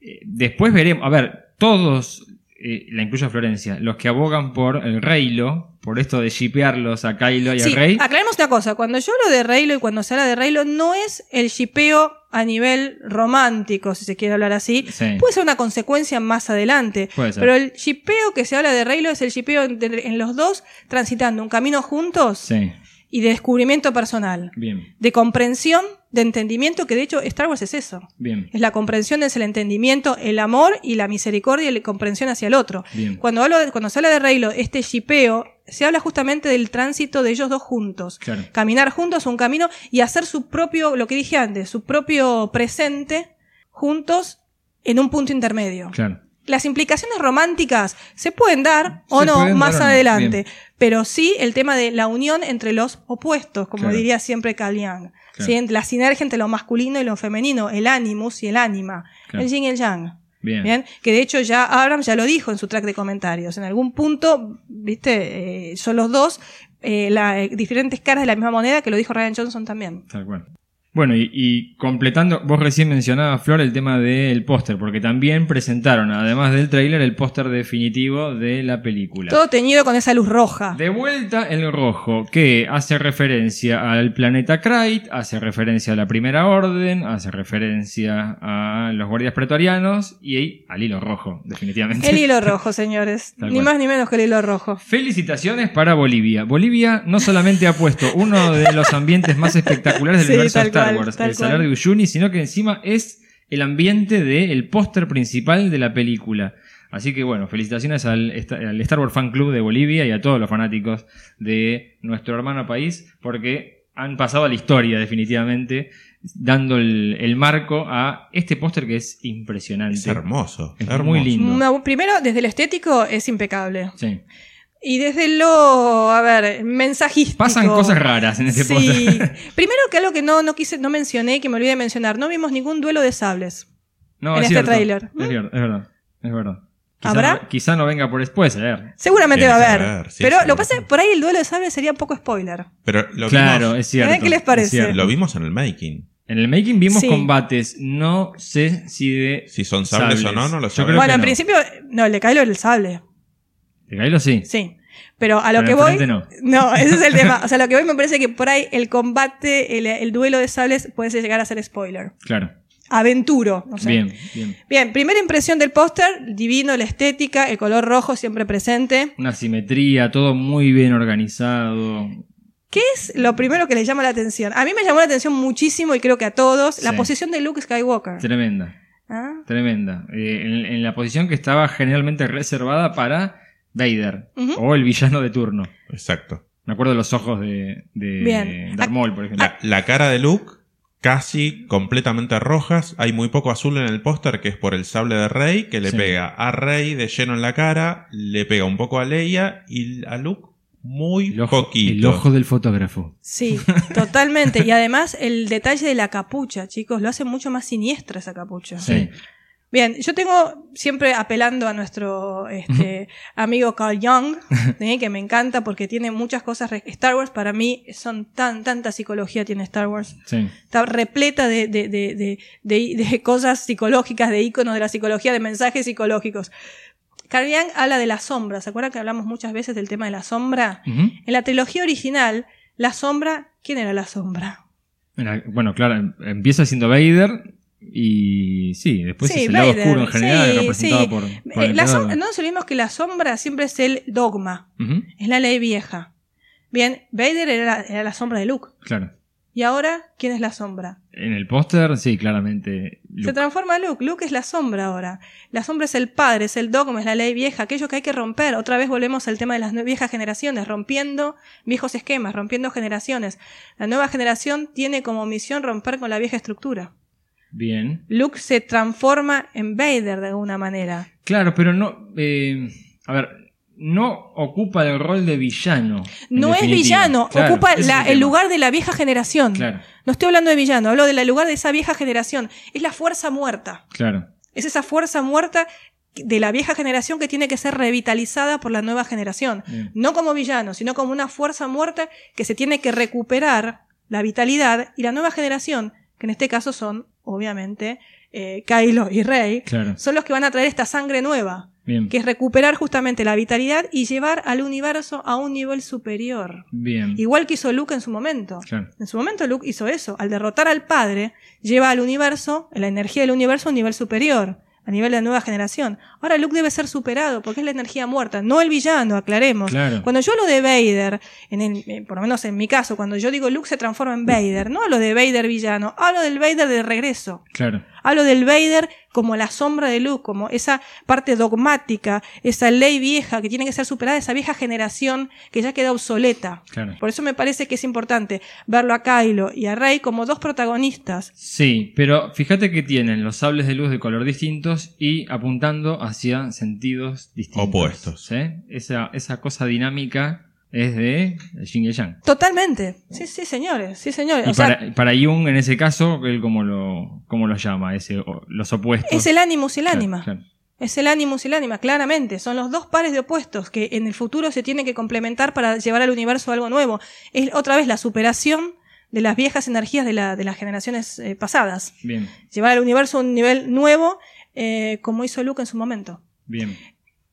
Eh, Después veremos. A ver, todos eh, la incluyo a Florencia, los que abogan por el Reylo, por esto de shipearlos a Kylo y Sí, a Rey. aclaremos una cosa. Cuando yo hablo de Reylo y cuando se habla de Reylo, no es el shipeo a nivel romántico, si se quiere hablar así. Sí. Puede ser una consecuencia más adelante. Puede ser. Pero el shipeo que se habla de Reylo es el shipeo en, en los dos transitando un camino juntos Sí, y de descubrimiento personal. bien, De comprensión, de entendimiento, que de hecho Star Wars es eso. bien. Es la comprensión, es el entendimiento, el amor y la misericordia y la comprensión hacia el otro. Bien. Cuando, hablo de- cuando se habla de Reylo, este shipeo, se habla justamente del tránsito de ellos dos juntos. Claro. Caminar juntos un camino y hacer su propio, lo que dije antes, su propio presente juntos en un punto intermedio. Claro. Las implicaciones románticas se pueden dar o Se no más dar adelante, bien. pero sí el tema de la unión entre los opuestos, como Claro. diría siempre Carl Jung. Claro. ¿sí? La sinergia entre lo masculino y lo femenino, el animus y el ánima, Claro. el yin y el yang. Bien. Bien, que de hecho ya Abrams ya lo dijo en su track de comentarios. En algún punto, viste, eh, son los dos eh, la- eh, diferentes caras de la misma moneda, que lo dijo Ryan Johnson también. Tal cual. Bueno, y, y completando, vos recién mencionabas, Flor, el tema del póster, porque también presentaron, además del tráiler, el póster definitivo de la película. Todo teñido con esa luz roja. De vuelta el rojo, que hace referencia al planeta Krayt, hace referencia a la Primera Orden, hace referencia a los guardias pretorianos y al hilo rojo, definitivamente. El hilo *laughs* rojo, señores. Ni más ni menos que el hilo rojo. Felicitaciones para Bolivia. Bolivia no solamente ha puesto uno de los ambientes más espectaculares del *laughs* Sí, universo tal Star Wars, el Salar de Uyuni, sino que encima es el ambiente del póster principal de la película. Así que bueno, felicitaciones al, al Star Wars Fan Club de Bolivia y a todos los fanáticos de nuestro hermano país, porque han pasado a la historia definitivamente, dando el, el marco a este póster que es impresionante. Es hermoso. Es hermoso. muy lindo. No, primero, desde el estético es impecable. Sí. Y desde lo, a ver, mensajístico. Pasan cosas raras en este sí. *laughs* Primero que algo que no, no quise, no mencioné, que me olvidé de mencionar, no vimos ningún duelo de sables. No, en es este cierto. tráiler. Es, cierto, es verdad, es verdad. Quizá ¿Habrá? No, quizá no venga por después, a ver. Seguramente Tiene va a haber. sí, pero lo que pasa es que por ahí el duelo de sables sería un poco spoiler. Pero lo Claro, vimos, es cierto. ¿Eh? ¿Qué les parece? es cierto. lo vimos en el making. En el making vimos Sí. combates, no sé si de. Si son sables, o no, no lo sabemos. Bueno, en no. principio, no, el de Kylo era el sable. De Kylo sí. Sí. Pero a lo Pero que voy. no. No, ese es el tema. *laughs* O sea, lo que voy me parece que por ahí el combate, el, el duelo de sables puede llegar a ser spoiler. Claro. Aventuro, no sé. Bien, bien. Bien, primera impresión del póster, divino, la estética, el color rojo siempre presente. Una simetría, todo muy bien organizado. ¿Qué es lo primero que le llama la atención? A mí me llamó la atención muchísimo y creo que a todos, la posición de Luke Skywalker. Tremenda, ¿Ah? tremenda. Eh, en, en la posición que estaba generalmente reservada para Vader o el villano de turno. Exacto. Me acuerdo de los ojos de, de. Darth Maul, por ejemplo. La, la cara de Luke, casi completamente rojas. Hay muy poco azul en el póster, que es por el sable de Rey, que le Sí. pega a Rey de lleno en la cara, le pega un poco a Leia y a Luke muy el, ojo, poquito. el ojo del fotógrafo. Sí, *laughs* totalmente. Y además el detalle de la capucha, chicos, lo hace mucho más siniestra esa capucha. Sí. Bien, yo tengo siempre apelando a nuestro este, amigo Carl Jung, *laughs* que me encanta porque tiene muchas cosas. Star Wars para mí son tan, tanta psicología tiene Star Wars. Sí. Está repleta de, de, de, de, de- de cosas psicológicas, de iconos de la psicología, de mensajes psicológicos. Carl Jung habla de la sombra. ¿Se acuerdan que hablamos muchas veces del tema de la sombra? En la trilogía original, la sombra, ¿quién era la sombra? Era- Bueno, claro, em- empieza siendo Vader y sí, después Sí, es el lado oscuro en general, sí, representado sí. por, por Eh, la sombra- no nos olvidemos que la sombra siempre es el dogma, es la ley vieja. Bien, Vader era la, era la sombra de Luke. Claro. ¿Y ahora quién es la sombra? En el póster, sí, claramente. Se transforma Luke. Luke es la sombra ahora. La sombra es el padre, es el dogma, es la ley vieja, aquello que hay que romper. Otra vez volvemos al tema de las viejas generaciones, rompiendo viejos esquemas, rompiendo generaciones. La nueva generación tiene como misión romper con la vieja estructura. Bien. Luke se transforma en Vader de alguna manera. Claro, pero no. eh, a ver, no ocupa el rol de villano. No es villano, Claro, ocupa la- el lugar de la vieja generación. Claro, No estoy hablando de villano, hablo del lugar de esa vieja generación. Es la fuerza muerta. claro. Es esa fuerza muerta de la vieja generación que tiene que ser revitalizada por la nueva generación. Bien. No como villano, sino como una fuerza muerta que se tiene que recuperar la vitalidad y la nueva generación, que en este caso son, obviamente, eh, Kylo y Rey, Claro. son los que van a traer esta sangre nueva. Bien. que es recuperar justamente la vitalidad y llevar al universo a un nivel superior. Bien. Igual que hizo Luke en su momento. Claro. En su momento Luke hizo eso. Al derrotar al padre, lleva al universo, la energía del universo a un nivel superior, a nivel de la nueva generación. Ahora Luke debe ser superado porque es la energía muerta, no el villano, aclaremos. Claro. Cuando yo hablo de Vader, en el- eh, por lo menos en mi caso, cuando yo digo Luke se transforma en Vader, no hablo de Vader villano, hablo del Vader de regreso. Claro. Hablo del Vader como la sombra de Luke, como esa parte dogmática, esa ley vieja que tiene que ser superada, esa vieja generación que ya queda obsoleta. Claro. Por eso me parece que es importante verlo a Kylo y a Rey como dos protagonistas. Sí, pero fíjate que tienen los sables de luz de color distintos y apuntando hacia sentidos distintos. Opuestos. ¿sí? Esa, esa cosa dinámica es de Yin y Yang. Totalmente. Sí, sí, señores. Sí, señores. Y O sea, para, para Jung, en ese caso, él como lo, cómo lo llama, ese, los opuestos. es el ánimos y el Claro, ánima. claro. Es el ánimos y el ánima, claramente. Son los dos pares de opuestos que en el futuro se tienen que complementar para llevar al universo algo nuevo. Es otra vez la superación de las viejas energías de, la- de las generaciones eh, pasadas. Bien, Llevar al universo a un nivel nuevo, eh, como hizo Luke en su momento. bien.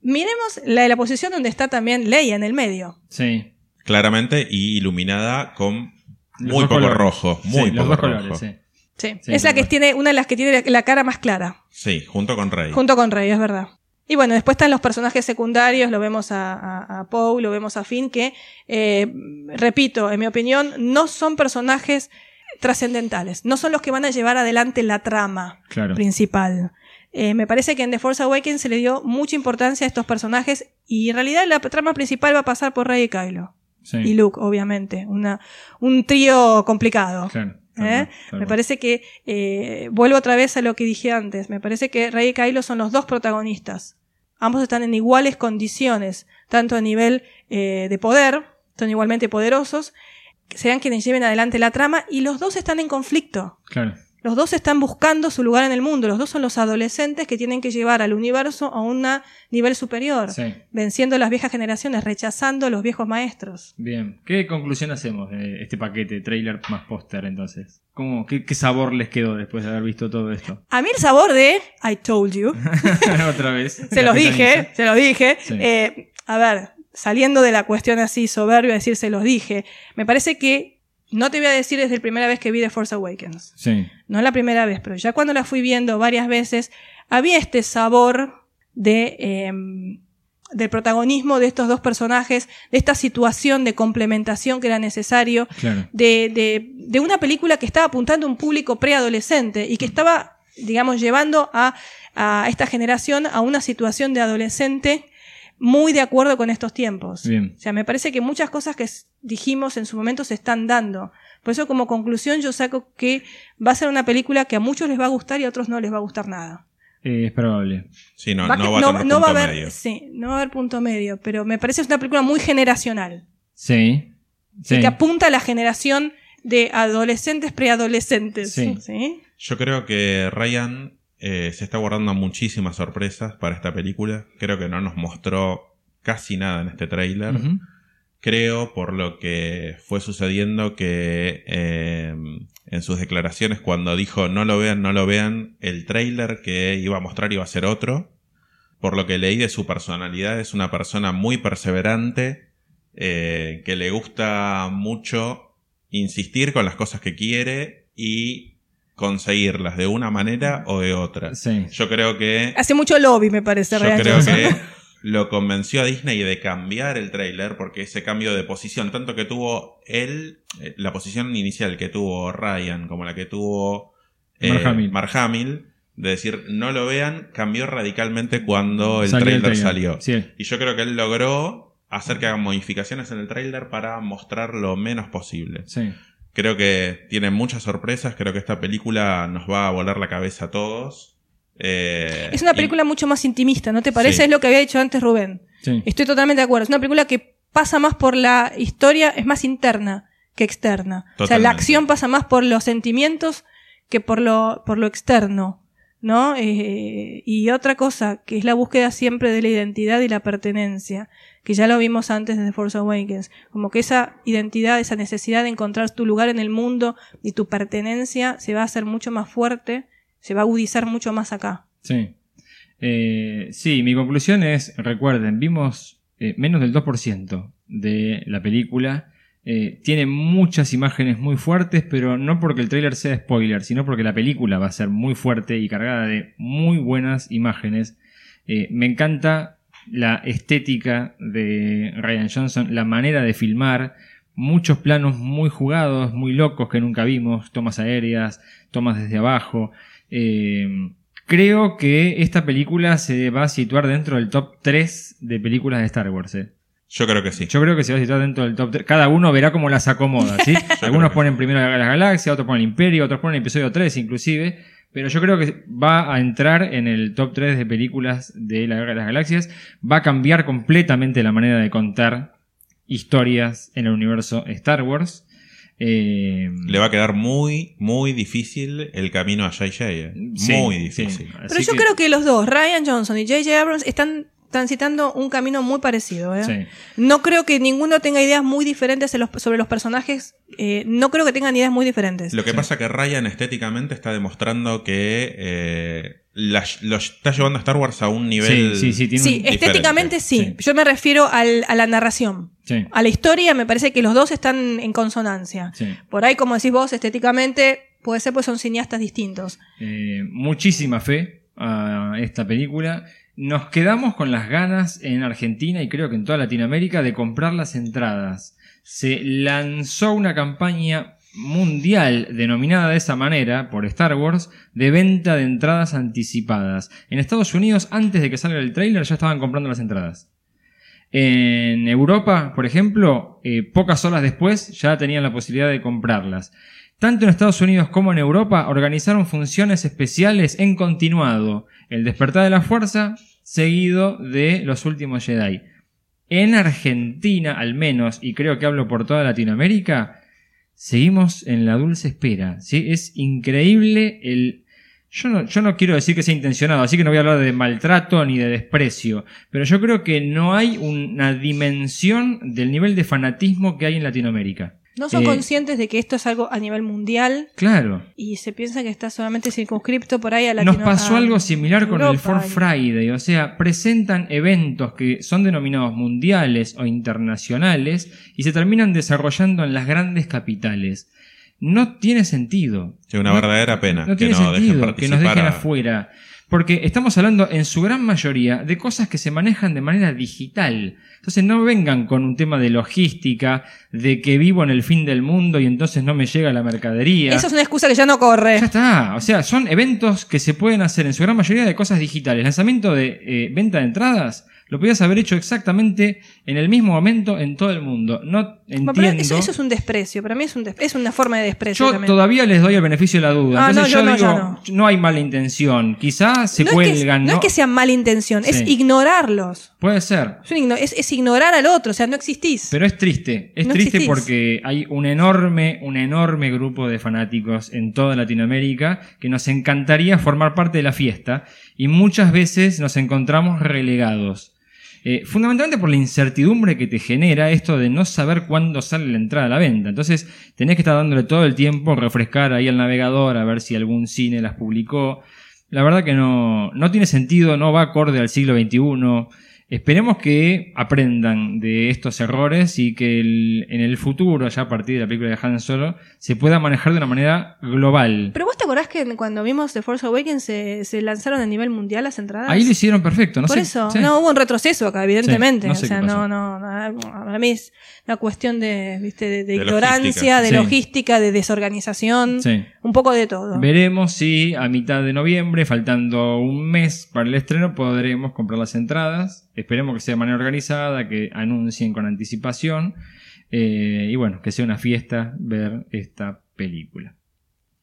Miremos la, la posición donde está también Leia en el medio. Sí. Claramente y iluminada con Los muy poco colores. rojo. Sí, Muy los poco dos rojo. colores, sí. Sí. Sí, es la que tiene, una de las que tiene la cara más clara. Sí, junto con Rey. Junto con Rey, es verdad. Y bueno, después están los personajes secundarios, lo vemos a, a, a Poe, lo vemos a Finn, que, eh, repito, en mi opinión, no son personajes trascendentales, no son los que van a llevar adelante la trama Claro. principal. Eh, me parece que en The Force Awakens se le dio mucha importancia a estos personajes y en realidad la trama principal va a pasar por Rey y Kylo. Sí. Y Luke, obviamente. Una, un trío complicado. Claro. ¿Eh? Me parece que, eh, vuelvo otra vez a lo que dije antes, me parece que Rey y Kylo son los dos protagonistas. Ambos están en iguales condiciones, tanto a nivel eh, de poder, son igualmente poderosos, sean quienes lleven adelante la trama, y los dos están en conflicto. Claro. Los dos están buscando su lugar en el mundo, los dos son los adolescentes que tienen que llevar al universo a un nivel superior, Sí. venciendo las viejas generaciones, rechazando los viejos maestros. Bien. ¿Qué conclusión hacemos de este paquete, trailer más póster entonces? ¿Cómo, qué, qué sabor les quedó después de haber visto todo esto? A mí el sabor de I told you, *laughs* Otra vez. *laughs* Se los dije, se los dije. Sí. Eh, a ver, saliendo de la cuestión así soberbia, decir se los dije, me parece que no te voy a decir desde la primera vez que vi The Force Awakens. Sí. No la primera vez, pero ya cuando la fui viendo varias veces, había este sabor de, eh, del protagonismo de estos dos personajes, de esta situación de complementación que era necesario, Claro. de, de, de una película que estaba apuntando a un público preadolescente y que estaba, digamos, llevando a, a esta generación a una situación de adolescente muy de acuerdo con estos tiempos. Bien. O sea, me parece que muchas cosas que dijimos en su momento se están dando. Por eso, como conclusión, yo saco que va a ser una película que a muchos les va a gustar y a otros no les va a gustar nada. Eh, es probable. Sí, no, Va no a no va a punto haber, medio. sí, no va a haber punto medio, pero me parece que es una película muy generacional. Sí. Sí. y que apunta a la generación de adolescentes preadolescentes. Sí. ¿sí? Yo creo que Ryan eh, se está guardando muchísimas sorpresas para esta película. Creo que no nos mostró casi nada en este tráiler. Creo, por lo que fue sucediendo, que eh, en sus declaraciones cuando dijo no lo vean, no lo vean, el tráiler que iba a mostrar iba a ser otro. Por lo que leí de su personalidad, es una persona muy perseverante, eh, que le gusta mucho insistir con las cosas que quiere y conseguirlas de una manera o de otra. Sí. Yo creo que Hace mucho lobby, me parece, yo Ryan creo Johnson. que *laughs* lo convenció a Disney de cambiar el tráiler porque ese cambio de posición, tanto que tuvo él, eh, la posición inicial que tuvo Ryan como la que tuvo eh, Mark Hamill. Mark Hamill, de decir no lo vean, cambió radicalmente cuando el Salió el tráiler tráiler. salió. Sí. Y yo creo que él logró hacer que hagan modificaciones en el tráiler para mostrar lo menos posible. Sí. Creo que tiene muchas sorpresas, creo que esta película nos va a volar la cabeza a todos. Eh, Es una y- película mucho más intimista, ¿no te parece? Sí. Es lo que había dicho antes Rubén. Sí. Estoy totalmente de acuerdo. Es una película que pasa más por la historia, es más interna que externa. O sea, la acción pasa más por los sentimientos que por lo, por lo externo. ¿No? Eh, y otra cosa, que es la búsqueda siempre de la identidad y la pertenencia, que ya lo vimos antes de The Force Awakens. Como que esa identidad, esa necesidad de encontrar tu lugar en el mundo y tu pertenencia se va a hacer mucho más fuerte, se va a agudizar mucho más acá. Sí. Eh, sí, mi conclusión es, recuerden, vimos eh, menos del 2% de la película. Eh, tiene muchas imágenes muy fuertes, pero no porque el tráiler sea spoiler, sino porque la película va a ser muy fuerte y cargada de muy buenas imágenes. Eh, me encanta la estética de Ryan Johnson, la manera de filmar, muchos planos muy jugados, muy locos que nunca vimos, tomas aéreas, tomas desde abajo. Eh, creo que esta película se va a situar dentro del top 3 de películas de Star Wars. Yo creo que sí. Yo creo que se va a situar dentro del top 3. Cada uno verá cómo las acomoda, ¿sí? *laughs* Algunos que ponen primero la, la galaxia, otros ponen el imperio, otros ponen el episodio 3 inclusive. Pero yo creo que va a entrar en el top 3 de películas de la Guerra de las Galaxias. Va a cambiar completamente la manera de contar historias en el universo Star Wars. Eh, Le va a quedar muy, muy difícil el camino a JJ. eh. sí, muy sí. difícil. Pero yo creo que los dos, Ryan Johnson y J.J. Abrams, están transitando un camino muy parecido. ¿eh? Sí. No creo que ninguno tenga ideas muy diferentes los- sobre los personajes. eh, no creo que tengan ideas muy diferentes. Lo que pasa que Ryan estéticamente está demostrando que eh, la- lo está llevando a Star Wars a un nivel. Sí, sí, sí, tiene Sí, un- estéticamente sí. Sí. Yo me refiero al- a la narración. sí, A la historia me parece que los dos están en consonancia. sí. Por ahí, como decís vos, estéticamente puede ser pues son cineastas distintos. Eh, muchísima fe a esta película. Nos quedamos con las ganas en Argentina y creo que en toda Latinoamérica de comprar las entradas. Se lanzó una campaña mundial denominada de esa manera por Star Wars de venta de entradas anticipadas. En Estados Unidos, antes de que salga el tráiler, ya estaban comprando las entradas. En Europa, por ejemplo, eh, pocas horas después ya tenían la posibilidad de comprarlas. Tanto en Estados Unidos como en Europa organizaron funciones especiales en continuado. El despertar de la fuerza seguido de los últimos Jedi. En Argentina, al menos, y creo que hablo por toda Latinoamérica, seguimos en la dulce espera. ¿sí? Es increíble el... Yo no, yo no quiero decir que sea intencionado, así que no voy a hablar de maltrato ni de desprecio, pero yo creo que no hay una dimensión del nivel de fanatismo que hay en Latinoamérica. No son Eh, conscientes de que esto es algo a nivel mundial Claro. y se piensa que está solamente circunscripto por ahí a Nos Latino- pasó a algo similar con el Europa Ford y- Friday, o sea, presentan eventos que son denominados mundiales o internacionales y se terminan desarrollando en las grandes capitales. No tiene sentido. Sí, una No- verdadera pena No que tiene no dejen sentido que nos dejen participar a- afuera. Porque estamos hablando en su gran mayoría de cosas que se manejan de manera digital. Entonces no vengan con un tema de logística, de que vivo en el fin del mundo y entonces no me llega la mercadería. Eso es una excusa que ya no corre. Ya está. O sea, son eventos que se pueden hacer en su gran mayoría de cosas digitales. Lanzamiento de eh, venta de entradas. Lo podías haber hecho exactamente en el mismo momento en todo el mundo. No entiendo. pero eso, eso es un desprecio. Para mí es, un des- es una forma de desprecio Yo también. todavía les doy el beneficio de la duda. Ah, Entonces no, yo, digo, no. hay mala intención. Quizás se no, es que, cuelgan, no es que sea mala intención, es ignorarlos. Puede ser. Es, es- ignorar al otro, o sea, no existís. Pero es triste, es triste existís. porque hay un enorme, un enorme grupo de fanáticos en toda Latinoamérica que nos encantaría formar parte de la fiesta y muchas veces nos encontramos relegados. Eh, fundamentalmente por la incertidumbre que te genera esto de no saber cuándo sale la entrada a la venta. Entonces tenés que estar dándole todo el tiempo, refrescar ahí al navegador a ver si algún cine las publicó. La verdad que no, no tiene sentido, no va acorde al siglo XXI. Esperemos que aprendan de estos errores y que el- en el futuro, ya a partir de la película de Han Solo, se pueda manejar de una manera global. Pero vos te acordás que cuando vimos The Force Awakens se, se lanzaron a nivel mundial las entradas. Ahí lo hicieron perfecto, no Por sé. eso, sí. no hubo un retroceso acá, evidentemente. Sí, no sé o sea, qué pasó. no, no, no, para mí es una cuestión de, ¿viste? de, de De ignorancia, logística. de Sí. logística, de desorganización, Sí. un poco de todo. Veremos si a mitad de noviembre, faltando un mes para el estreno, podremos comprar las entradas. Esperemos que sea de manera organizada, que anuncien con anticipación. eh, y bueno, que sea una fiesta ver esta película.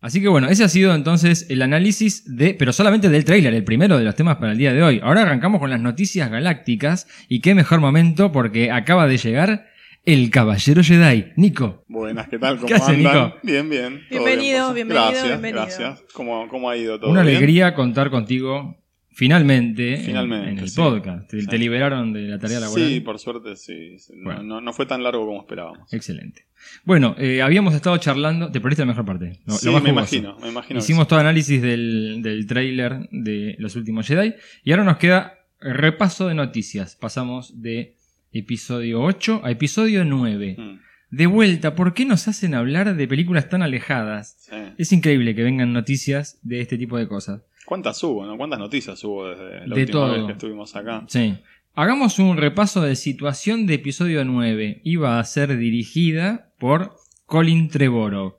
Así que bueno, ese ha sido entonces el análisis de, pero solamente del tráiler, el primero de los temas para el día de hoy. Ahora arrancamos con las noticias galácticas y qué mejor momento porque acaba de llegar el Caballero Jedi. Nico, Buenas, ¿qué tal? ¿Cómo ¿Qué hace, andan? Nico? Bien, bien. Bienvenido, bien, bienvenido, Gracias, bienvenido. gracias. ¿Cómo, ¿Cómo ha ido todo? una bien? alegría contar contigo finalmente, en- Finalmente, en, el sí. podcast. Te, Sí. te liberaron de la tarea laboral. Sí, por suerte sí. No, Bueno. no, no fue tan largo como esperábamos. Excelente. Bueno, eh, habíamos estado charlando. Te perdiste la mejor parte. Lo, sí, lo más me imagino, me imagino. Hicimos todo análisis del, del tráiler de Los Últimos Jedi. Y ahora nos queda repaso de noticias. Pasamos de episodio 8 a episodio 9. sí. Mm, De vuelta, ¿por qué nos hacen hablar de películas tan alejadas? sí. Es increíble que vengan noticias de este tipo de cosas. ¿Cuántas hubo? no? ¿Cuántas noticias hubo desde la De última todo. vez que estuvimos acá? Sí. Hagamos un repaso de situación de episodio 9. Iba a ser dirigida por Colin Trevorrow.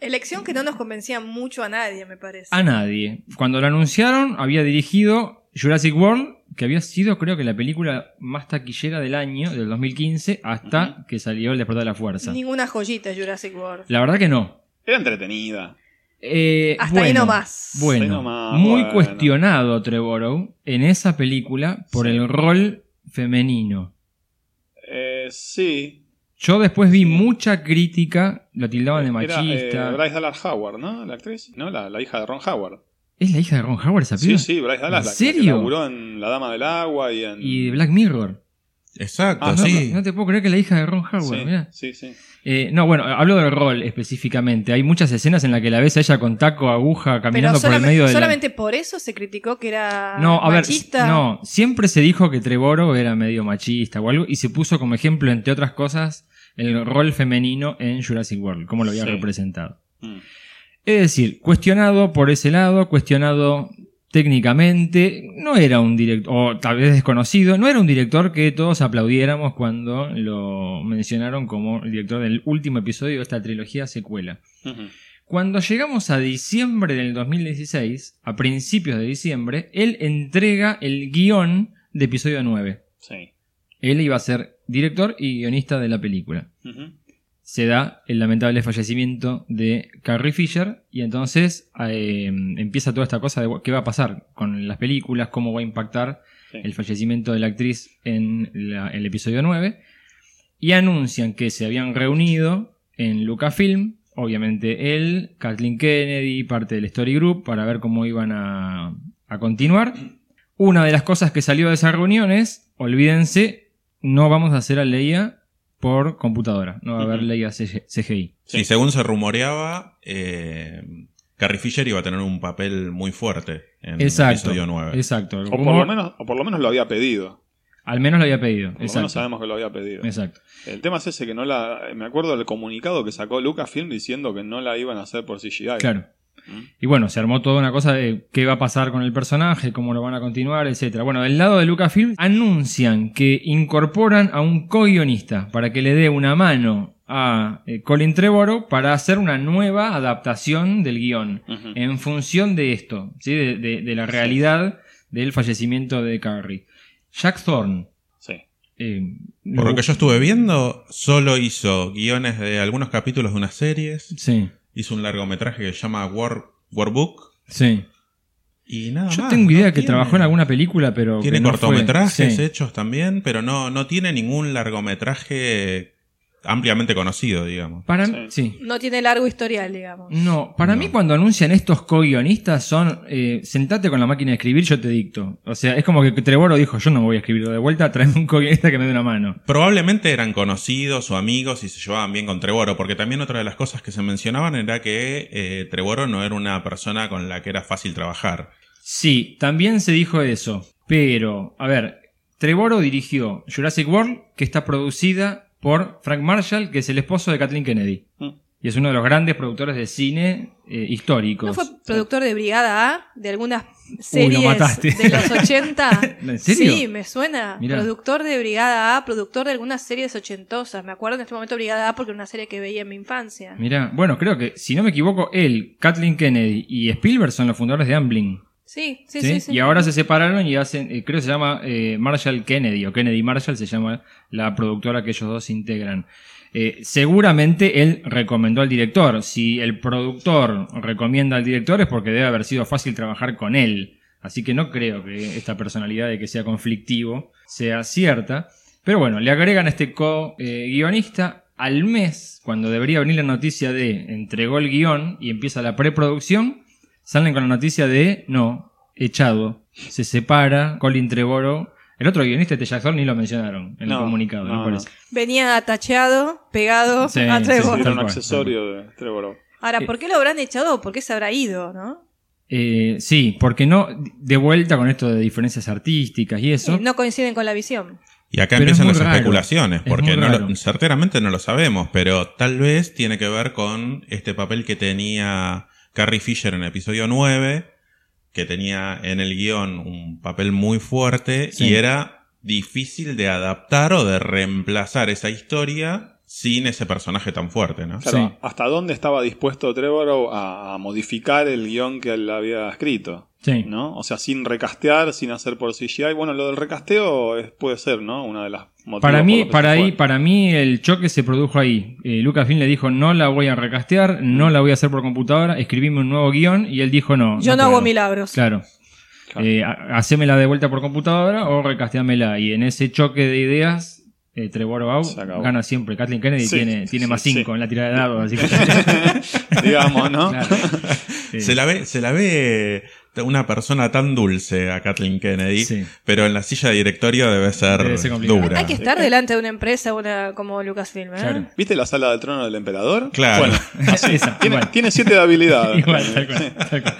Elección que no nos convencía mucho a nadie, me parece. A nadie. Cuando lo anunciaron, había dirigido Jurassic World, que había sido, creo que, la película más taquillera del año, del 2015, hasta que salió El Despertar de la Fuerza. Ninguna joyita Jurassic World. La verdad que no. Era entretenida. Eh, Hasta ahí bueno, nomás. Bueno, Hasta ahí nomás, muy bueno. cuestionado Trevorrow en esa película por Sí. el rol femenino. Eh, sí. Yo después vi mucha crítica, lo tildaban de Era, machista. eh, Bryce Dallas Howard, ¿no? La actriz. ¿No? La, la hija de Ron Howard. ¿Es la hija de Ron Howard esa Sí, piba? sí, Bryce Dallas. ¿En la- la serio? que laburó en La Dama del Agua y en. Y de Black Mirror. Exacto, Ah, no, sí. no te puedo creer que la hija de Ron Howard, Sí, mirá. sí, sí. Eh, no, bueno, hablo del rol específicamente. Hay muchas escenas en las que la ves a ella con taco, aguja, Pero caminando por el medio de la... solamente por eso se criticó que era No, a ver, machista. no, siempre se dijo que Trevorrow era medio machista o algo y se puso como ejemplo, entre otras cosas, el rol femenino en Jurassic World, como lo había Sí. representado. Mm. Es decir, cuestionado por ese lado, cuestionado técnicamente, no era un director, o tal vez desconocido, no era un director que todos aplaudiéramos cuando lo mencionaron como el director del último episodio de esta trilogía secuela. Cuando llegamos a diciembre del 2016, a principios de diciembre, él entrega el guion de episodio 9. Sí. Él iba a ser director y guionista de la película. Se da el lamentable fallecimiento de Carrie Fisher y entonces eh, empieza toda esta cosa de qué va a pasar con las películas, cómo va a impactar Sí. el fallecimiento de la actriz en la- el episodio 9 y anuncian que se habían reunido en Lucasfilm, obviamente él, Kathleen Kennedy, parte del Story Group, para ver cómo iban a, a continuar. Una de las cosas que salió de esa reunión es, olvídense, no vamos a hacer a Leia por computadora, no va a haber. Leia CG CGI. Sí, según se rumoreaba, eh, Carrie Fisher iba a tener un papel muy fuerte en el Exacto. episodio 9. Exacto. el O por, lo menos, o por lo menos lo había pedido. Al menos lo había pedido. Por lo menos sabemos que lo había pedido. Exacto. El tema es ese que no la. Me acuerdo del comunicado que sacó Lucasfilm diciendo que no la iban a hacer por CGI. Claro. Y bueno, se armó toda una cosa de qué va a pasar con el personaje, cómo lo van a continuar, etcétera. Bueno, del lado de Lucasfilm anuncian que incorporan a un co-guionista para que le dé una mano a eh, Colin Trevorrow para hacer una nueva adaptación del guion en función de esto, ¿sí? de, de- de la realidad del fallecimiento de Carrie. Jack Thorne. Sí. eh, Por lo que yo estuve viendo, solo hizo guiones de algunos capítulos de unas series, Sí, hizo un largometraje que se llama War, Warbook sí. y nada Yo más, tengo idea no que tiene- trabajó en alguna película, pero. Tiene que no fue. cortometrajes Sí. hechos también, pero no, no tiene ningún largometraje ampliamente conocido, digamos. Para Sí. sí. No tiene largo historial, digamos. No, para No. mí cuando anuncian estos co-guionistas son, eh, sentate con la máquina de escribir, yo te dicto. O sea, es como que Trevorrow dijo, yo no voy a escribirlo de vuelta, tráeme un co-guionista que me dé una mano. Probablemente eran conocidos o amigos y se llevaban bien con Trevorrow, porque también otra de las cosas que se mencionaban era que eh, Trevorrow no era una persona con la que era fácil trabajar. Sí, también se dijo eso. Pero, a ver, Trevorrow dirigió Jurassic World, que está producida por Frank Marshall, que es el esposo de Kathleen Kennedy. Mm. Y es uno de los grandes productores de cine eh, históricos. ¿No fue productor de Brigada A? De algunas series de los *laughs* 80. ¿En serio? Sí, me suena. Mirá. Productor de Brigada A, productor de algunas series ochentosas. Me acuerdo en este momento de Brigada A porque era una serie que veía en mi infancia. Mira, bueno, creo que, si no me equivoco, él, Kathleen Kennedy y Spielberg son los fundadores de Amblin. Sí, sí, ¿sí? Y ahora se separaron y hacen, eh, creo que se llama eh, Marshall Kennedy, o Kennedy Marshall se llama la productora que ellos dos integran. Eh, seguramente él recomendó al director. Si el productor recomienda al director es porque debe haber sido fácil trabajar con él. Así que no creo que esta personalidad de que sea conflictivo sea cierta. Pero bueno, le agregan a este co-guionista al mes, cuando debería venir la noticia de entregó el guion y empieza la preproducción, salen con la noticia de no, echado, se separa, Colin Trevorrow. El otro guionista, este Jackson, ni lo mencionaron en No, el comunicado, no, parece. Venía tacheado, pegado Sí, a sí, Trevor. sí, Era un cual, accesorio de Trevor. Ahora, ¿por qué lo habrán echado o por qué se habrá ido, no? Eh, sí, porque no, de vuelta con esto de diferencias artísticas y eso. Eh, no coinciden con la visión. Y acá Pero es empiezan muy las raro. especulaciones, Es porque muy no raro. lo- certeramente no lo sabemos, pero tal vez tiene que ver con este papel que tenía Carrie Fisher en el episodio 9, que tenía en el guion un papel muy fuerte Sí. y era difícil de adaptar o de reemplazar esa historia sin ese personaje tan fuerte, ¿no? Claro, Sí. ¿hasta dónde estaba dispuesto Trevor a, a modificar el guion que él había escrito? Sí. ¿No? O sea, sin recastear, sin hacer por CGI. Bueno, lo del recasteo es- puede ser, ¿no? Una de las motivos Para mí, para se ahí, para mí el choque se produjo ahí. Eh, Lucasfilm le dijo no la voy a recastear, no la voy a hacer por computadora, escribime un nuevo guion y él dijo no. Yo no, hago milagros. Claro. Claro. Eh, hacémela de vuelta por computadora o recasteámela. Y en ese choque de ideas, eh, Trevor Bau gana siempre. Kathleen Kennedy Sí, tiene, tiene sí, más 5 sí. en la tirada de dados. Así que, *laughs* *laughs* Digamos, ¿no? Claro. Sí. *laughs* Se la ve, se la ve una persona tan dulce a Kathleen Kennedy, Sí. pero en la silla de directorio debe ser, Debe ser complicado. dura. Hay que estar delante de una empresa una, como Lucasfilm, ¿eh? Claro. ¿Viste la sala del trono del emperador? Claro. Bueno, *laughs* Esa, tiene, igual. tiene siete de habilidad. *laughs* Igual, tal cual, tal cual.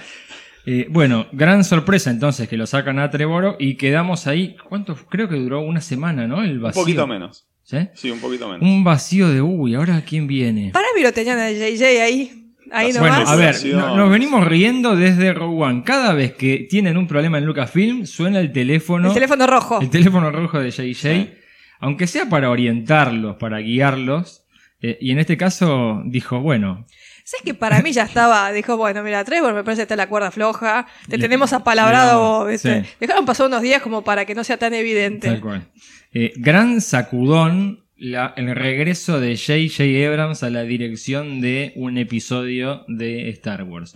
Eh, bueno, gran sorpresa entonces que lo sacan a Trevoro y quedamos ahí. ¿Cuánto? Creo que duró una semana, ¿no? El Un vacío. poquito menos. ¿Sí? Sí, un poquito menos. Un vacío de uy, ahora quién viene. Para mí lo tenían a JJ ahí. Ahí Bueno, a ver, no- nos venimos riendo desde Rogue One. Cada vez que tienen un problema en Lucasfilm, suena el teléfono. El teléfono rojo. el teléfono rojo de JJ. Sí. Aunque sea para orientarlos, para guiarlos. eh, y en este caso dijo, bueno, ¿Sabes que para mí ya estaba? Dijo, bueno, mira, Trevor, me parece que está la cuerda floja. Te Le- tenemos apalabrado sí. Dejaron pasar unos días como para que no sea tan evidente. Tal cual. Eh, gran sacudón la- el regreso de J.J. Abrams a la dirección de un episodio de Star Wars.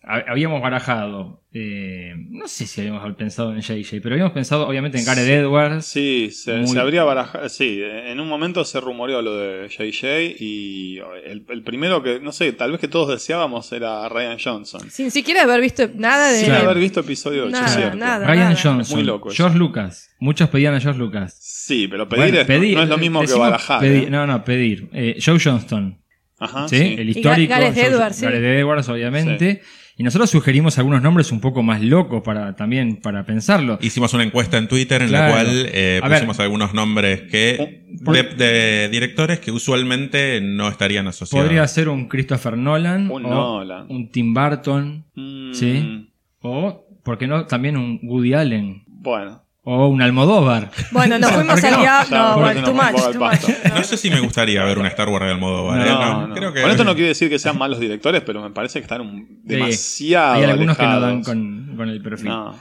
Habíamos barajado, eh, no sé si habíamos pensado en J.J., pero habíamos pensado obviamente en Gareth Sí. Edwards. Sí, se, Muy- se habría barajado. Sí, en un momento se rumoreó lo de JJ y el, el primero que, no sé, tal vez que todos deseábamos era Ryan Johnson. Sin siquiera haber visto nada de. Sin haber visto episodio 8, Nada, cierto. nada. Ryan nada. Johnson, Muy loco eso. George Lucas. Muchos pedían a George Lucas. Sí, pero pedir, Bueno, es- pedir, no es lo mismo que barajar. pedir, ¿eh? No, no, pedir. Eh, Joe Johnston. Ajá, ¿sí? sí. El histórico. Gareth George- Edwards, sí. Gareth Edwards, obviamente. Y nosotros sugerimos algunos nombres un poco más locos para también para pensarlo. Hicimos una encuesta en Twitter en Claro. la cual eh, ver. pusimos algunos nombres que Por- de, de directores que usualmente no estarían asociados. Podría ser un Christopher Nolan. Un o Nolan. Un Tim Burton. Mm, Sí. O, ¿por qué no? También un Woody Allen. Bueno, O un Almodóvar. Bueno, nos *laughs* ¿Por fuimos al no? diablo. No, ¿por bueno, too much, too. No sé si me gustaría ver una Star Wars de Almodóvar. ¿eh? no. Creo que Con esto no quiere decir que sean malos directores, pero me parece que están un- Sí. demasiado. Hay algunos que no dan con, con el perfil. No.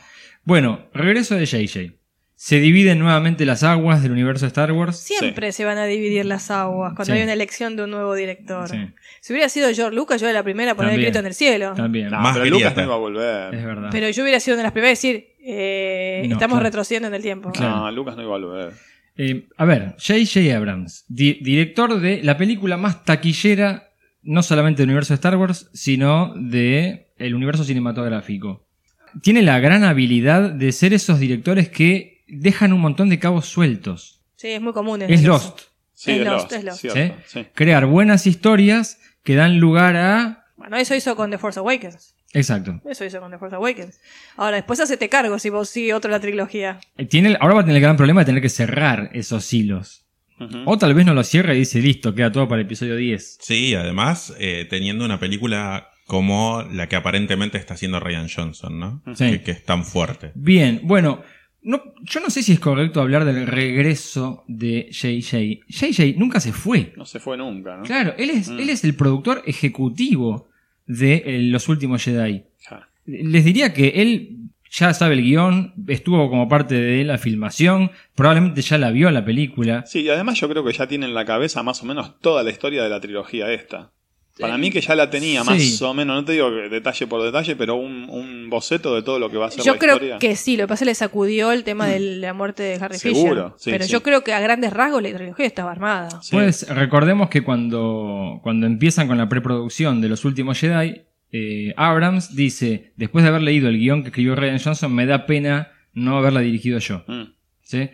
Bueno, regreso de JJ. Se dividen nuevamente las aguas del universo de Star Wars. Siempre se van a dividir las aguas cuando Sí. hay una elección de un nuevo director. Sí. Si hubiera sido George Lucas, yo era la primera a poner el grito en el cielo. También. No, Más pero. Lucas no iba a volver. Es verdad. Pero yo hubiera sido una de las primeras a decir, eh, No, estamos claro. retrocediendo en el tiempo. Claro. No, Lucas no iba a volver. Eh, a ver, J.J. Abrams, di- director de la película más taquillera, no solamente del universo de Star Wars, sino de el universo cinematográfico. Tiene la gran habilidad de ser esos directores que dejan un montón de cabos sueltos. Sí, es muy común. en Es eso. Lost. Sí, Es es Lost, es Lost. cierto, ¿sí? sí. Crear buenas historias que dan lugar a... Bueno, eso hizo con The Force Awakens. Exacto. Eso hizo con The Force Awakens. Ahora, después hacete cargo si vos sigue otro la trilogía. Eh, Tiene, ahora va a tener el gran problema de tener que cerrar esos hilos. O tal vez no lo cierra y dice, listo, queda todo para el episodio 10. Sí, además, eh, teniendo una película como la que aparentemente está haciendo Ryan Johnson, ¿no? Sí. Que, que es tan fuerte. Bien, bueno, no, yo no sé si es correcto hablar del regreso de JJ. JJ nunca se fue. No se fue nunca, ¿no? Claro, él es, Mm. él es el productor ejecutivo de eh, Los Últimos Jedi. Les diría que él ya sabe el guion, estuvo como parte de la filmación, probablemente ya la vio la película. Sí, y además yo creo que ya tiene en la cabeza más o menos toda la historia de la trilogía esta. Para mí que ya la tenía más Sí. o menos, no te digo que detalle por detalle, pero un, un boceto de todo lo que va a ser Yo la creo historia. que sí, lo que pasa es que le sacudió el tema de la muerte de Harry Seguro, Fisher. sí, pero sí. yo creo que a grandes rasgos la trilogía estaba armada. Sí. Pues recordemos que cuando, cuando empiezan con la preproducción de Los Últimos Jedi, eh, Abrams dice, después de haber leído el guion que escribió Ryan Johnson, me da pena no haberla dirigido yo. Mm. ¿sí?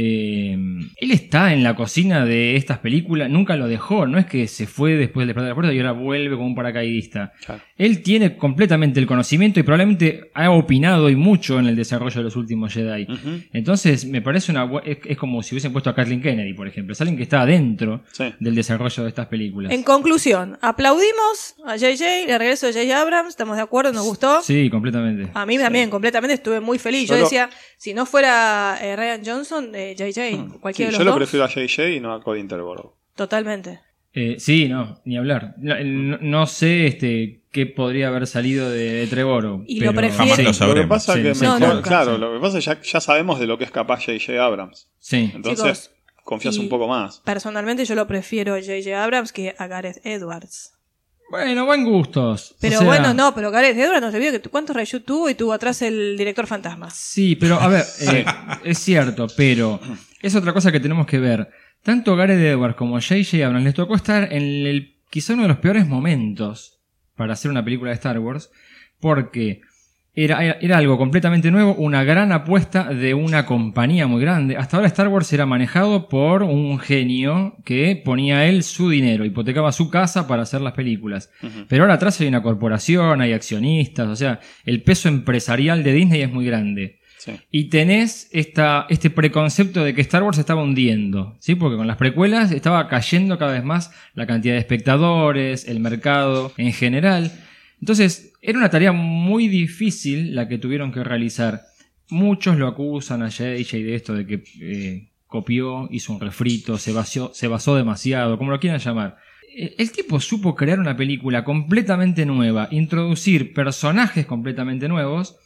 Eh, él está en la cocina de estas películas, nunca lo dejó, no es que se fue después del despertar de la puerta y ahora vuelve como un paracaidista. Claro. Él tiene completamente el conocimiento y probablemente ha opinado y mucho en el desarrollo de los últimos Jedi. Entonces, me parece una es, es como si hubiesen puesto a Kathleen Kennedy, por ejemplo. Es alguien que está adentro Sí. del desarrollo de estas películas. En conclusión, aplaudimos a JJ, el regreso de JJ Abrams, estamos de acuerdo, nos gustó. Sí, completamente. A mí también, completamente, estuve muy feliz. Yo decía, si no fuera eh, Ryan Johnson, eh, JJ, cualquiera Sí, de yo lo dos, prefiero a JJ y no a Colin Trevorrow. totalmente. Eh, sí, no, ni hablar. No, no- no sé este qué podría haber salido de, de Trevorrow. Y lo prefiero- Jamás Sí, lo Lo que pasa Sí, que sí, mejor- No, nunca. claro, Sí. lo que pasa es que ya, ya sabemos de lo que es capaz JJ Abrams. Sí. Entonces, confías y- un poco más. Personalmente yo lo prefiero a JJ Abrams que a Gareth Edwards. Bueno, buen gustos. O Pero sea, bueno, no, pero Gareth Edwards no te olvides que cuántos reshoots tuvo y tuvo atrás el director fantasma. Sí, pero a ver, eh, *laughs* es cierto, pero es otra cosa que tenemos que ver. Tanto Gareth Edwards como J.J. Abrams les tocó estar en el, quizá uno de los peores momentos para hacer una película de Star Wars, porque era, era algo completamente nuevo, una gran apuesta de una compañía muy grande. Hasta ahora Star Wars era manejado por un genio que ponía él su dinero, hipotecaba su casa para hacer las películas. Pero ahora atrás hay una corporación, hay accionistas, o sea, el peso empresarial de Disney es muy grande. Sí. Y tenés esta, este preconcepto de que Star Wars estaba hundiendo, ¿sí? Porque con las precuelas estaba cayendo cada vez más la cantidad de espectadores, el mercado en general. Entonces, era una tarea muy difícil la que tuvieron que realizar. Muchos lo acusan a JJ de esto, de que eh, copió, hizo un refrito, se, vació- se basó demasiado, como lo quieran llamar. Eh, El tipo supo crear una película completamente nueva, introducir personajes completamente nuevos,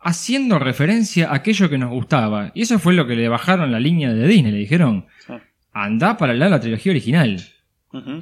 haciendo referencia a aquello que nos gustaba. Y eso fue lo que le bajaron la línea de Disney. Le dijeron, anda para de la trilogía original.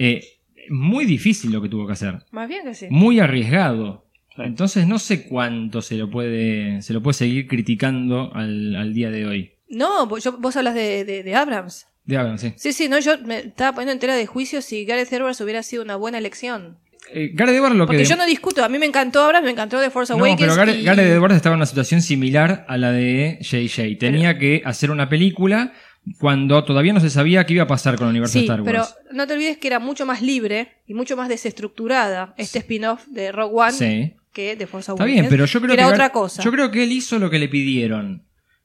Eh, muy difícil lo que tuvo que hacer. Más bien que sí. Muy arriesgado. Sí. Entonces no sé cuánto se lo puede, se lo puede seguir criticando al, al día de hoy. No, vos, yo- vos hablas de, de- de Abrams. De Abrams, sí. Sí, sí, no, yo me estaba poniendo entera de juicio si Gareth Edwards hubiera sido una buena elección. Eh, Gareth Edwards lo Porque que... yo no discuto, a mí me encantó Abrams, me encantó The Force No, Awakens. pero Gareth, y- Gareth Edwards estaba en una situación similar a la de JJ. Tenía que hacer una película cuando todavía no se sabía qué iba a pasar con el universo de Sí, Star pero Wars. no te olvides que era mucho más libre y mucho más desestructurada este spin-off de Rogue One Sí. Que de Force Está Awakens. bien, pero yo creo que era otra cosa. Yo creo que él hizo lo que le pidieron.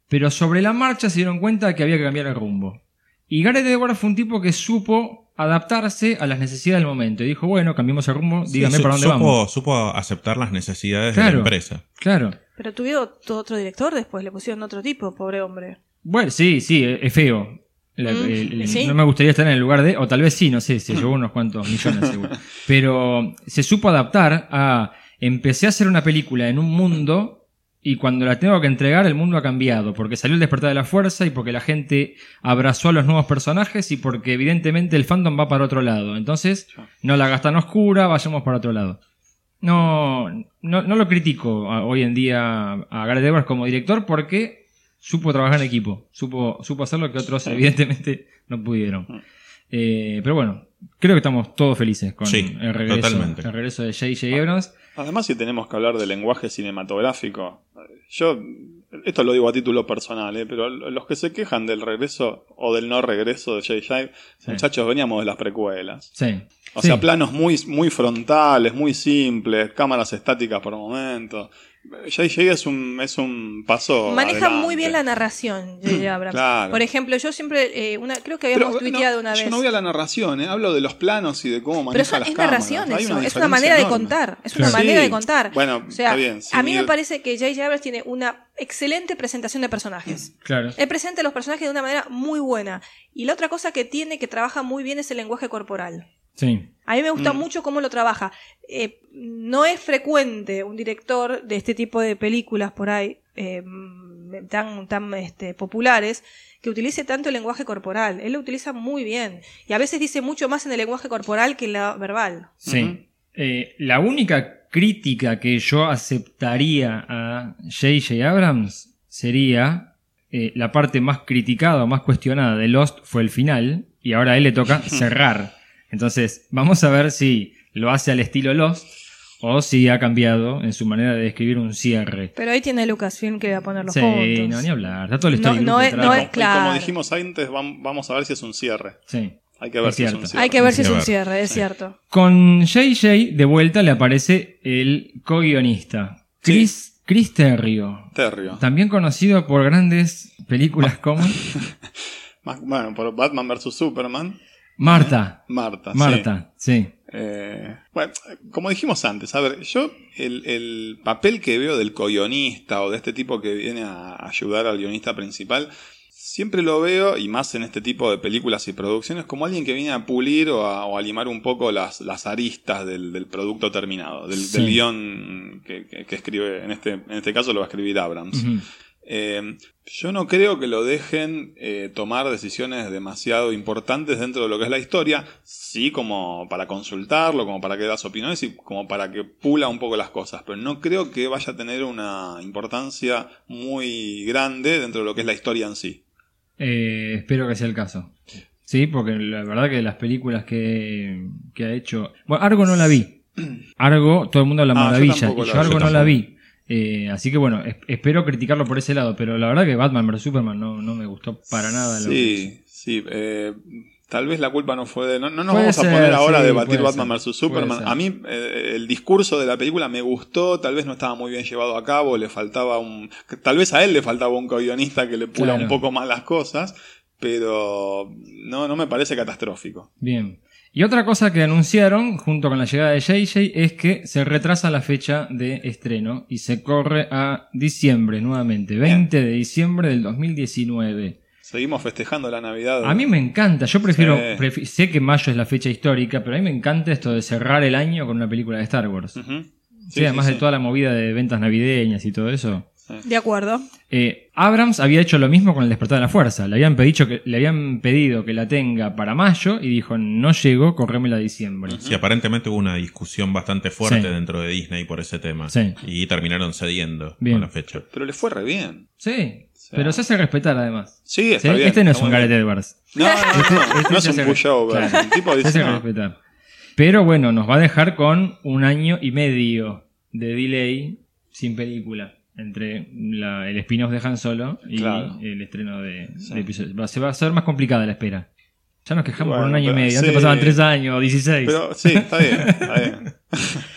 Pero sobre la marcha se dieron cuenta que había que cambiar el rumbo. Y Gareth Edwards fue un tipo que supo adaptarse a las necesidades del momento. Y dijo, bueno, cambiamos el rumbo, dígame para dónde supo, vamos. supo aceptar las necesidades de la empresa. Claro. Pero tuvieron todo otro director después, le pusieron otro tipo, pobre hombre. Bueno, sí, sí, es es feo. La- Mm, el- el- sí. No me gustaría estar en el lugar de, o tal vez sí, no sé, se *laughs* llevó unos cuantos millones seguro. Pero se supo adaptar a, empecé a hacer una película en un mundo y cuando la tengo que entregar el mundo ha cambiado, porque salió el despertar de la fuerza y porque la gente abrazó a los nuevos personajes y porque evidentemente el fandom va para otro lado. Entonces, no la gastan oscura, vayamos para otro lado. No, no, no lo critico a- hoy en día a Gareth Edwards como director porque supo trabajar en equipo, supo, supo hacer lo que otros evidentemente no pudieron. Eh, pero bueno, creo que estamos todos felices con Sí, el, regreso, el regreso de J.J. Abrams. Además, si tenemos que hablar de lenguaje cinematográfico, yo, esto lo digo a título personal, ¿eh? pero los que se quejan del regreso o del no regreso de J.J., Sí. muchachos, veníamos de las precuelas. Sí. O Sí. sea, planos muy, muy frontales, muy simples, cámaras estáticas por momentos. J.J. es un, es un paso. Maneja adelante. muy bien la narración, J.J. Abrams. Claro. Por ejemplo, yo siempre, eh, una, creo que Pero, habíamos no, tuiteado una yo vez. no voy a la narración, ¿eh? hablo de los planos y de cómo maneja Pero eso las es cámaras. narración, eso. una es una manera de contar. Es una manera de contar. Bueno, o sea, está bien, a mí me parece que J.J. Abrams tiene una excelente presentación de personajes. Claro. Él presenta a los personajes de una manera muy buena. Y la otra cosa que tiene que trabaja muy bien es el lenguaje corporal. Sí. A mí me gusta Mm. mucho cómo lo trabaja. Eh, no es frecuente un director de este tipo de películas por ahí eh, tan, tan este, populares que utilice tanto el lenguaje corporal. Él lo utiliza muy bien. Y a veces dice mucho más en el lenguaje corporal que en la verbal. Sí. Eh, la única crítica que yo aceptaría a J.J. Abrams sería eh, la parte más criticada o más cuestionada de Lost fue el final y ahora a él le toca *laughs* cerrar. Entonces, vamos a ver si lo hace al estilo Lost o si ha cambiado en su manera de describir un cierre. Pero ahí tiene Lucasfilm que va a poner los Sí, puntos. no, ni hablar. Está toda la No, no es- no es- Y claro. como dijimos antes, vam- vamos a ver si es un cierre. Sí. Hay que ver Es si es un cierre. Hay que ver si es Sí, un cierre, es cierto. Con JJ de vuelta le aparece el co-guionista, Chris, Chris Terrio. Terrio. También conocido por grandes películas como *laughs* Bueno, por Batman vs. Superman. Marta. Marta. sí. Marta, sí. Eh, bueno, como dijimos antes, a ver, yo el, el papel que veo del co-guionista o de este tipo que viene a ayudar al guionista principal, siempre lo veo, y más en este tipo de películas y producciones, como alguien que viene a pulir o a, o a limar un poco las, las aristas del, del producto terminado, del, Sí. del guion que, que- que escribe, en este, en este caso lo va a escribir Abrams. Eh, yo no creo que lo dejen eh, tomar decisiones demasiado importantes dentro de lo que es la historia, sí como para consultarlo, como para que dé las opiniones y como para que pula un poco las cosas, pero no creo que vaya a tener una importancia muy grande dentro de lo que es la historia en sí. Eh, espero que sea el caso. Sí, porque la verdad que las películas que, que ha hecho... Bueno, Argo no la vi. *clears throat* Argo, todo el mundo habla Ah, yo maravilla. la yo vi. Argo Yo no la vi. Eh, así que bueno, es- espero criticarlo por ese lado. Pero la verdad que Batman vs Superman no, no me gustó para nada. lo que hizo. Sí, sí. eh, tal vez la culpa no fue de... No, no nos vamos a poner ahora a sí, debatir Batman vs. Superman. A mí eh, el discurso de la película me gustó, tal vez no estaba muy bien llevado a cabo, le faltaba un... Tal vez a él le faltaba un co-guionista que le pula Claro. un poco más las cosas, pero no, no me parece catastrófico. Bien. Y otra cosa que anunciaron junto con la llegada de JJ es que se retrasa la fecha de estreno y se corre a diciembre nuevamente, 20 de diciembre del 2019. Seguimos festejando la Navidad. A mí me encanta, yo prefiero, Sí. prefi- sé que mayo es la fecha histórica, pero a mí me encanta esto de cerrar el año con una película de Star Wars. Sí, además de toda la movida de ventas navideñas y todo eso. De acuerdo. Eh, Abrams había hecho lo mismo con el despertar de la fuerza. Le habían, pedido que, le habían pedido que la tenga para mayo y dijo, no llego, corrémela a diciembre. Sí, aparentemente hubo una discusión bastante fuerte Sí. dentro de Disney por ese tema. Sí. Y terminaron cediendo Bien. con la fecha. Pero le fue re bien. Sí, pero se hace respetar además. Sí, está ¿Sí? bien. Este no es está un Gareth. Edwards. No, no, no, no, Este no es se un hace- pushover. claro. El tipo Se dice, hace no. respetar. Pero bueno, nos va a dejar con un año y medio de delay sin película entre la- el spin-off de Han Solo y Claro. el estreno de, Sí. de episodio. Va, se va a hacer más complicada la espera. Ya nos quejamos por Bueno, un año y pero medio. Antes sí. pasaban tres años, 16. Pero sí, está bien, está bien. *laughs*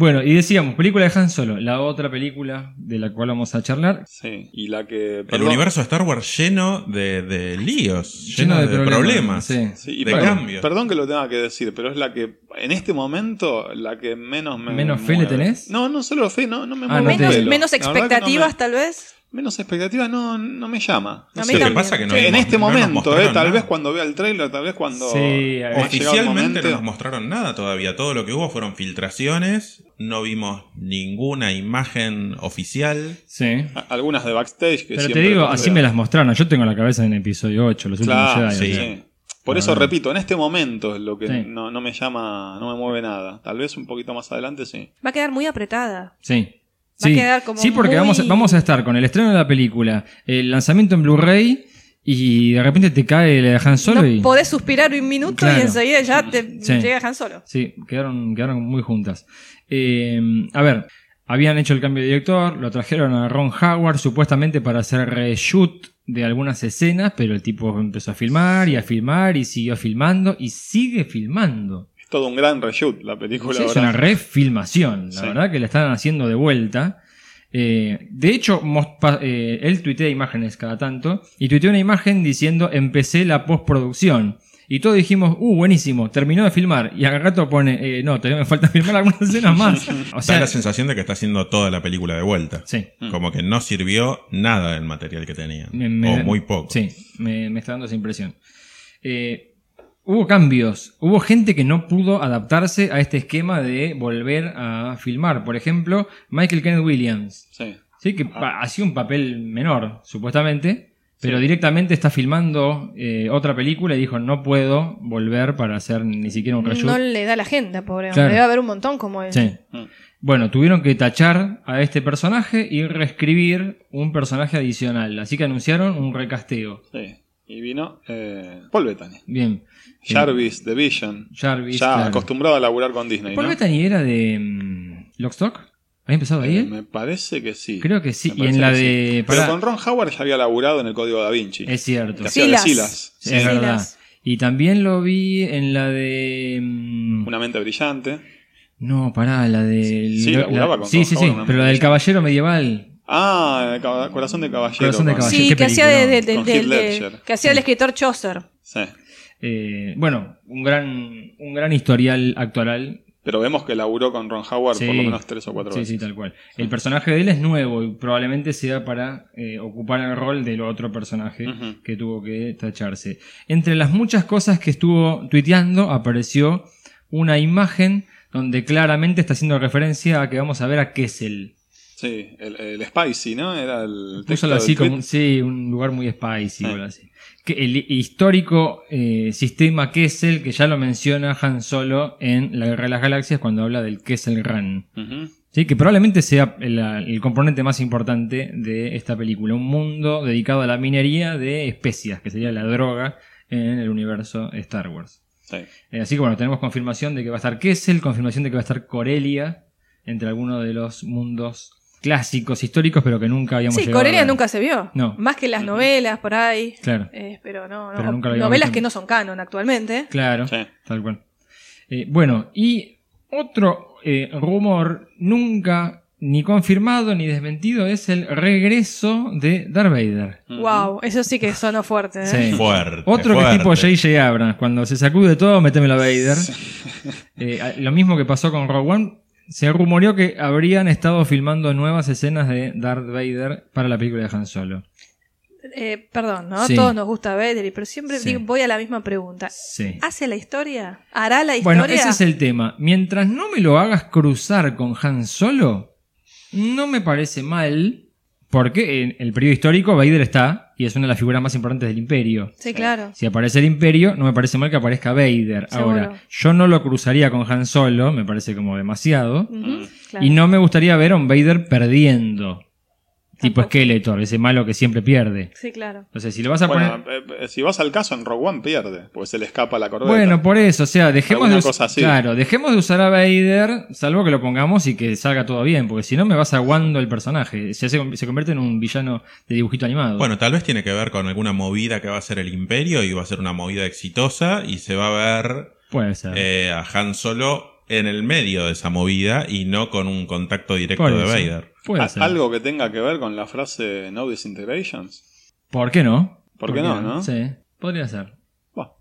Bueno, y decíamos, película de Han Solo, la otra película de la cual vamos a charlar. Sí, y la que... El universo de Star Wars lleno de, de líos, Lleno lleno, de de, problemas, problemas, sí. Sí, y de perdón, cambios. perdón que lo tenga que decir, pero es la que, en este momento, la que menos me. ¿Menos fe le tenés? No, no solo fe, no, no me Ah, mueve no Menos, menos no expectativas, me- tal vez. Menos expectativas no, no me llama. No sé. que pasa que no Sí. en este momento, eh, tal nada. vez cuando vea el trailer, tal vez cuando. Sí, el Oficialmente no nos mostraron nada todavía. Todo lo que hubo fueron filtraciones. No vimos ninguna imagen oficial. Sí. Algunas de backstage que Pero te digo, así me las mostraron. Yo tengo la cabeza en episodio 8, los últimos Claro, Jedi. sí. o sea. sí. Por eso repito, en este momento es lo que Sí. no, no me llama, no me mueve nada. Tal vez un poquito más adelante sí. Va a quedar muy apretada. Sí. Va a Sí, quedar como sí porque muy- vamos, a, vamos a estar con el estreno de la película, el lanzamiento en Blu-ray y de repente te cae la de Han Solo no y... podés suspirar un minuto Claro. y enseguida ya te Sí. llega Han Solo. Sí, quedaron, quedaron muy juntas. Eh, a ver, habían hecho el cambio de director, lo trajeron a Ron Howard supuestamente para hacer reshoot de algunas escenas, pero el tipo empezó a filmar y a filmar y siguió filmando y sigue filmando. Todo un gran reshoot la película. Sí, es una refilmación, la Sí. verdad que la están haciendo de vuelta. Eh, de hecho, eh, él tuitea imágenes cada tanto y tuiteó una imagen diciendo empecé la postproducción. Y todos dijimos, uh, buenísimo, terminó de filmar. Y al rato pone, eh, no, todavía me falta *laughs* filmar algunas escenas más. *laughs* O da sea, la sensación de que está haciendo toda la película de vuelta. sí. Como que no sirvió nada del material que. Me- me- o muy poco. Sí, me, me está dando esa impresión. Eh, hubo cambios, hubo gente que no pudo adaptarse a este esquema de volver a filmar. Por ejemplo, Michael Kenneth Williams. Sí. Sí, que pa- hacía un papel menor, supuestamente, pero directamente está filmando eh, otra película y dijo, no puedo volver para hacer ni siquiera un reshoot. No le da la agenda, pobre hombre. Claro. Debe haber un montón como él. Sí. Mm. Bueno, tuvieron que tachar a este personaje y reescribir un personaje adicional, así que anunciaron un recasteo. Sí. Y vino eh, Paul Bettany. Bien. Jarvis, The Vision. Jarvis, ya claro. acostumbrado a laburar con Disney, Paul ¿no? Bettany era de mm, Lockstock. ¿Había empezado ahí? Eh, me parece que sí. Creo que sí. Me Y en la que sí. de. Pero con Ron Howard ya había laburado en el código da Vinci. Es cierto. Que hacía de Silas. Silas. Es Sí. verdad. Silas. Y también lo vi en la de. mm, Una mente brillante. No, pará, la del. Sí, la- laburaba con sí, sí, sí, pero la del caballero medieval. Ah, el Corazón de Caballero. Corazón de Caballero. Sí, que hacía de, de- de- de- de- que hacía el escritor Chaucer. Sí. Eh, bueno, un gran, un gran historial actoral. Pero vemos que laburó con Ron Howard Sí. por lo menos tres o cuatro Sí, veces. sí, tal cual. El personaje de él es nuevo y probablemente sea para eh, ocupar el rol del otro personaje que tuvo que tacharse. Entre las muchas cosas que estuvo tuiteando apareció una imagen donde claramente está haciendo referencia a que vamos a ver a Kessel. Sí, el, el Spicy, ¿no? Era el Púsalo así como un, sí, un lugar muy spicy. Así. Que el histórico eh, sistema Kessel, que ya lo menciona Han Solo en La Guerra de las Galaxias cuando habla del Kessel Run. Ujú. Sí, que probablemente sea el, el componente más importante de esta película. Un mundo dedicado a la minería de especias, que sería la droga en el universo Star Wars. Sí. Eh, así que bueno, tenemos confirmación de que va a estar Kessel, confirmación de que va a estar Corelia, entre algunos de los mundos clásicos, históricos, pero que nunca habíamos Sí, llegado Corelia ver. nunca se vio. No. Más que las novelas por ahí. Claro. Eh, pero no, no. Pero nunca lo habíamos novelas visto. que no son canon actualmente. Claro, Sí. tal cual. Eh, bueno, y otro eh, rumor nunca ni confirmado ni desmentido es el regreso de Darth Vader. Wow, eso sí que sonó fuerte. ¿eh? Sí. *laughs* Fuerte. Otro que tipo J.J. Abrams, cuando se sacude todo, métemelo a Vader. Eh, lo mismo que pasó con Rogue One. Se rumoreó que habrían estado filmando nuevas escenas de Darth Vader para la película de Han Solo. Eh, perdón, ¿no? Sí. Todos nos gusta Vader, pero siempre Sí. digo- voy a la misma pregunta. Sí. ¿Hace la historia? ¿Hará la historia? Bueno, ese es el tema. Mientras no me lo hagas cruzar con Han Solo, no me parece mal, porque en el periodo histórico Vader está y es una de las figuras más importantes del Imperio. Sí, claro. Si aparece el Imperio, no me parece mal que aparezca Vader. Seguro. Ahora, yo no lo cruzaría con Han Solo, me parece como demasiado. Claro. Y no me gustaría ver a un Vader perdiendo. Tipo. Skeletor, ese malo que siempre pierde. Sí, claro. Entonces, si lo vas a Bueno, poner. eh, eh, si vas al caso, en Rogue One pierde, pues se le escapa la corbeta. Bueno, por eso, o sea, dejemos de, Alguna cosa así. claro, dejemos de usar a Vader, salvo que lo pongamos y que salga todo bien, porque si no me vas aguando el personaje, se, hace- se convierte en un villano de dibujito animado. Bueno, tal vez tiene que ver con alguna movida que va a ser el Imperio y va a ser una movida exitosa y se va a ver puede ser. eh, a Han Solo en el medio de esa movida y no con un contacto directo Por de. Vader. Puede ser. Algo que tenga que ver con la frase No Disintegrations. ¿Por qué no? ¿Por qué no, no? Sí, podría ser.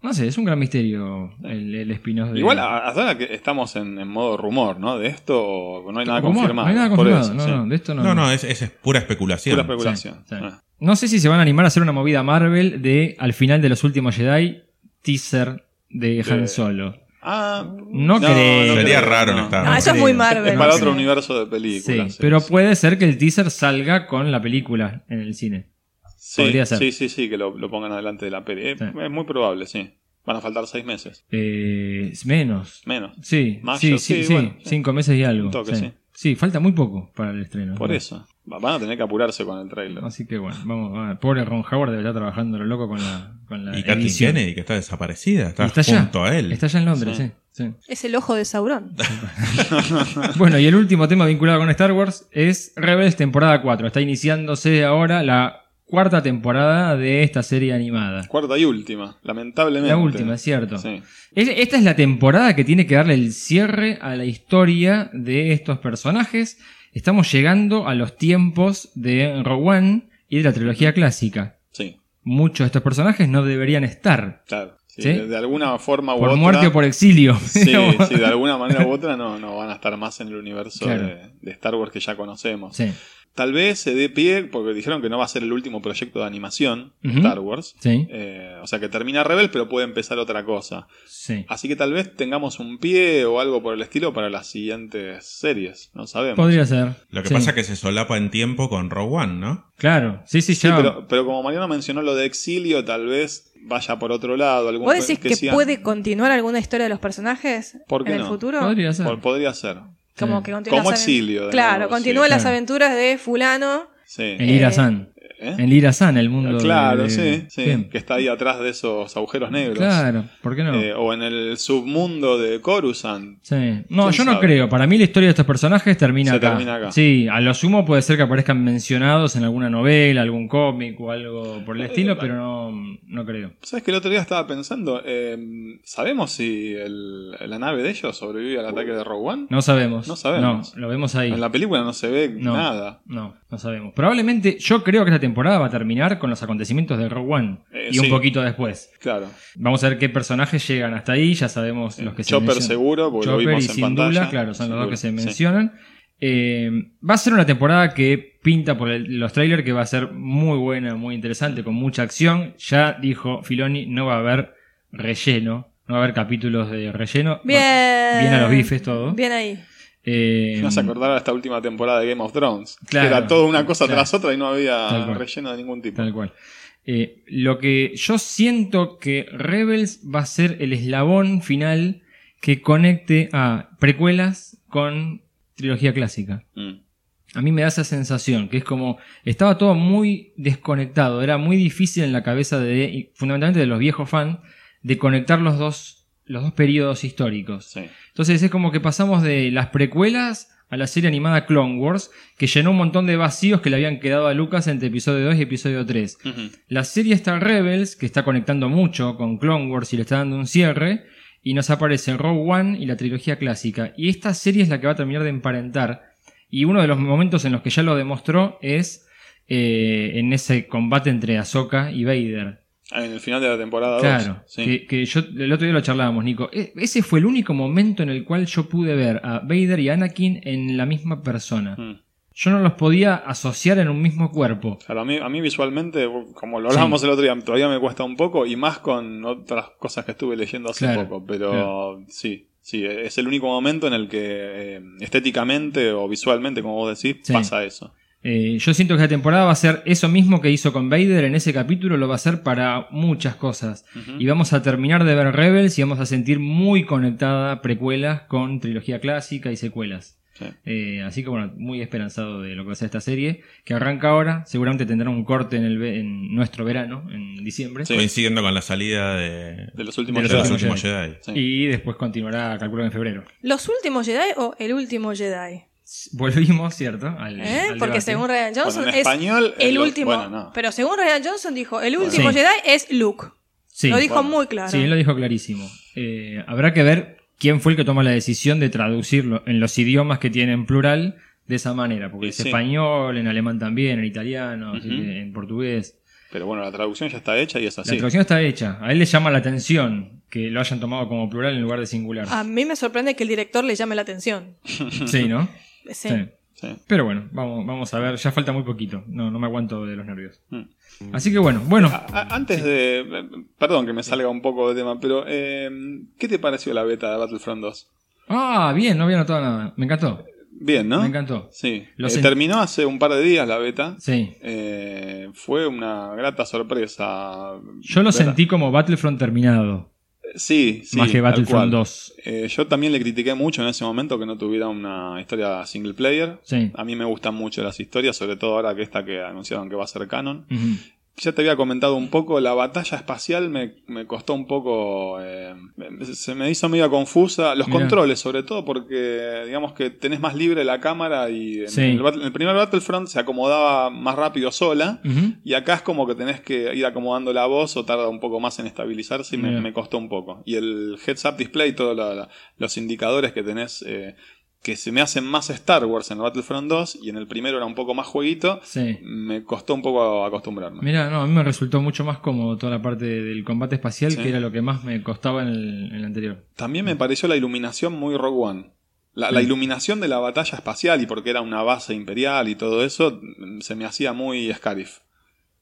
No sé, es un gran misterio el, el spin-off de. Igual, a- hasta ahora que estamos en, en modo rumor, ¿no? De esto no hay nada Rumor, confirmado. No hay nada confirmado. eso, no, sí. no, de esto no. No, no, es, es pura especulación. Pura especulación. Sí, sí. Ah. No sé si se van a animar a hacer una movida Marvel de al final de los últimos Jedi, teaser de Han Solo. Ah, No creo. Sería raro en Star No, eso es muy Marvel. Es para No otro universo de Sí, películas. pero puede ser que el teaser salga con la película en el cine. sí, podría ser. Sí, sí, sí, que lo, lo pongan adelante de la peli. Es, Sí. es muy probable, sí. Van a faltar seis meses. Eh, menos. Menos. Sí, Mayo, sí, sí, sí, sí, bueno, sí. cinco meses y algo. Un toque, sí. Sí, falta muy poco para el estreno. Por ¿no? eso. Va- Van a tener que apurarse con el trailer. Así que bueno, vamos a ver. Pobre Ron Howard debe estar trabajando lo loco con la, con la Y Kathleen. Kennedy, que está desaparecida, está, está allá. junto a él. Está allá en Londres, sí. Sí. sí. Es el ojo de Sauron. *laughs* Bueno, y el último tema vinculado con Star Wars es Rebels temporada 4. Está iniciándose ahora la cuarta temporada de esta serie animada. Cuarta y última, lamentablemente. La última, es cierto. Sí. Es- Esta es la temporada que tiene que darle el cierre a la historia de estos personajes. Estamos llegando a los tiempos de Rogue One y de la trilogía clásica. Sí, Muchos de estos personajes no deberían estar. claro. Sí, ¿Sí? De, alguna forma u Por otra. muerte o por exilio. *laughs* Sí, *laughs* sí, de alguna manera u otra no, no van a estar más en el universo Claro. de, de Star Wars que ya conocemos. Sí, Tal vez se dé pie, porque dijeron que no va a ser el último proyecto de animación Ujú. Star Wars. sí, Eh, o sea que termina Rebel, pero puede empezar otra cosa. sí. Así que tal vez tengamos un pie o algo por el estilo para las siguientes series. No sabemos. Podría ser. Lo que Sí. pasa es que se solapa en tiempo con Rogue One, ¿no? Claro, sí, sí, Sí, ya. pero, pero como Mariano mencionó lo de exilio, tal vez vaya por otro lado. Algún ¿Vos decís que, puede continuar alguna historia de los personajes ¿Por qué en el no? futuro? Podría ser. Por- podría ser. Como Sí. que continúe Como las aven- exilio, Claro, sí. las aventuras de fulano. Sí. El Eh. ¿Eh? En Lira el mundo. Claro, de- sí, sí. Bien. Que está ahí atrás de esos agujeros negros. Claro, ¿por qué no? Eh, o en el submundo de Coruscant. Sí. No, ¿Quién yo no creo. Para mí la historia de estos personajes termina Se acá. termina acá. Sí, a lo sumo puede ser que aparezcan mencionados en alguna novela, algún cómic o algo por el estilo, pero no, no creo. ¿Sabes que el otro día estaba pensando? eh, ¿Sabemos si el- la nave de ellos sobrevive al ataque de Rogue One? No sabemos. No sabemos. No, lo vemos ahí. En la película no se ve No. nada. No, no sabemos. Probablemente, yo creo que esta temporada va a terminar con los acontecimientos de Rogue One. Eh, y sí. un poquito después. Claro. Vamos a ver qué personajes llegan hasta ahí. Ya sabemos los que se Chopper mencionan. seguro, porque lo Chopper vimos y en sin pantalla. Dula, claro, son los dos que se sí. mencionan. Eh, va a ser una temporada que pinta por el- los trailers que va a ser muy buena, muy interesante, con mucha acción. Ya dijo Filoni, no va a haber relleno, no va a haber capítulos de relleno. Bien. Bien a los bifes todo. Bien ahí. Eh, Me hace acordar a esta última temporada de Game of Thrones. Claro, que era toda una cosa claro. tras otra y no había cual. relleno de ningún tipo. Tal cual. Eh, lo que yo siento que Rebels va a ser el eslabón final que conecte a precuelas con trilogía clásica. Mm. A mí me da esa sensación, que es como estaba todo muy desconectado, era muy difícil en la cabeza de, fundamentalmente de los viejos fans, de conectar los dos, los dos periodos históricos. Sí. Entonces es como que pasamos de las precuelas a la serie animada Clone Wars, que llenó un montón de vacíos que le habían quedado a Lucas entre episodio 2 y episodio 3. Ujú. La serie está Rebels, que está conectando mucho con Clone Wars y le está dando un cierre, y nos aparece Rogue One y la trilogía clásica. Y esta serie es la que va a terminar de emparentar. Y uno de los momentos en los que ya lo demostró es eh, en ese combate entre Ahsoka y Vader. En el final de la temporada 2. Claro, Sí. que, que yo el otro día lo charlábamos, Nico. E- Ese fue el único momento en el cual yo pude ver a Vader y Anakin en la misma persona. Mm. Yo no los podía asociar en un mismo cuerpo. Claro, a mí, a mí visualmente, como lo hablábamos Sí. el otro día, todavía me cuesta un poco y más con otras cosas que estuve leyendo hace Claro, poco. Pero claro. sí, sí, es el único momento en el que eh, estéticamente o visualmente, como vos decís, Sí. pasa eso. Eh, yo siento que la temporada va a ser eso mismo que hizo con Vader en ese capítulo, lo va a hacer para muchas cosas. Y vamos a terminar de ver Rebels y vamos a sentir muy conectada precuelas con trilogía clásica y secuelas. Sí. Eh, así que bueno, muy esperanzado de lo que va a ser esta serie, que arranca ahora, seguramente tendrá un corte en, el ve- en nuestro verano, en diciembre. Sí. Coincidiendo con la salida de, De los últimos De de los Jedi. últimos Jedi. Sí. Y después continuará, calculo, en febrero. ¿Los últimos Jedi o el último Jedi? *laughs* Volvimos, ¿cierto? Al, ¿Eh? al Porque debate. según Ryan Johnson Bueno, en es el último. bueno, no. Pero según Ryan Johnson dijo, el último Sí. Jedi es Luke. Sí, lo dijo bueno. muy claro. Sí, él lo dijo clarísimo. Eh, habrá que ver quién fue el que tomó la decisión de traducirlo en los idiomas que tiene en plural de esa manera, porque Y es sí. español, en alemán también, en italiano, en portugués. Pero bueno, la traducción ya está hecha y es La así. traducción está hecha. A él le llama la atención que lo hayan tomado como plural en lugar de singular. A mí me sorprende que el director le llame la atención. Sí, ¿no? *laughs* Sí. Sí. Sí. Pero bueno, vamos, vamos a ver. Ya falta muy poquito. No, no me aguanto de los nervios. Mm. Así que bueno, bueno. A- a- Antes de. Perdón que me salga un poco de tema, pero. eh, ¿Qué te pareció la beta de Battlefront 2? Ah, bien, no había notado nada. Me encantó. Bien, ¿no? Me encantó. Sí. Lo Eh, terminó hace un par de días la beta. Sí. Eh, fue una grata sorpresa. Yo lo sentí como Battlefront terminado. Sí, sí. más que Battlefront cual. 2. Eh, yo también le critiqué mucho en ese momento que no tuviera una historia single player. Sí. A mí me gustan mucho las historias, sobre todo ahora que esta que anunciaron que va a ser canon. Ujú. Ya te había comentado un poco, la batalla espacial me, me costó un poco, eh, se me hizo medio confusa, los Mirá. controles sobre todo, porque digamos que tenés más libre la cámara y en, Sí. el, Battle- en el primer Battlefront se acomodaba más rápido sola. Y acá es como que tenés que ir acomodando la voz o tarda un poco más en estabilizarse y me, costó un poco. Y el heads up display, todos los indicadores que tenés, eh, que se me hacen más Star Wars en el Battlefront 2 y en el primero era un poco más jueguito, Sí. me costó un poco acostumbrarme. Mira, no, a mí me resultó mucho más cómodo toda la parte del combate espacial, Sí. que era lo que más me costaba en el, en el anterior. También me pareció la iluminación muy Rogue One. La, la Mm. iluminación de la batalla espacial y porque era una base imperial y todo eso, se me hacía muy Scarif.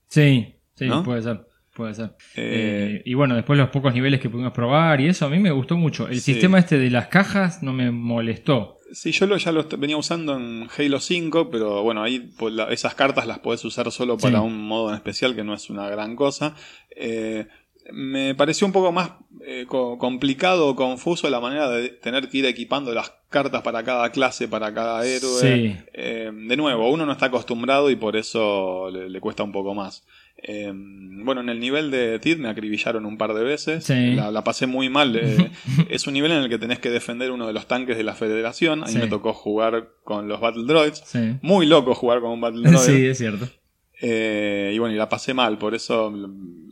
Sí, sí, ¿No? puede ser. Puede ser. Eh, Eh, y bueno, después los pocos niveles que pudimos probar y eso a mí me gustó mucho. El Sí. sistema este de las cajas no me molestó. Sí, yo lo, ya lo venía usando en Halo 5, pero bueno, ahí pues, la- esas cartas las podés usar solo para Sí. un modo en especial que no es una gran cosa. Eh, me pareció un poco más eh, co- complicado o confuso la manera de tener que ir equipando las cartas para cada clase, para cada héroe. Sí. De nuevo, uno no está acostumbrado y por eso le, le cuesta un poco más. Eh, bueno, en el nivel de Tid me acribillaron un par de veces. Sí. La, la pasé muy mal. eh, *laughs* es un nivel en el que tenés que defender uno de los tanques de la Federación. A mí Sí. me tocó jugar con los Battle Droids. Sí. Muy loco jugar con un Battle Droid. Sí, es cierto. Eh, y bueno, y la pasé mal, por eso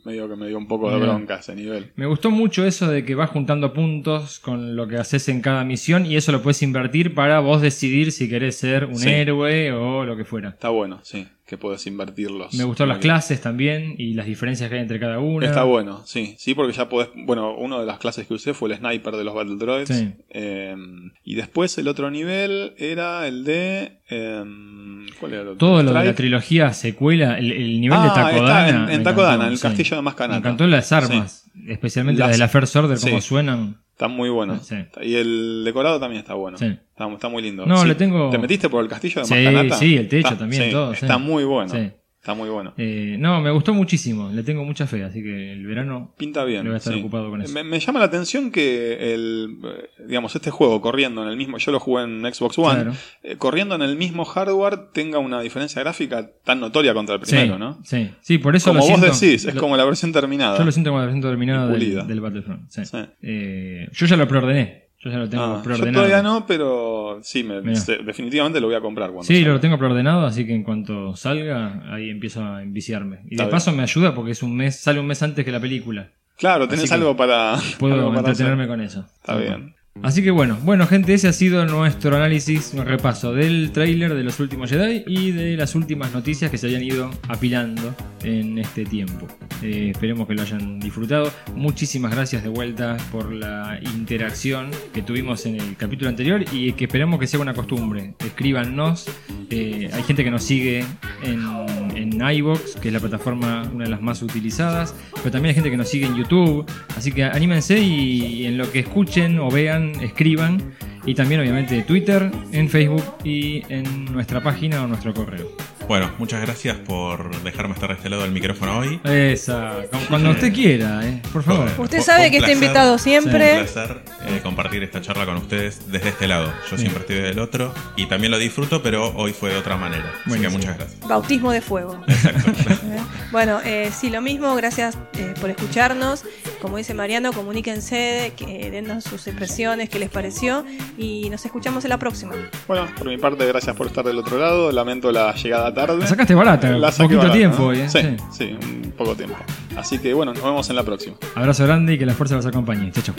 medio que me dio un poco de bronca ese nivel. Me gustó mucho eso de que vas juntando puntos con lo que haces en cada misión y eso lo puedes invertir para vos decidir si querés ser un Sí. héroe o lo que fuera. Está bueno, sí, que puedes invertirlos. Me gustaron las clases también y las diferencias que hay entre cada una. Está bueno, sí, sí, porque ya podés. Bueno, una de las clases que usé fue el sniper de los Battle Droids. Sí. Eh, y después el otro nivel era el de. eh, ¿Cuál era el otro? Todo lo de la trilogía secuela, el, el nivel de Ah, Takodana. está en- en Takodana, en el sí. De Maskanata. Me encantó las armas, especialmente las, Las- de la First Order, cómo sí. suenan. Está muy bueno. Sí. Y el decorado también está bueno. Sí. Está, está muy lindo. No, Sí. le tengo- ¿Te metiste por el castillo de Sí, Maskanata? sí, el techo Está- también, sí, todo, sí. Está muy bueno. Está muy bueno. Eh, no, me gustó muchísimo, le tengo mucha fe, así que el verano Pinta bien. voy a estar sí. ocupado con eso. Me, me llama la atención que el, eh, digamos, este juego corriendo en el mismo, yo lo jugué en Xbox One, Claro. eh, corriendo en el mismo hardware tenga una diferencia gráfica tan notoria contra el primero, sí, ¿no? sí, sí, por eso Como lo vos siento, decís, es lo- como la versión terminada. Yo lo siento como la versión terminada del, del Battlefront. Sí. Eh, yo ya lo preordené. Yo ya lo tengo Ah, yo preordenado. todavía no, pero sí, me, definitivamente lo voy a comprar cuando Sí, salga. lo tengo preordenado, así que en cuanto salga, ahí empiezo a enviciarme. Y Está de bien. paso me ayuda porque es un mes, sale un mes antes que la película. Claro, tenés algo para. Puedo *laughs* algo para entretenerme hacer. con eso. Está bien. Así que bueno, bueno gente, ese ha sido nuestro análisis, un repaso del tráiler de los últimos Jedi y de las últimas noticias que se habían ido apilando en este tiempo. Eh, esperemos que lo hayan disfrutado. Muchísimas gracias de vuelta por la interacción que tuvimos en el capítulo anterior y que esperemos que sea una costumbre. Escríbanos. Eh, hay gente que nos sigue en, en iVoox, que es la plataforma una de las más utilizadas, pero también hay gente que nos sigue en YouTube. Así que anímense y en lo que escuchen o vean, escriban. Y también obviamente Twitter, en Facebook y en nuestra página o nuestro correo. Bueno, muchas gracias por dejarme estar de este lado del micrófono hoy. Esa, cu- cuando usted quiera, eh, por favor. Usted sabe un que está invitado Fue un siempre. placer eh, compartir esta charla con ustedes desde este lado. Yo siempre estoy del otro y también lo disfruto, pero hoy fue de otra manera. Así que muchas gracias. Bautismo de fuego. *laughs* ¿Eh? Bueno, eh, sí, lo mismo, gracias eh, por escucharnos. Como dice Mariano, comuníquense, que dennos sus impresiones, qué les pareció y nos escuchamos en la próxima. Bueno, por mi parte, gracias por estar del otro lado. Lamento la llegada tarde. La sacaste barata, La un poquito barata, tiempo ¿no? hoy, eh, Sí, sí. sí, un poco tiempo. Así que bueno, nos vemos en la próxima. Abrazo grande y que la fuerza los acompañe. Chao, chao.